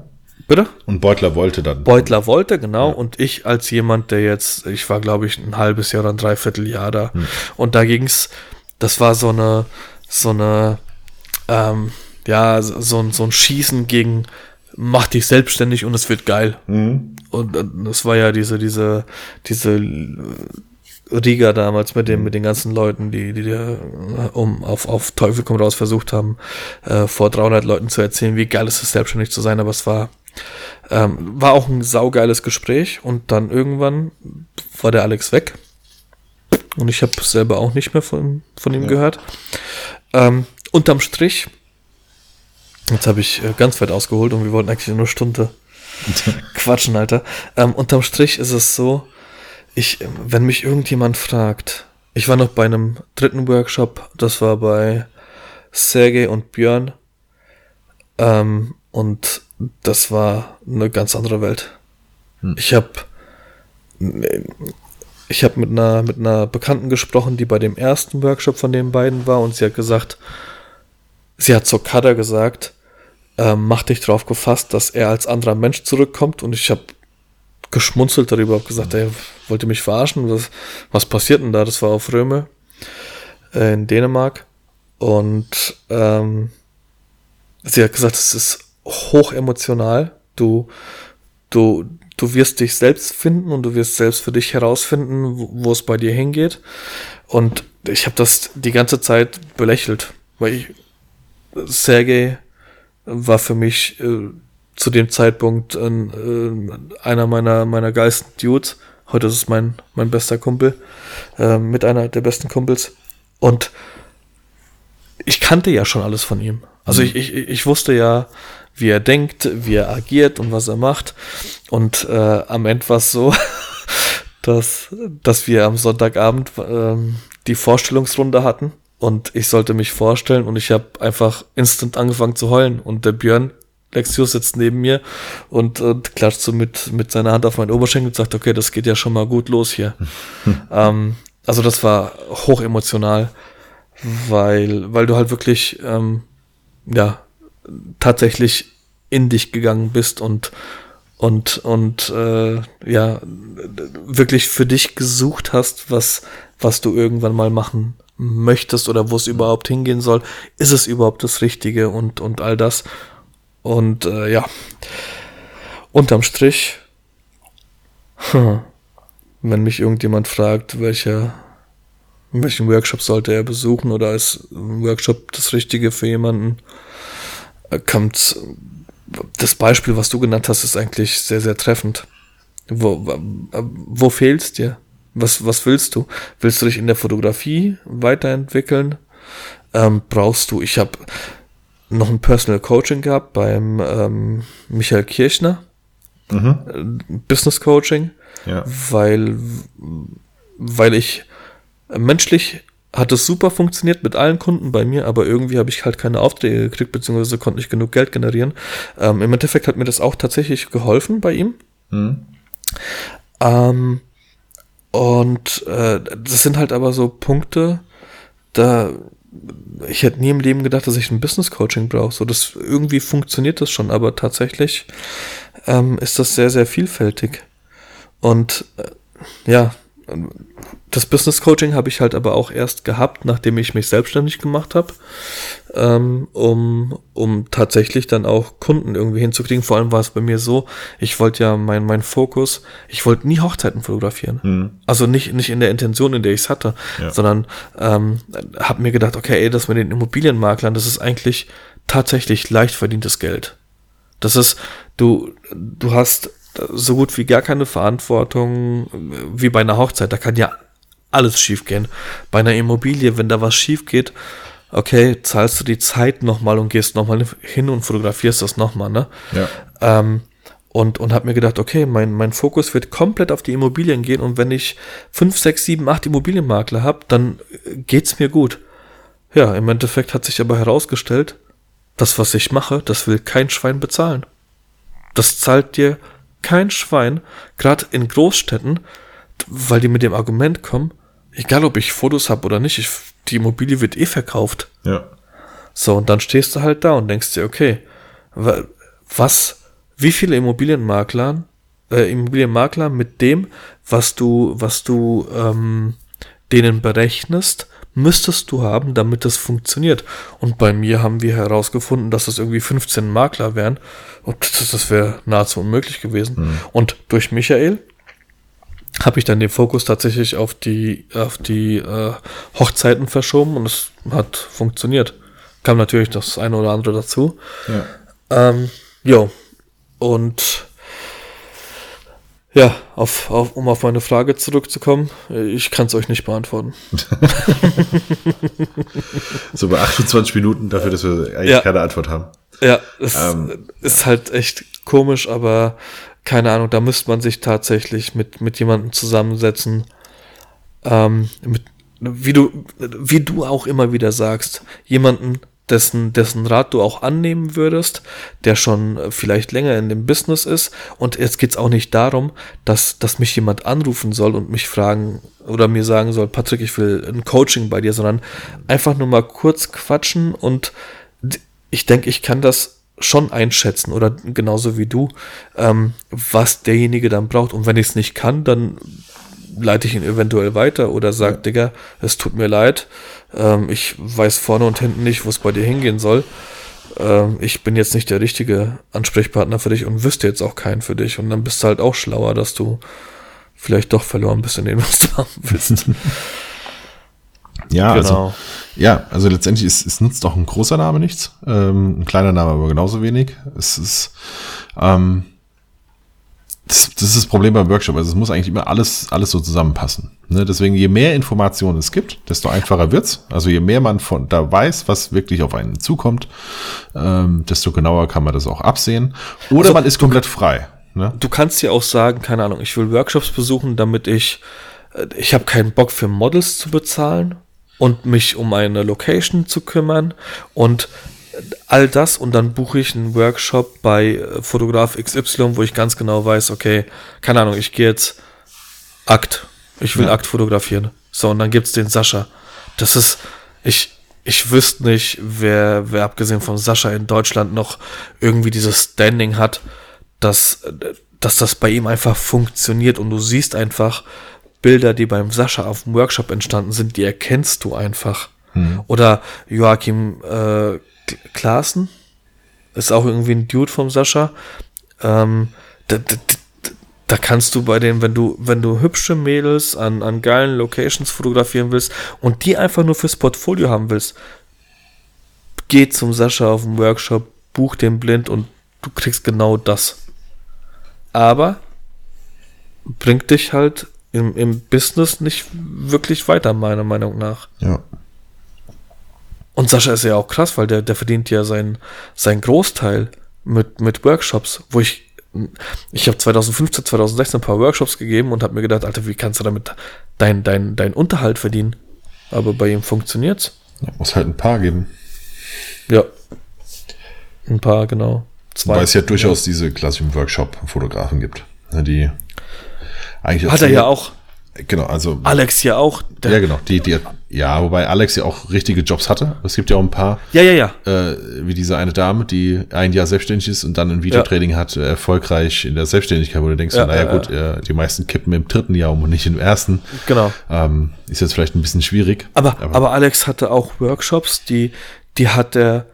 Bitte? Und Beutler wollte dann. Beutler wollte, genau. Ja. Und ich als jemand, der jetzt, ich war glaube ich ein halbes Jahr oder ein Dreivierteljahr da. Hm. Und da ging's, das war so eine, so eine, ähm, ja, so, so ein Schießen gegen mach dich selbstständig und es wird geil. Mhm. Und das war ja diese, diese, diese Riga damals mit dem, mit den ganzen Leuten, die, die, die um auf, auf Teufel komm raus versucht haben, äh, vor 300 Leuten zu erzählen, wie geil es ist, selbstständig zu sein, aber es war, ähm, war auch ein saugeiles Gespräch und dann irgendwann war der Alex weg und ich habe selber auch nicht mehr von, von ihm ja. gehört. Ähm, unterm Strich, jetzt habe ich äh, ganz weit ausgeholt und wir wollten eigentlich nur eine Stunde quatschen, Alter. Ähm, unterm Strich ist es so, ich, wenn mich irgendjemand fragt, ich war noch bei einem dritten Workshop, das war bei Sergei und Björn. Ähm, und das war eine ganz andere Welt. Hm. Ich habe ich habe mit einer mit einer Bekannten gesprochen, die bei dem ersten Workshop von den beiden war und sie hat gesagt, sie hat zur Kada gesagt, ähm, mach dich drauf gefasst, dass er als anderer Mensch zurückkommt und ich habe geschmunzelt darüber, habe gesagt, er wollte mich verarschen, was, was passiert denn da? Das war auf Röme äh, in Dänemark und ähm, sie hat gesagt, es ist hoch emotional. Du, du, du wirst dich selbst finden und du wirst selbst für dich herausfinden, wo, wo es bei dir hingeht. Und ich habe das die ganze Zeit belächelt, weil ich, Sergei war für mich äh, zu dem Zeitpunkt äh, einer meiner, meiner geilsten Dudes. Heute ist es mein, mein bester Kumpel, äh, mit einer der besten Kumpels. Und ich kannte ja schon alles von ihm. Also mhm. ich, ich, ich wusste ja, wie er denkt, wie er agiert und was er macht. Und äh, am Ende war es so, dass, dass wir am Sonntagabend ähm, die Vorstellungsrunde hatten und ich sollte mich vorstellen und ich habe einfach instant angefangen zu heulen und der Björn Lexius sitzt neben mir und, und klatscht so mit, mit seiner Hand auf meinen Oberschenkel und sagt, okay, das geht ja schon mal gut los hier. ähm, also das war hoch emotional, weil, weil du halt wirklich, ähm, ja, tatsächlich in dich gegangen bist und, und, und, äh, ja, wirklich für dich gesucht hast, was, was du irgendwann mal machen möchtest oder wo es überhaupt hingehen soll. Ist es überhaupt das Richtige und, und all das. Und äh, ja, unterm Strich, hm, wenn mich irgendjemand fragt, welcher, welchen Workshop sollte er besuchen oder ist ein Workshop das Richtige für jemanden, kommt das Beispiel, was du genannt hast, ist eigentlich sehr, sehr treffend. Wo, wo fehlt's dir? Was, was willst du? Willst du dich in der Fotografie weiterentwickeln? Ähm, brauchst du, ich habe noch ein Personal Coaching gehabt beim ähm, Michael Kirchner. Mhm. Äh, Business Coaching. Ja. Weil, weil ich menschlich hat es super funktioniert mit allen Kunden bei mir, aber irgendwie habe ich halt keine Aufträge gekriegt, beziehungsweise konnte nicht genug Geld generieren. Ähm, Im Endeffekt hat mir das auch tatsächlich geholfen bei ihm. Mhm. Ähm, und äh, das sind halt aber so Punkte, da ich hätte nie im Leben gedacht, dass ich ein Business Coaching brauche. So, das irgendwie funktioniert das schon, aber tatsächlich ähm, ist das sehr, sehr vielfältig. Und äh, ja, das Business Coaching habe ich halt aber auch erst gehabt, nachdem ich mich selbstständig gemacht habe, ähm, um, um tatsächlich dann auch Kunden irgendwie hinzukriegen. Vor allem war es bei mir so, ich wollte ja mein, mein Fokus, ich wollte nie Hochzeiten fotografieren. Mhm. Also nicht, nicht in der Intention, in der ich es hatte, ja. sondern ähm, habe mir gedacht, okay, ey, das mit den Immobilienmaklern, das ist eigentlich tatsächlich leicht verdientes Geld. Das ist, du, du hast so gut wie gar keine Verantwortung wie bei einer Hochzeit. Da kann ja alles schief gehen. Bei einer Immobilie, wenn da was schief geht, okay, zahlst du die Zeit nochmal und gehst nochmal hin und fotografierst das nochmal, ne? Ja. Ähm, und, und habe mir gedacht, okay, mein, mein Fokus wird komplett auf die Immobilien gehen und wenn ich fünf, sechs, sieben, acht Immobilienmakler habe, dann geht's mir gut. Ja, im Endeffekt hat sich aber herausgestellt, das, was ich mache, das will kein Schwein bezahlen. Das zahlt dir kein Schwein, gerade in Großstädten, weil die mit dem Argument kommen, egal ob ich Fotos habe oder nicht, ich, die Immobilie wird eh verkauft. Ja. So, und dann stehst du halt da und denkst dir, okay, was, wie viele Immobilienmakler, äh, Immobilienmakler mit dem, was du, was du ähm, denen berechnest, müsstest du haben, damit das funktioniert. Und bei mir haben wir herausgefunden, dass es irgendwie 15 Makler wären. Und das, das wäre nahezu unmöglich gewesen. Mhm. Und durch Michael habe ich dann den Fokus tatsächlich auf die, auf die äh, Hochzeiten verschoben und es hat funktioniert. Kam natürlich das eine oder andere dazu. Ja. Ähm, jo. Und ja, auf, auf, um auf meine Frage zurückzukommen, ich kann es euch nicht beantworten. so bei 28 Minuten dafür, dass wir eigentlich ja. keine Antwort haben. Ja, es ähm, ist ja. halt echt komisch, aber keine Ahnung, da müsste man sich tatsächlich mit, mit jemandem zusammensetzen, ähm, mit, wie du, wie du auch immer wieder sagst, jemanden, dessen, dessen Rat du auch annehmen würdest, der schon vielleicht länger in dem Business ist. Und jetzt geht's auch nicht darum, dass, dass mich jemand anrufen soll und mich fragen oder mir sagen soll, Patrick, ich will ein Coaching bei dir, sondern einfach nur mal kurz quatschen und ich denke, ich kann das schon einschätzen oder genauso wie du, ähm, was derjenige dann braucht. Und wenn ich es nicht kann, dann leite ich ihn eventuell weiter oder sage, Digga, es tut mir leid, ähm, ich weiß vorne und hinten nicht, wo es bei dir hingehen soll. Ähm, ich bin jetzt nicht der richtige Ansprechpartner für dich und wüsste jetzt auch keinen für dich. Und dann bist du halt auch schlauer, dass du vielleicht doch verloren bist in dem, was du haben willst. Ja, also, genau. also, ja, also letztendlich ist, es nutzt auch ein großer Name nichts, ähm, ein kleiner Name aber genauso wenig. Es ist, ähm, das, das ist das Problem beim Workshop. Also es muss eigentlich immer alles, alles so zusammenpassen. Ne? Deswegen, je mehr Informationen es gibt, desto einfacher wird's. Also je mehr man von da weiß, was wirklich auf einen zukommt, ähm, desto genauer kann man das auch absehen. Oder also, man ist komplett frei. Ne? Du kannst ja auch sagen, keine Ahnung, ich will Workshops besuchen, damit ich, äh, ich habe keinen Bock für Models zu bezahlen und mich um eine Location zu kümmern und all das und dann buche ich einen Workshop bei äh, Fotograf XY, wo ich ganz genau weiß, okay, keine Ahnung, ich gehe jetzt Akt. Ich will ja. Akt fotografieren. So, und dann gibt's den Sascha. Das ist, ich, ich wüsste nicht, wer, wer abgesehen von Sascha in Deutschland noch irgendwie dieses Standing hat, dass, dass das bei ihm einfach funktioniert und du siehst einfach Bilder, die beim Sascha auf dem Workshop entstanden sind, die erkennst du einfach. Hm. Oder Joachim äh, Klaassen. Ist auch irgendwie ein Dude vom Sascha. Ähm, da, da, da, kannst du bei den, wenn du, wenn du hübsche Mädels an, an geilen Locations fotografieren willst und die einfach nur fürs Portfolio haben willst, geh zum Sascha auf dem Workshop, buch den blind und du kriegst genau das. Aber bringt dich halt im, im Business nicht wirklich weiter, meiner Meinung nach. Ja. Und Sascha ist ja auch krass, weil der, der verdient ja sein, sein Großteil mit, mit Workshops, wo ich, ich habe 2015, 2016 ein paar Workshops gegeben und habe mir gedacht, Alter, wie kannst du damit dein, dein, dein Unterhalt verdienen? Aber bei ihm funktioniert's. Ja, muss halt ein paar geben. Ja. Ein paar, genau. Zwei. Weil es ja durchaus diese klassischen Workshop-Fotografen gibt, ne, die eigentlich Hat er ja auch. Genau, also. Alex ja auch. ja, genau. Die, die, ja, wobei Alex ja auch richtige Jobs hatte. Es gibt ja auch ein paar. Ja, ja, ja. Äh, wie diese eine Dame, die ein Jahr selbstständig ist und dann ein Videotraining ja. hat, erfolgreich in der Selbstständigkeit, wo du denkst, ja, naja, ja, gut, ja. die meisten kippen im dritten Jahr um und nicht im ersten. Genau. Ähm, ist jetzt vielleicht ein bisschen schwierig. Aber, aber, aber Alex hatte auch Workshops, die, die hat er,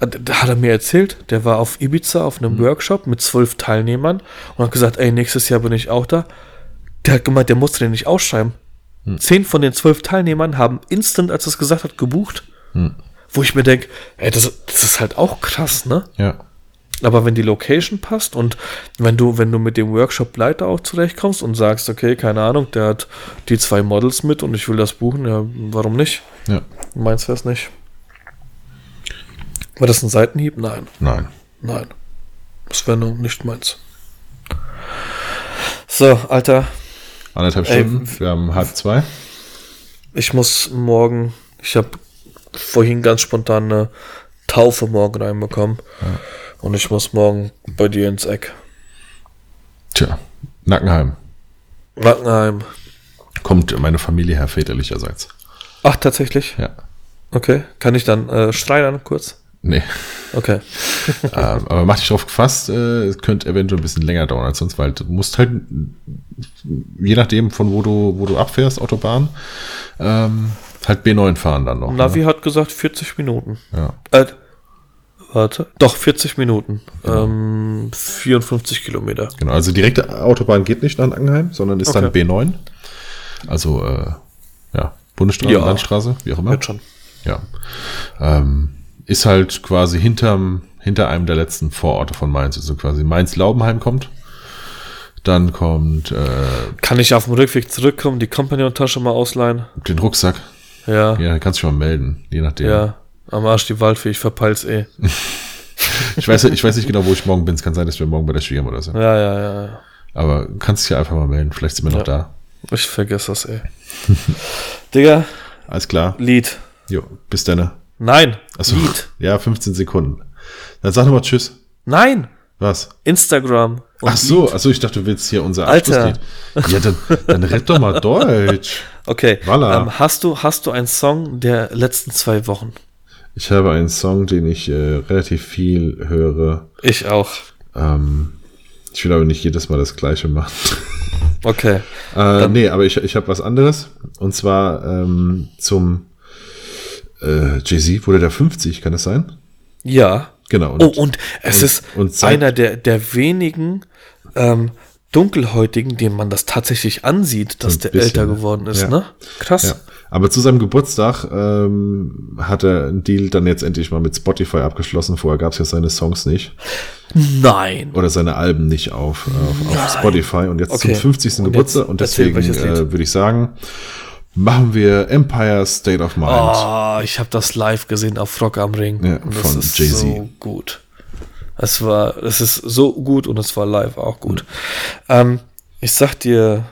hat er mir erzählt, der war auf Ibiza auf einem mhm. Workshop mit zwölf Teilnehmern und hat gesagt, ey, nächstes Jahr bin ich auch da. Der hat gemeint, der musste den nicht ausschreiben. Hm. Zehn von den zwölf Teilnehmern haben instant, als er es gesagt hat, gebucht. Hm. Wo ich mir denke, ey, das, das ist halt auch krass, ne? Ja. Aber wenn die Location passt und wenn du, wenn du mit dem Workshop-Leiter auch zurechtkommst und sagst, okay, keine Ahnung, der hat die zwei Models mit und ich will das buchen, ja, warum nicht? Ja. Meins es nicht. War das ein Seitenhieb? Nein. Nein. Nein. Das wäre nicht meins. So, Alter. Anderthalb Stunden. Ey, wir haben halb zwei. Ich muss morgen, ich habe vorhin ganz spontan eine Taufe morgen reinbekommen. Ja. Und ich muss morgen bei dir ins Eck. Tja, Nackenheim. Nackenheim. Kommt meine Familie her väterlicherseits. Ach, tatsächlich? Ja. Okay. Kann ich dann äh, streitern kurz? Nee. Okay. ähm, aber mach dich drauf gefasst, äh, es könnte eventuell ein bisschen länger dauern als sonst, weil du musst halt, je nachdem von wo du, wo du abfährst, Autobahn, ähm, halt B9 fahren dann noch. Navi ne? hat gesagt 40 Minuten. Ja. Äh, warte, doch 40 Minuten. Genau. Ähm, 54 Kilometer. Genau, also direkte Autobahn geht nicht nach Angenheim, sondern ist okay. dann B9. Also, äh, ja, Bundesstraße, ja. Landstraße, wie auch immer. Jetzt schon. Ja. Ähm, ist halt quasi hinterm, hinter einem der letzten Vororte von Mainz. Also quasi Mainz-Laubenheim kommt. Dann kommt. Äh, Kann ich auf dem Rückweg zurückkommen, die Companion-Tasche mal ausleihen? Den Rucksack. Ja. Ja, kannst du schon mal melden, je nachdem. Ja, am Arsch die Waldfee, ich verpeil's eh. ich, weiß, ich weiß nicht genau, wo ich morgen bin. Es kann sein, dass wir morgen bei der Schwiegerm oder so. Ja, ja, ja. Aber kannst dich ja einfach mal melden. Vielleicht sind wir ja. noch da. Ich vergesse das eh. Digga, alles klar. Lied. Jo, bis dann. Nein, Achso, Lied. ja, 15 Sekunden. Dann sag nochmal Tschüss. Nein, Was? Instagram. Ach so, Lied. ach so, ich dachte, du willst hier unser Alter. Abschlusslied. Ja, dann, dann red doch mal Deutsch. Okay. Voilà. Ähm, hast, du, hast du einen Song der letzten zwei Wochen? Ich habe einen Song, den ich äh, relativ viel höre. Ich auch. Ähm, ich will aber nicht jedes Mal das gleiche machen. Okay. Äh, nee, aber ich, ich habe was anderes. Und zwar ähm, zum äh, Jay-Z wurde der 50, kann das sein? Ja. Genau. Oh, und es und- ist und seit- einer der, der wenigen ähm, Dunkelhäutigen, dem man das tatsächlich ansieht, dass der bisschen, älter geworden ist, ja. ne? Krass. Ja. Aber zu seinem Geburtstag ähm, hat er einen Deal dann jetzt endlich mal mit Spotify abgeschlossen. Vorher gab es ja seine Songs nicht Nein. oder seine Alben nicht auf, auf, auf. Spotify. Und jetzt Okay. zum 50. Und Geburtstag und deswegen äh, würde ich sagen, machen wir Empire State of Mind. Oh, ich habe das live gesehen auf Rock am Ring. Ja, das von ist Jay-Z. so gut. Es war, es ist so gut und es war live auch gut. Ähm, ich sag dir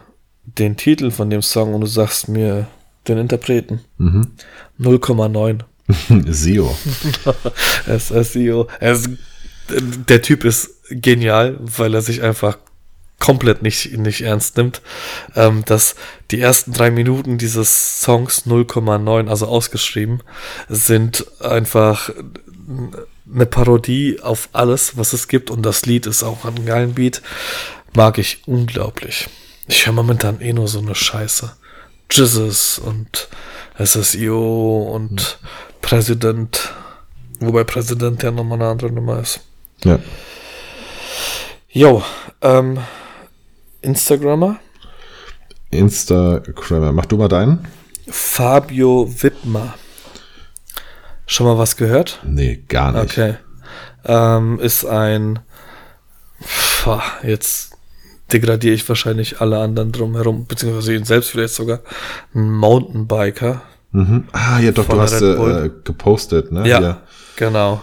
den Titel von dem Song und du sagst mir den Interpreten. Mhm. 0,9. Sio. SSEO. Er ist, der Typ ist genial, weil er sich einfach komplett nicht, nicht ernst nimmt. Ähm, dass die ersten drei Minuten dieses Songs 0,9, also ausgeschrieben, sind einfach eine Parodie auf alles, was es gibt. Und das Lied ist auch ein geilen Beat. Mag ich unglaublich. Ich höre momentan eh nur so eine Scheiße. Jizzes und SSIO und Präsident. Wobei Präsident ja nochmal eine andere Nummer ist. Ja. Jo, ähm, Instagrammer Instagrammer. Mach du mal deinen? Fabio Wittmer. Schon mal was gehört? Nee, gar nicht. Okay. Ähm, ist ein. Pah, jetzt degradiere ich wahrscheinlich alle anderen drumherum, beziehungsweise ihn selbst vielleicht sogar. Ein Mountainbiker. Mhm. Ah, ja, doch, du hast äh, gepostet, ne? Ja, genau.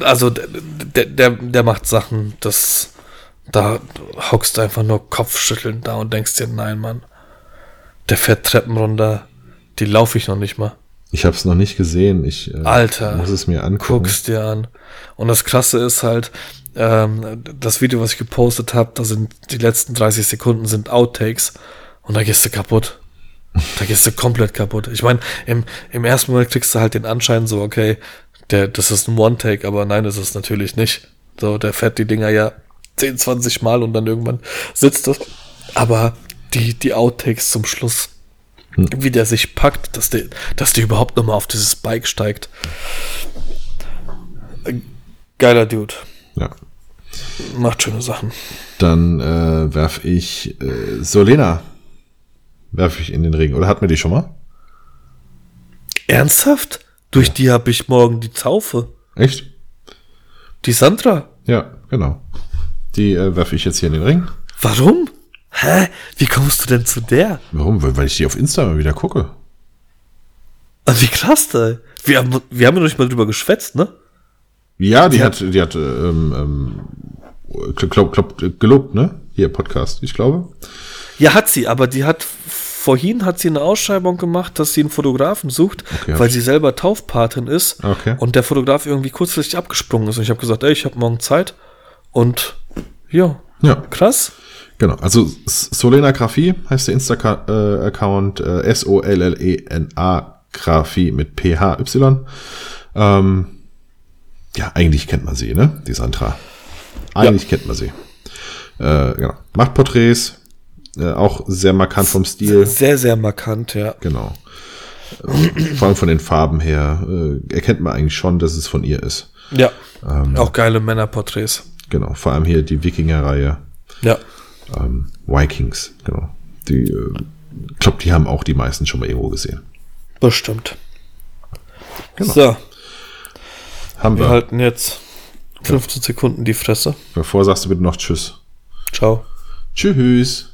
Also der, der, der macht Sachen, das da hockst du einfach nur Kopfschütteln da und denkst dir, nein, Mann, der fährt Treppen runter, die laufe ich noch nicht mal. Ich habe es noch nicht gesehen. Ich äh, Alter, muss es mir angucken. Guckst dir an. Und das Krasse ist halt, ähm, das Video, was ich gepostet habe, da sind die letzten 30 Sekunden sind Outtakes und da gehst du kaputt. Da gehst du komplett kaputt. Ich meine, im, im ersten Moment kriegst du halt den Anschein so, okay, der, das ist ein One-Take, aber nein, das ist natürlich nicht. So, der fährt die Dinger ja 10, 20 Mal und dann irgendwann sitzt das. Aber die, die Outtakes zum Schluss, wie der sich packt, dass der, dass der überhaupt nochmal auf dieses Bike steigt. Geiler Dude. Ja. Macht schöne Sachen. Dann äh, werf ich äh, Solena. Werf ich in den Regen. Oder hatten wir die schon mal? Ernsthaft? Durch die habe ich morgen die Taufe. Echt? Die Sandra. Ja, genau. Die äh, werfe ich jetzt hier in den Ring. Warum? Hä? Wie kommst du denn zu der? Warum? Weil, ich die auf Insta mal wieder gucke. Ah, Wie krass, ey. Wir haben, wir haben ja noch nicht mal drüber geschwätzt, ne? Ja, die hat, die hat ähm, ähm, glaub, glaub, gelobt, ne? Hier, Podcast, ich glaube. Ja, hat sie, aber die hat vorhin hat sie eine Ausschreibung gemacht, dass sie einen Fotografen sucht, Okay, weil sie selber Taufpatin ist Okay. und der Fotograf irgendwie kurzfristig abgesprungen ist. Und ich habe gesagt, ey, ich habe morgen Zeit und ja, Ja, krass. genau. Also Solena Graphie heißt der Insta-Account äh, S-O-L-L-E-N-A Graphie mit P-H-Y. Ähm, ja, eigentlich kennt man sie, ne? Die Sandra. Eigentlich kennt man sie. Äh, genau. Macht Porträts, äh, auch sehr markant vom Stil. Sehr, sehr markant, ja. Genau. Äh, Vor allem von den Farben her äh, erkennt man eigentlich schon, dass es von ihr ist. Ja. Ähm. Auch geile Männerporträts. Genau. Vor allem hier die Wikinger-Reihe. Ja. Ähm, Vikings, genau. Die, äh, ich glaube, die haben auch die meisten schon mal irgendwo gesehen. Bestimmt. Genau. So, Haben wir wir. halten jetzt 15 Sekunden die Fresse. Bevor sagst du bitte noch Tschüss. Ciao. Tschüss.